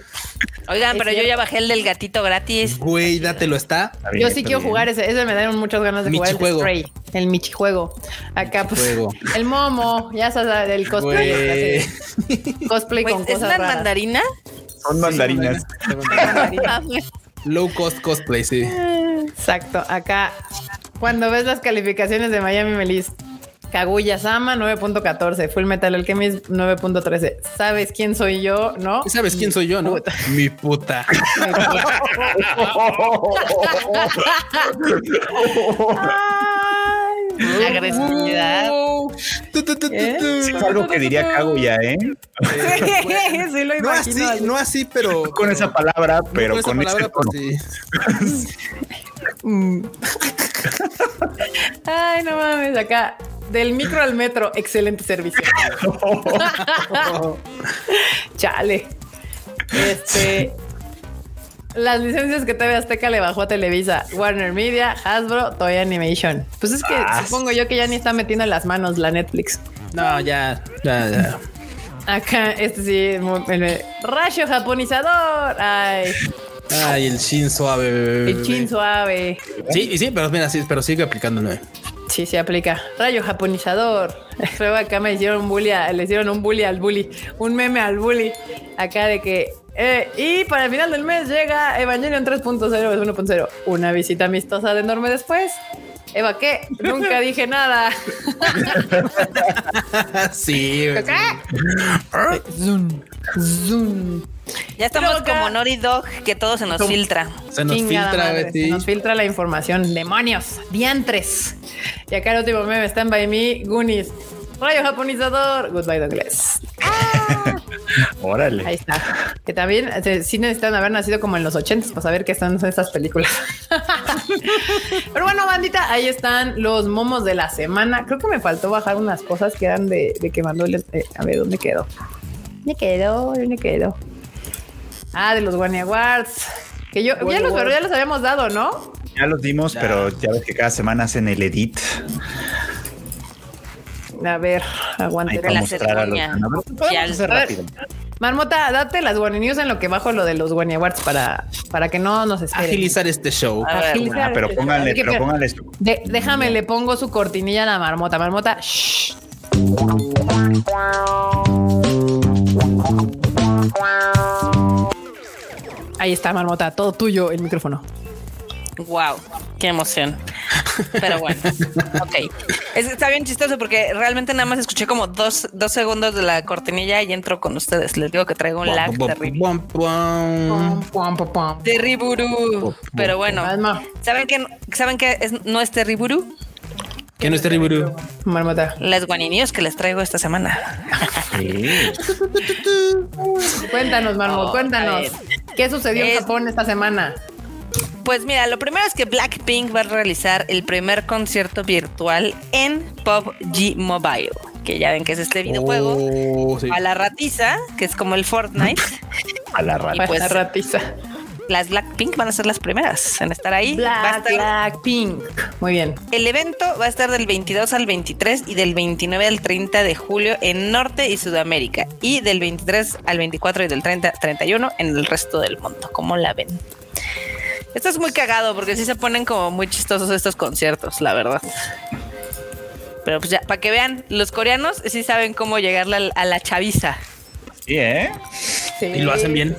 Oigan, Es pero yo ya bajé el del gatito gratis. Güey, dátelo está. Yo sí está quiero bien. jugar ese, ese me dieron muchas ganas de jugar el. Stray, el Michijuego. Acá pues Michijuego. el Momo, ya sabes, el cosplay, cosplay con ¿Es cosas una raras. mandarina? Son mandarinas. Ah, güey. Low cost cosplay, sí. Exacto, acá cuando ves las calificaciones de Miami Melis, Kaguya Sama 9.14, Full Metal Alchemist 9.13. ¿Sabes quién soy yo? ¿No? ¿Sabes quién soy yo, no? Puta. Mi puta. Ay, Agresividad. Tu, tu, tu, tu, ¿Eh? tu. Es algo que diría Kaguya, ¿eh? sí, lo No así, no así, pero. Con esa palabra, pero esa con palabra, tono. pues, sí. Mm. Ay, no mames, acá. Del micro al metro, excelente servicio. Chale. Este. Las licencias que TV Azteca le bajó a Televisa, Warner Media, Hasbro, Toy Animation. Pues es que Ah, supongo yo que ya ni está metiendo en las manos la Netflix. No, ya, ya, ya. Acá, este sí, muy- el- rayo japonizador. Ay, Ay, el chin suave. bebé, el chin suave. Sí, sí, pero mira, sí, pero sigue aplicándolo. Sí, se aplica. Rayo japonizador. Luego acá me hicieron un bully, a- le hicieron un bully al bully, un meme al bully. Acá de que. Eh, y para el final del mes llega Evangelion 3.0 es 1.0. Una visita amistosa de enorme después. Eva, ¿qué? Nunca dije nada. sí, güey. Zoom, zoom. Ya estamos Loca. como Nori Dog, que todo se nos filtra. Se nos Chingada filtra, madre, Betty. se nos filtra la información. Demonios, diantres. Y acá el último meme, Stand by me, Goonies. Rayo japonizador. Goodbye, Douglas. Ahí Órale. está. Que también eh, sí necesitan haber nacido como en los 80 para saber qué están estas películas. Pero bueno, bandita, ahí están los momos de la semana. Creo que me faltó bajar unas cosas que eran de, de que mandó el. eh, a ver, ¿dónde quedó? ¿Dónde quedó? ¿Dónde quedó? Ah, de los One Awards. Que yo, ya los, pero ya los habíamos dado, ¿no? Ya los dimos, pero ya ves que cada semana hacen el edit. A ver, aguante. la ceremonia. Marmota, date las Guani News en lo que bajo lo de los Guani Awards para, para que no nos esperen. Agilizar este show. A ver, Agilizar Ah, pero este- pónganle, que, pero pero- pónganle su- de- déjame, le pongo su cortinilla a la marmota. Marmota, shh. Ahí está, Marmota, todo tuyo el micrófono. Wow, qué emoción. Pero bueno, ok. Es, está bien chistoso porque realmente nada más escuché como dos, dos segundos de la cortinilla y entro con ustedes. Les digo que traigo un lag terrible. Terriburu. Pero bueno, ¿saben qué, ¿saben qué es, no es Terriburu? ¿Qué no es Terriburu? Marmota. Las guaninios que les traigo esta semana. Cuéntanos, Marmota, Oh, cuéntanos. ¿Qué sucedió en Japón esta semana? Pues mira, lo primero es que Blackpink va a realizar el primer concierto virtual en PUBG Mobile, que ya ven que es este videojuego. Oh, sí. A la ratiza, que es como el Fortnite. A la pues- ratiza. Las Blackpink van a ser las primeras en estar ahí. Va a Black, Blackpink. Muy bien. El evento va a estar del 22 al 23 y del 29 al 30 de julio en Norte y Sudamérica y del 23 al 24 y del 30 al 31 en el resto del mundo. ¿Cómo la ven? Esto es muy cagado porque sí se ponen como muy chistosos estos conciertos, la verdad. Pero pues ya, para que vean, los coreanos sí saben cómo llegarle a la chaviza. Sí, ¿eh? Y lo hacen bien.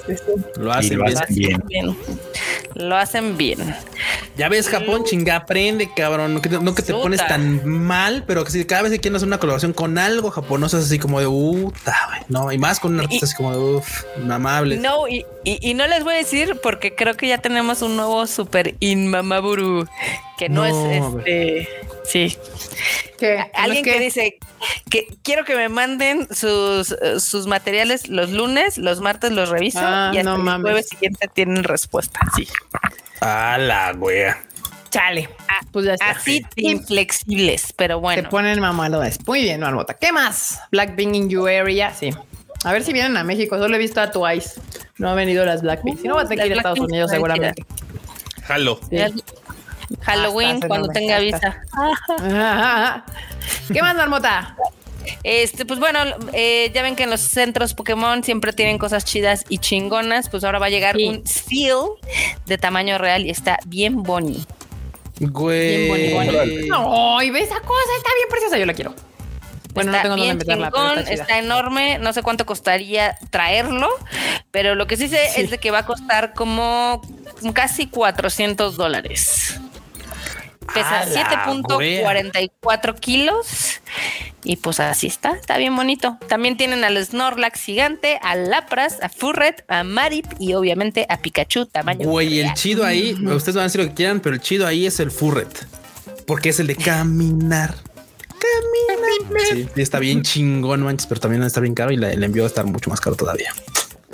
Lo hacen lo bien. hacen bien. Bien. Lo hacen bien. Ya ves, Japón, chinga, aprende, cabrón. No que, no que te pones tan mal, pero que si cada vez que quieren hacer una colaboración con algo japonés, es así como de puta, güey. No, y más con un artista así como de uff, amable. No, y, y- y no les voy a decir porque creo que ya tenemos un nuevo super Inmamaburu que no, No, es este. Sí. ¿Qué? Alguien ¿No es que dice que quiero que me manden sus, eh, sus materiales los lunes, los martes los reviso Ah, y hasta no el mames. jueves siguiente tienen respuesta. Sí. A la wea. Chale. Ah, Pues ya está. Así inflexibles, pero Te bueno. ponen mamalones. Muy bien, Marmota. ¿Qué más? Blackpink in your area. Sí. A ver si vienen a México. Solo he visto a Twice. No han venido las Blackpink. Si no, va a tener que ir a Estados Unidos seguramente. Jalo. Sí. Halloween Hasta cuando tenga visa. ¿Qué más, Marmota? Este, pues bueno, eh, ya ven que en los centros Pokémon siempre tienen cosas chidas y chingonas. Pues ahora va a llegar Sí. un Seal de tamaño real y está bien boni. Güey. Bien bonito. Ay, ve esa cosa. Está bien preciosa. Yo la quiero. Bueno, no está tengo dónde bien pero chingón, está está enorme. No sé cuánto costaría traerlo, pero lo que sí sé Sí. es de que va a costar como casi 400 dólares. Pesa A la 7.44 kilos. Y pues así está, está bien bonito. También tienen al Snorlax gigante, a Lapras, a Furret, a Marip y obviamente a Pikachu tamaño. Güey, el chido ahí, ustedes van a decir lo que quieran, pero el chido ahí es el Furret. Porque es el de caminar. Caminar. Sí, está bien chingón, manches, pero también está bien caro y el envío va a estar mucho más caro todavía.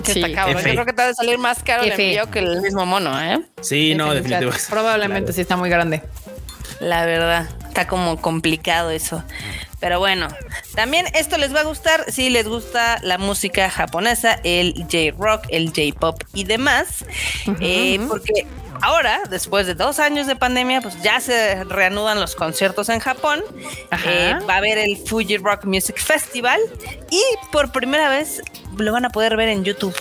Que Sí, está cabrón. F. Yo creo que te va a salir más caro el envío que el mismo mono, ¿eh? Sí, no, Definitivamente. Probablemente sí está muy grande. La verdad, está como complicado eso. Pero bueno, también esto les va a gustar si les gusta la música japonesa, el J-Rock, el J-Pop y demás. Eh, porque ahora, después de dos años de pandemia, pues ya se reanudan los conciertos en Japón. Ajá. Eh, va a haber el Fuji Rock Music Festival y por primera vez lo van a poder ver en YouTube.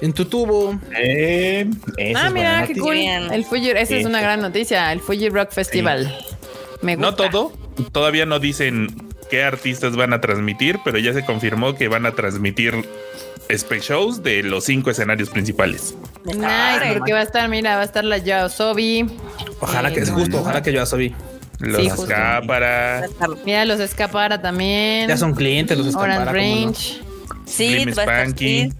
En tu tubo. Eh, Ah, mira, qué cool. Bien. El Fuji, esa es una gran noticia. El Fuji Rock Festival. Me gusta. No todo. Todavía no dicen qué artistas van a transmitir, pero ya se confirmó que van a transmitir space shows de los cinco escenarios principales. Nice, porque va a estar, mira, va a estar la Yaosobi. Ojalá que es justo, ojalá que yo ya sabí. Los Sí, Mira, los Escapara también. Ya son clientes los Orange escampara, ¿cómo no? Range. Sí, a estar Spanky.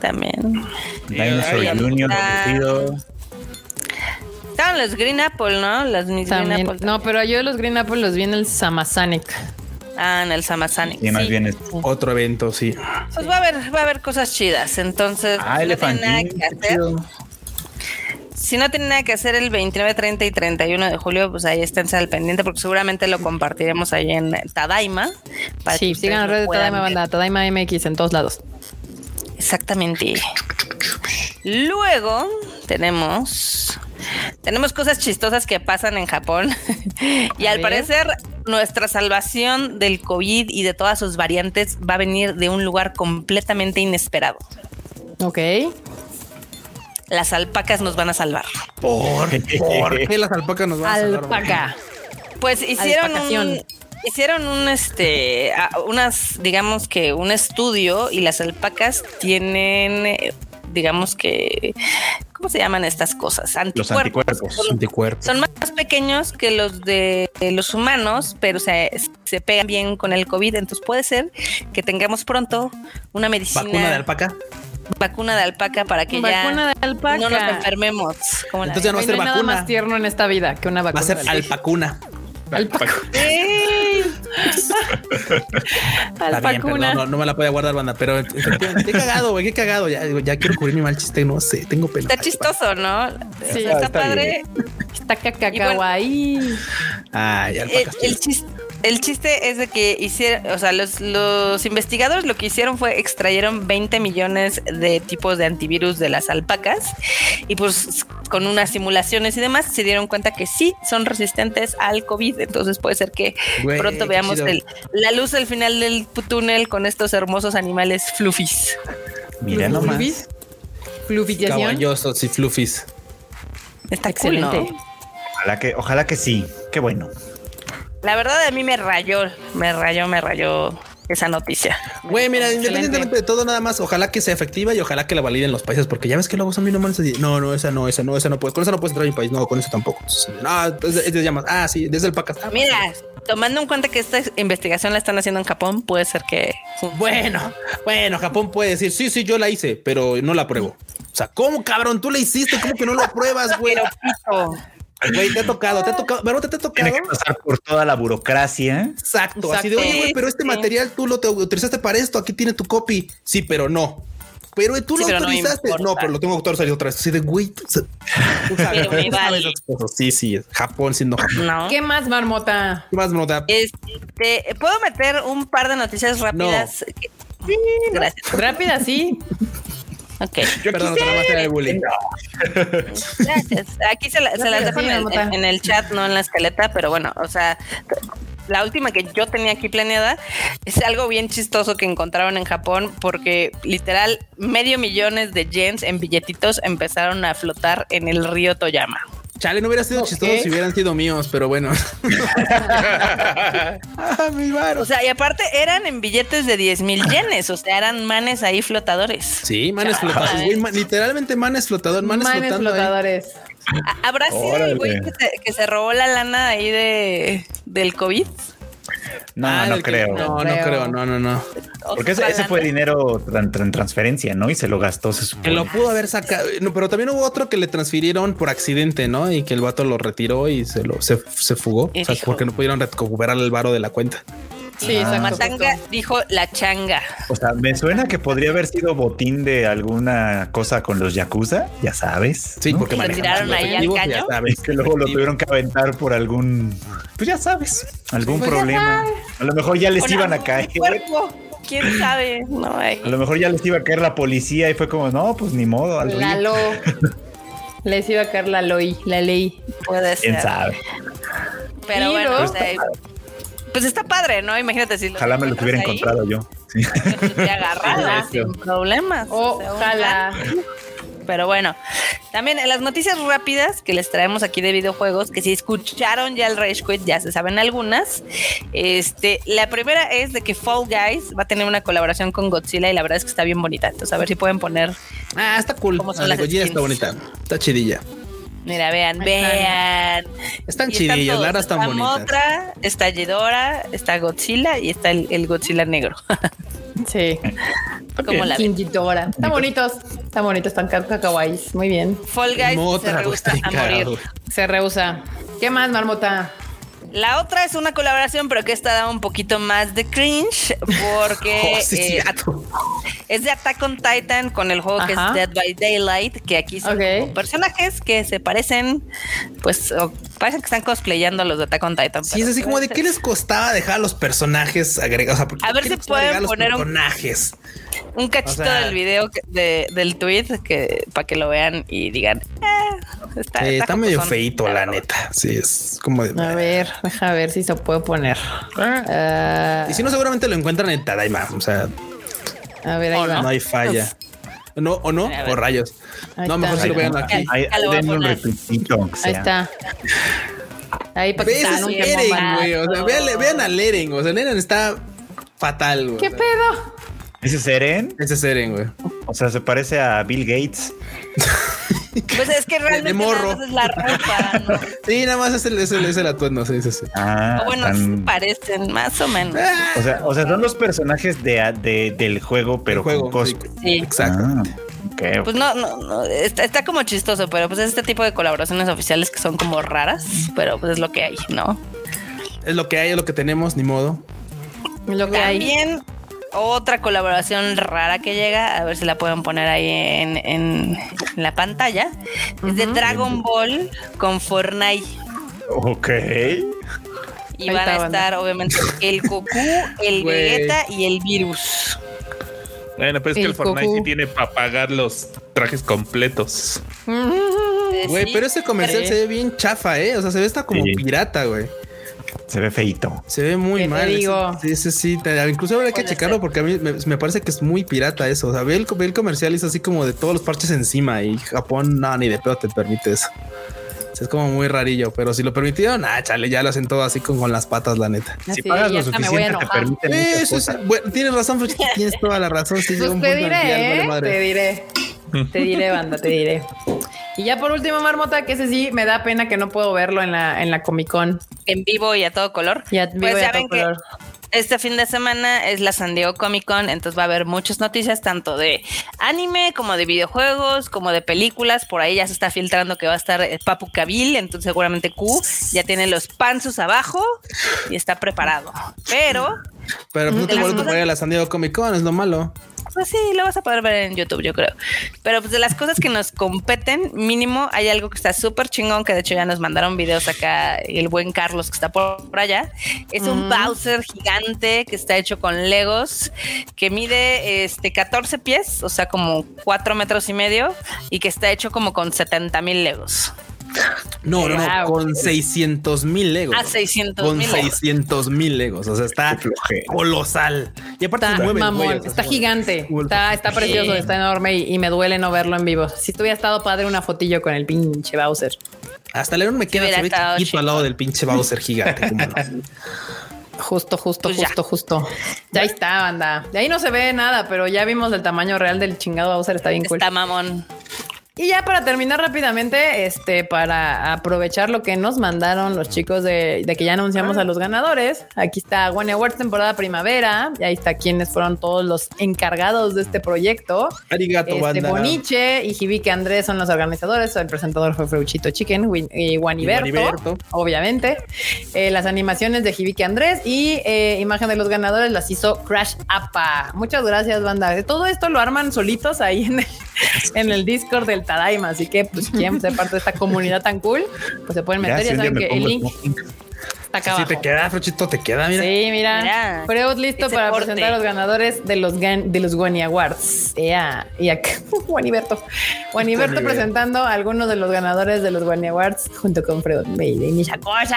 También. Dinosaur Junior. Estaban los Green Apple, ¿no? Las mis Green También. Apple. No, pero yo los Green Apple los vi en el Samasanic. Ah, en el Samazanic. Sí, más sí. bien es. Otro evento, sí. Pues va a haber, va a haber cosas chidas. Entonces, Ah, si no tienen nada que hacer, si no tienen nada que hacer el 29, 30 y 31 de julio, pues ahí esténse al pendiente porque seguramente lo compartiremos ahí en Tadaima. para Sí, sigan las lo redes de Tadaima ver. Banda, Tadaima MX en todos lados. Exactamente. Luego tenemos tenemos cosas chistosas que pasan en Japón y al parecer nuestra salvación del COVID y de todas sus variantes va a venir de un lugar completamente inesperado. Ok. Las alpacas nos van a salvar. ¿Por, ¿Por qué las alpacas nos van a salvar? Alpaca. Pues hicieron un, hicieron un este unas digamos que un estudio y las alpacas tienen eh, digamos que ¿cómo se llaman estas cosas? Los anticuerpos. Son- Anticuerpos. Son más pequeños que los de los humanos, pero se, se pegan bien con el COVID. Entonces puede ser que tengamos pronto una medicina, ¿Vacuna de alpaca? vacuna de alpaca para que Vacuna ya de alpaca. no nos enfermemos. Entonces ya no va a ser no hay nada vacuna. más tierno en esta vida que una Va vacuna. a ser alpacuna. Perdón, no, no me la podía guardar, banda, pero qué cagado, güey, qué cagado. Ya, quiero cubrir mi mal chiste, no sé, tengo pelo. Está chistoso, ¿no? Sí, está, está padre. Está cacacaguay. Ay, El, alpacas. el chis- el chiste es de que hicieron, o sea, los, los investigadores lo que hicieron fue extrayeron 20 millones de tipos de antivirus de las alpacas y pues con unas simulaciones y demás se dieron cuenta que sí son resistentes al COVID. Entonces puede ser que Güey, pronto veamos el- la luz al final del túnel con estos hermosos animales fluffies. Mira nomás. Flufis. Flufillación. Caballosos y fluffies. Está cool, ¿no? Excelente. Ojalá que, ojalá que sí. Qué bueno. La verdad a mí me rayó, me rayó, me rayó esa noticia. Güey, mira, Excelente. independientemente de todo, nada más, ojalá que sea efectiva y ojalá que la validen los países, porque ya ves que luego son bien normales. No, no, esa no, esa no, esa no puedes, con esa no puedes entrar a mi país, no, con eso tampoco. No, es de llamas. Ah, sí, desde el pacas. Ah, Mira, tomando en cuenta que esta investigación la están haciendo en Japón, puede ser que Bueno, bueno, Japón puede decir, sí, sí, yo la hice, pero no la apruebo. O sea, ¿cómo cabrón? Tú la hiciste, ¿cómo que no lo apruebas, güey? Pito. Güey, te ha tocado, te ha tocado, ¿verdad? ¿Te ha tocado? Tiene que pasar por toda la burocracia. Exacto, así de, oye, güey, pero este Sí. material tú lo te utilizaste para esto, aquí tiene tu copy. Sí, pero no. Pero tú Sí, lo pero no autorizaste. No, importa. pero lo tengo que autorizar otra vez. Así de, güey, tú, sa- tú sabes, Pero me tú sabes vale. esas cosas. Sí, sí, Japón siendo Japón. ¿No? ¿Qué más, marmota? ¿Qué más nota? Este, ¿Puedo meter un par de noticias rápidas? Sí, gracias. Rápida, sí. Ok, Perdón, más era el bullying. gracias. Aquí se, la- se las dejo en el, en el chat, no en la escaleta, pero bueno, o sea, la última que yo tenía aquí planeada es algo bien chistoso que encontraron en Japón porque literal medio millones de yens en billetitos empezaron a flotar en el río Toyama. Chale, no hubiera sido Ok. chistoso si hubieran sido míos, pero bueno. ah, mi varo. O sea, y aparte eran en billetes de 10 mil yenes, o sea, eran manes ahí flotadores. Sí, manes flotadores. güey, literalmente manes flotador, manes, Manes flotando ahí. flotadores. ¿Ha- ¿Habrá sido el güey que se, que se robó la lana ahí de, del COVID? No, Ah, no que- creo. No, no creo. no, no, no. Porque ese, fue dinero tran- transferencia, ¿no? Y se lo gastó, se Que supone. lo pudo haber sacado, no, pero también hubo otro que le transfirieron por accidente, ¿no? Y que el vato lo retiró y se lo se, se fugó. O sea, porque no pudieron recuperar el varo de la cuenta. Sí, Ah. Matanga dijo la changa. O sea, me suena que podría haber sido botín de alguna cosa con los Yakuza, ya sabes. Sí, ¿no? porque ¿Y lo tiraron ahí al caño? Ya sabes. que luego lo tuvieron que aventar por algún, pues ya sabes, algún Pues problema. A lo mejor ya les Con iban a caer. cuerpo. ¿Quién sabe? No hay. A lo mejor ya les iba a caer la policía y fue como, no, pues ni modo, al. Lalo. Les iba a caer la ley, la ley. Puede ser. ¿Quién sabe? Pero Pero- bueno, o sea, pues está padre, ¿no? Imagínate si lo Ojalá me lo hubiera ahí, encontrado yo. Sí. te Ojalá. sin problemas. O sea, un Ojalá. Pero bueno, también en las noticias rápidas que les traemos aquí de videojuegos, que si escucharon ya el Rage Quit, ya se saben algunas. Este, la primera es de que Fall Guys va a tener una colaboración con Godzilla y la verdad es que está bien bonita. Entonces, a ver si pueden poner. Ah, está cool. ¿Cómo son La las Gojira está bonita. Está chidilla. Mira, vean, Ahí vean. Están Y están chidillas, todos. la verdad están Está bonitas. Motra, está Ghidorah, está Godzilla y está el, el Godzilla negro. Sí. ¿Cómo la. Están bonitos. Están bonitos, están cacahuais. Muy bien. Fall Guys Motra, se rehúsa a morir. Se rehúsa. ¿Qué más, marmota? La otra es una colaboración, pero que esta da un poquito más de cringe porque Oh, sí, eh, es de Attack on Titan con el juego que es Dead by Daylight, que aquí son personajes que se parecen, pues o Parecen que están cosplayando a los de Attack on Titan. Sí, es así como de qué les costaba dejar a los personajes agregados. O sea, ¿por qué- A ver si pueden poner un- personajes. ser Un cachito o sea- del video que- de, del tweet que para que lo vean y digan, eh, está, Sí, está medio feito, la neta. Sí, es como de. A ver, deja ver si se puede poner. Ah, Y si no, seguramente lo encuentran en Tadaima. O sea, a ver, ahí va. no hay falla. No, o no, o rayos. Ahí no, está. mejor si lo vean aquí. Ahí, denle un está. Ahí para que Eren, güey. O sea, vean, vean a Eren. O sea, Eren está fatal, güey. ¿Qué pedo? ¿Ese es Eren? Ese es Eren, güey. O sea, se parece a Bill Gates. Pues es que realmente morro. nada más es la ropa, ¿no? Sí, nada más es el, es el, es el atuendo. Sí, sí, sí. Ah, O bueno, tan- parecen más o menos. Ah, o sea, o sea, son los personajes de, de- del juego, pero el juego, con sí. cosplay. Sí. Exacto. Ah. Pues no, no, no, está, está como chistoso, pero pues es este tipo de colaboraciones oficiales que son como raras, pero pues es lo que hay, ¿no? Es lo que hay, es lo que tenemos, ni modo. Lo que hay. Otra colaboración rara que llega, a ver si la pueden poner ahí en, en la pantalla, es de. Dragon Ball con Fortnite. Ok. Y Ahí van a estar obviamente el Goku, el. Vegeta y el Virus. Bueno, pero es que El Fortnite Goku. sí tiene para pagar los trajes completos. Eh, Güey, sí, pero ese comercial Sí. se ve bien chafa, ¿eh? O sea, se ve hasta como Sí. pirata, güey. Se ve feito. Se ve muy ¿Qué te mal. ese- digo? Sí, sí, sí. Te- Incluso habrá que checarlo ser. porque a mí me, me parece que es muy pirata eso. O sea, ve el, ve el comercial y es así como de todos los parches encima y Japón, no, ni de pedo te permite eso. O sea, es como muy rarillo, pero si lo permitieron, ah, chale, ya lo hacen todo así con, con las patas, la neta. Así, Si pagas lo suficiente, te permiten es, cosas. bueno, tienes razón, tienes toda la razón. Sí, llega Pues un te diré, ¿eh? madre. te diré. Te diré, banda, te diré. Y ya por último, Marmota, que ese sí me da pena que no puedo verlo en la, en la Comic Con. En vivo y a todo color. Ya vivo pues y a ya todo ven que color. este fin de semana es la San Diego Comic Con, entonces va a haber muchas noticias, tanto de anime como de videojuegos, como de películas. Por ahí ya se está filtrando que va a estar eh, Papu Kabil, entonces seguramente Q ya tiene los panzos abajo y está preparado. Pero, Pero pues, no te ir a la San Diego Comic Con, es lo malo. Pues sí, lo vas a poder ver en YouTube, yo creo. Pero pues de las cosas que nos competen, mínimo hay algo que está súper chingón, que de hecho ya nos mandaron videos acá, el buen Carlos que está por, por allá. Es un Mm. Bowser gigante que está hecho con Legos, que mide este 14 pies, o sea, como 4 metros y medio, y que está hecho como con 70 mil Legos. No, no, no, con 600 mil legos. Ah, 600 Con mil. 600 mil legos. O sea, está colosal. Y aparte Está se mueve. el mamón, güey, o sea, está se gigante, está, está precioso, está enorme y, y me duele no verlo en vivo. Si hubiera estado padre una fotillo con el pinche Bowser. Hasta León me queda chiquito al chingón. lado del pinche Bowser gigante. ¿cómo no? Justo, justo, Pues ya. justo, justo. Ya ahí está, banda. De ahí no se ve nada, pero ya vimos el tamaño real del chingado Bowser, está bien cool. Está mamón. Y ya para terminar rápidamente, este, para aprovechar lo que nos mandaron los chicos de, de que ya anunciamos a los ganadores, aquí está One Awards temporada primavera, y ahí está quienes fueron todos los encargados de este proyecto. Arigato, Este, banda. Boniche y Hibike Andrés son los organizadores, el presentador fue Freuchito Chicken Win- y Guaniberto. obviamente. Eh, las animaciones de Hibike Andrés y eh, imagen de los ganadores las hizo Crash Appa. Muchas gracias, banda. Todo esto lo arman solitos ahí en el, en el Discord del Tadaima, así que pues si quieren ser parte de esta comunidad tan cool, pues se pueden meter, Ya, saben me que el link está acá Si abajo. te queda, Frochito, te queda, mira. Sí, mira. Mira, Freud listo para corte. presentar a los ganadores de los Gan- de los Guani Awards. Ya, y acá, Juaniberto. Juaniberto presentando a algunos de los ganadores de los Guani Awards junto con Freud Mayday y esa cosa.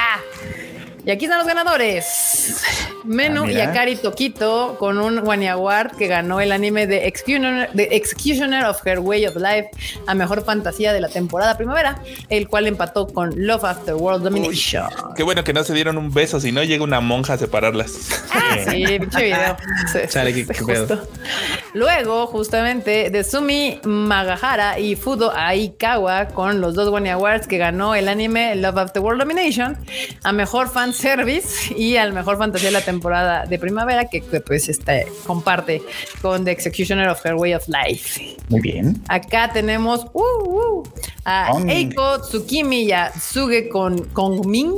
Y aquí están los ganadores. Menu Ah, y. Akari Toquito con un Guani Award que ganó el anime de Executioner, de Executioner of Her Way of Life a mejor fantasía de la temporada primavera, el cual empató con Love After World Domination. Qué bueno que no se dieron un beso, si no llega una monja a separarlas. Ah, sí, pinche video. Chale, qué- justo. Luego, justamente, de Sumi Magahara y Fudo Aikawa con los dos Wani Awards que ganó el anime Love After World Domination a mejor fan service y al mejor fantasía de la temporada de primavera que, que, pues este comparte con The Executioner of Her Way of Life. Muy bien. Acá tenemos uh, uh, a. Eiko Tsukimi y a Suge con Kongming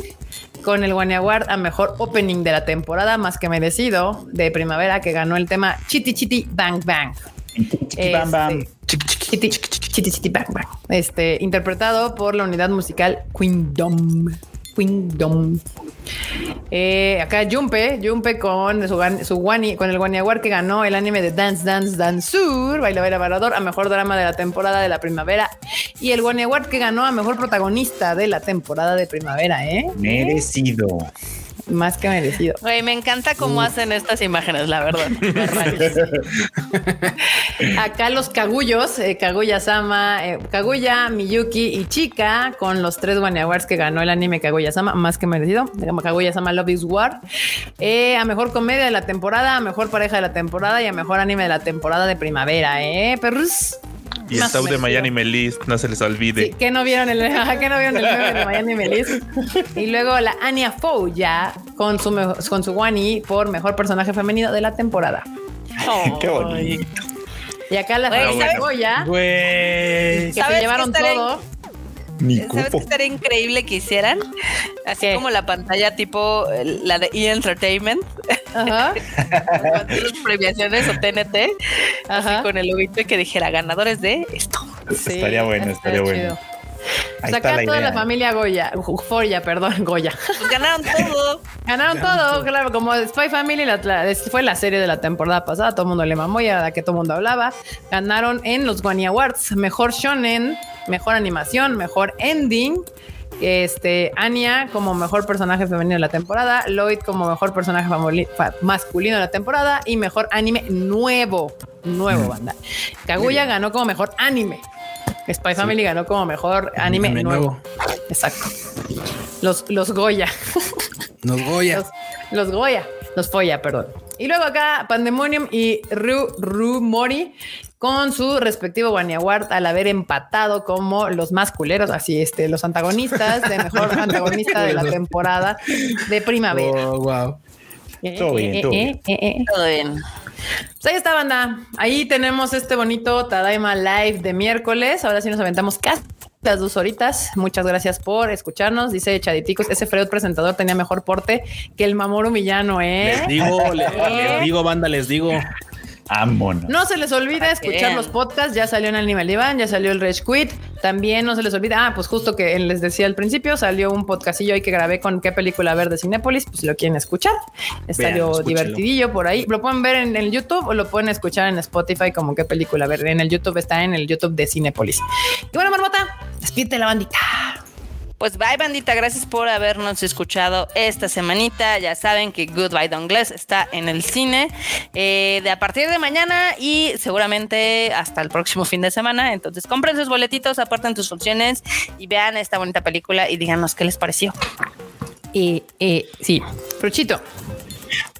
con el Award a mejor opening de la temporada más que merecido de primavera que ganó el tema Chiti Chiti Bang Bang. Chiqui bam bam. Este, Chiti Chiti Bang Bang. Este interpretado por la unidad musical Queendom. Kingdom. Eh, acá Jumpe, Jumpe con su, su Wani, con el Wani Award que ganó el anime de Dance Dance Danceur, Baila Baila Bailador, a mejor drama de la temporada de la primavera. Y el Wani Award que ganó a mejor protagonista de la temporada de primavera, ¿eh? Merecido. Más que merecido. Güey, me encanta cómo hacen estas imágenes, la verdad. Acá los Kaguyos, eh, Kaguya Sama, eh, Kaguya, Miyuki y Chica, con los tres Wani Awards que ganó el anime Kaguya Sama, más que merecido. Kaguya Sama Love is War. Eh, a mejor comedia de la temporada, a mejor pareja de la temporada y a mejor anime de la temporada de primavera, ¿eh? Perros. Y el top de. Miami List, no se les olvide. Sí, que no vieron el, que no vieron el meme de Miami Melis. Y luego la Anya Fouya con su con su Wani por mejor personaje femenino de la temporada. Qué bonito. Y acá la ¿sabes? Goya, Güey. que ¿Sabes se llevaron todo. Ni ¿Sabes qué cupo. estaría increíble que hicieran? Así ¿Qué? como la pantalla tipo eh, la de E! Entertainment, Ajá. las premiaciones o TNT, Ajá. así con el loguito y que dijera ganadores de esto. Sí, estaría bueno, estaría bueno. chido. Ahí Pues está acá la toda idea. la familia Goya, Foya, perdón, Goya. Pues ganaron todo. Ganaron todo, claro, como Spy Family la- la- fue la serie de la temporada pasada, todo el mundo le mamó y era la que todo el mundo hablaba. Ganaron en los Wani Awards, mejor shonen, mejor animación, mejor ending. Este, Anya como mejor personaje femenino de la temporada, Lloyd como mejor personaje masculino de la temporada y mejor anime nuevo, nuevo banda. Kaguya ganó como mejor anime. Spy Family ganó como mejor anime, Anime nuevo. nuevo. Exacto. Los, los Goya. Nos Goya. Los, los Goya, los Foya, perdón. Y luego acá Pandemonium y Ru, Ru Mori con su respectivo Wani Award al haber empatado como los más culeros, así este, los antagonistas de mejor antagonista de la temporada de primavera. Oh, wow. Eh, Todo bien, eh, todo eh, bien. eh, eh. Todo bien. Pues ahí está, banda. Ahí tenemos este bonito Tadaima Live de miércoles. Ahora sí nos aventamos casi las dos horitas. Muchas gracias por escucharnos. Dice Chaditicos, ese Freud presentador tenía mejor porte que el Mamoru Millano, ¿eh? Les digo, le- ¿Eh? les digo, banda, les digo. Vámonos. No se les que escuchar los podcasts. Ya salió en Animal Diván, ya salió el Rage Quit. También no se les olvide. Ah, pues justo que les decía al principio, salió un podcastillo ahí que grabé con qué película ver de Cinépolis. Pues si lo quieren escuchar, salió divertidillo por ahí. Lo pueden ver en el YouTube o lo pueden escuchar en Spotify como qué película ver. En el YouTube está en el YouTube de Cinépolis. Y bueno, Marmota, despídete la bandita. Pues bye, bandita. Gracias por habernos escuchado esta semanita. Ya saben que Goodbye Dongles está en el cine eh, de a partir de mañana y seguramente hasta el próximo fin de semana. Entonces compren sus boletitos, aparten tus funciones y vean esta bonita película y díganos qué les pareció. Eh, eh, sí, Fruchito.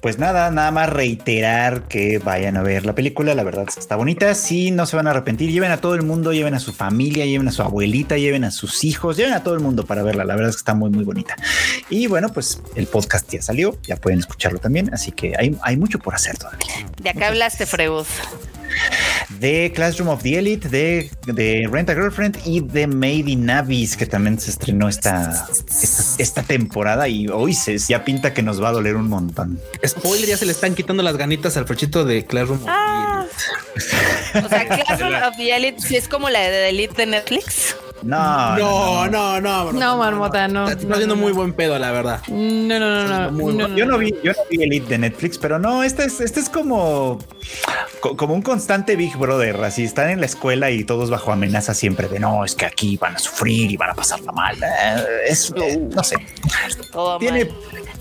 Pues nada, nada más reiterar que vayan a ver la película. La verdad está bonita. Sí, no se van a arrepentir. Lleven a todo el mundo, lleven a su familia, lleven a su abuelita, lleven a sus hijos, lleven a todo el mundo para verla. La verdad es que está muy, muy bonita. Y bueno, pues el podcast ya salió, ya pueden escucharlo también. Así que hay, hay mucho por hacer todavía. De acá hablaste, Freud. De Classroom of the Elite, de, de Rent a Girlfriend y de Made in Abyss, que también se estrenó esta, esta, esta temporada. Y hoy se ya pinta que nos va a doler un montón. Spoiler, ya se le están quitando las ganitas al frochito de Classroom. Ah. O sea, Classroom of the Elite sí es como la de Elite de Netflix. No, No, no, no. No, Marmota, no. Está No, haciendo no, muy no. buen pedo, la verdad. No, no, no, no. No, no, Yo no vi, yo no vi Elite de Netflix, pero no, este es, este es como, co- como un constante Big Brother. Así están en la escuela y todos bajo amenaza siempre de no, es que aquí van a sufrir y van a pasarla mal. Eh, Es, eh, no sé, Todo tiene, mal.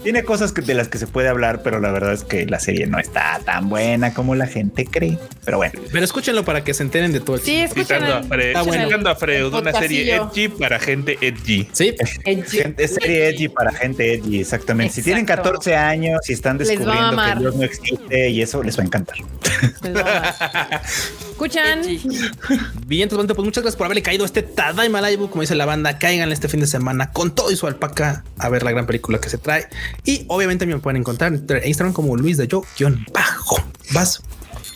tiene cosas que- de las que se puede hablar, pero la verdad es que la serie no está tan buena como la gente cree. Pero bueno, Pero escúchenlo para que se enteren de todo el Sí, Freud, Está bueno. a Freud, una serie podcastillo. edgy para gente edgy. Sí, Edgy. gente- es serie edgy para gente edgy, exactamente. Si tienen Exacto. 14 años y están descubriendo que Dios no existe y eso les va a encantar. Les va a dar. Escuchan. bien, entonces, pues muchas gracias por haberle caído a este Tadaima Live, como dice la banda. Caigan este fin de semana con todo y su alpaca a ver la gran película que se trae. Y obviamente me pueden encontrar en Instagram como Luis de Yo, guion bajo. Vas,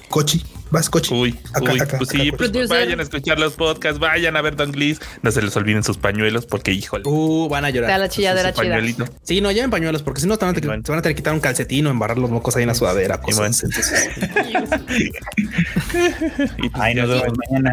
cochi, vas, cochi. Uy, Acá, uy, acá, pues acá, sí, pues vayan a escuchar los podcasts, vayan a ver Don Glees, no se les olviden sus pañuelos porque híjole. Uh, van a llorar. Está la su chilladera chida. pañuelito. Sí, no lleven pañuelos porque si no te van a, te- van a tener que quitar un calcetín o embarrar los mocos ahí en la sudadera. Y bueno. Cosas. Entonces, Y pues Ay, nos vemos mañana.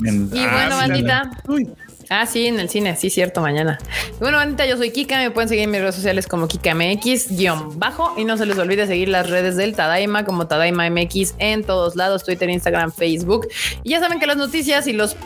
Y Ah, bueno, sí, bandita, Uy, Ah, sí, en el cine, sí, cierto, mañana. Bueno, Anita, yo soy Kika, me pueden seguir en mis redes sociales como KikaMX, guion bajo, y no se les olvide seguir las redes del Tadaima como Tadaima MX en todos lados, Twitter, Instagram, Facebook. Y ya saben que las noticias y los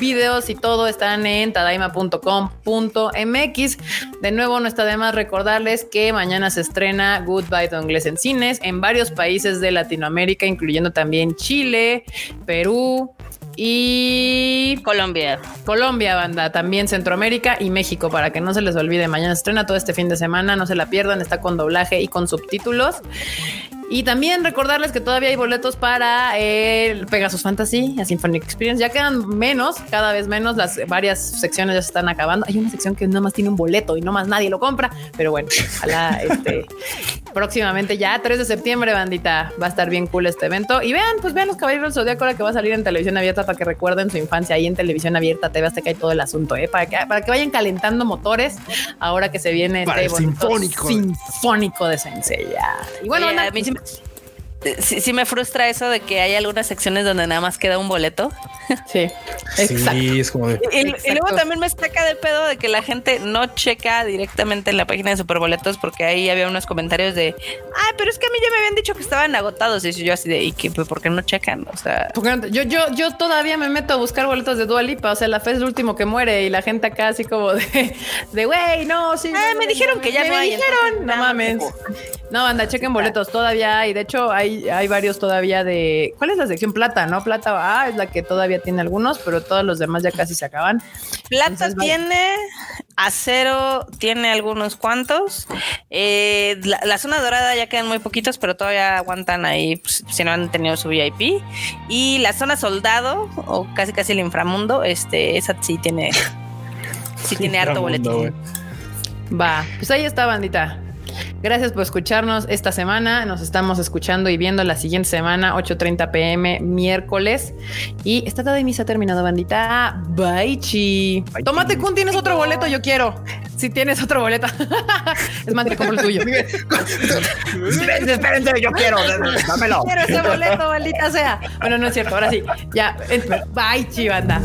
videos y todo están en tadaima.com.mx. De nuevo, no está de más recordarles que mañana se estrena Goodbye to Inglés en cines en varios países de Latinoamérica, incluyendo también Chile, Perú, y Colombia. Colombia, banda, también Centroamérica y México, para que no se les olvide. Mañana estrena todo este fin de semana, no se la pierdan, está con doblaje y con subtítulos. Y también recordarles que todavía hay boletos para el Pegasus Fantasy, a Symphonic Experience. Ya quedan menos, cada vez menos. Las varias secciones ya se están acabando. Hay una sección que nada más tiene un boleto y no más nadie lo compra. Pero bueno, ojalá este, próximamente ya, 3 de septiembre, bandita, va a estar bien cool este evento. Y vean, pues vean los Caballeros del Zodíaco ahora que va a salir en televisión abierta para que recuerden su infancia ahí en televisión abierta. TV hasta que hay todo el asunto, ¿eh? para, que, para que vayan calentando motores ahora que se viene Para este el sinfónico. sinfónico de Sensei. ya. Y bueno, Oye, banda, a mí sí, me- sí- sí me frustra eso de que hay algunas secciones donde nada más queda un boleto. sí, exacto. Sí, es como de. Y, y luego también me saca de pedo de que la gente no checa directamente en la página de Superboletos porque ahí había unos comentarios de, ay, pero es que a mí ya me habían dicho que estaban agotados. Y yo así de, ¿y qué? ¿Por qué no checan? O sea, yo, yo, yo todavía me meto a buscar boletos de Dua Lipa. O sea, la fe es el último que muere y la gente acá así como de, de güey, no, sí. Ah, no, me no, dijeron no, que ya me no hay, dijeron, entonces, no no, mames. No, anda, chequen boletos todavía hay. De hecho, hay, hay varios todavía de. ¿Cuál es la sección plata? No, plata A es la que todavía tiene algunos, pero todos los demás ya casi se acaban. Plata Entonces, tiene, acero tiene algunos cuantos. Eh, la, la zona dorada ya quedan muy poquitos, pero todavía aguantan ahí pues, si no han tenido su VIP. Y la zona soldado, o casi casi el inframundo, este, esa sí tiene, sí tiene harto boletín. Va, pues ahí está, bandita. Gracias por escucharnos esta semana. Nos estamos escuchando y viendo la siguiente semana, 8:30 pm, miércoles. Y esta tarde misa ha terminado, bandita. Bye, chi. Bye, Tómate, chi. Kun, tienes otro boleto. Yo quiero. Si tienes otro boleto. es más, te compro el tuyo. Espérense, espérense, yo quiero, dámelo. Quiero ese boleto, maldita sea. Bueno, no es cierto. Ahora sí. Ya. Bye, chi, banda.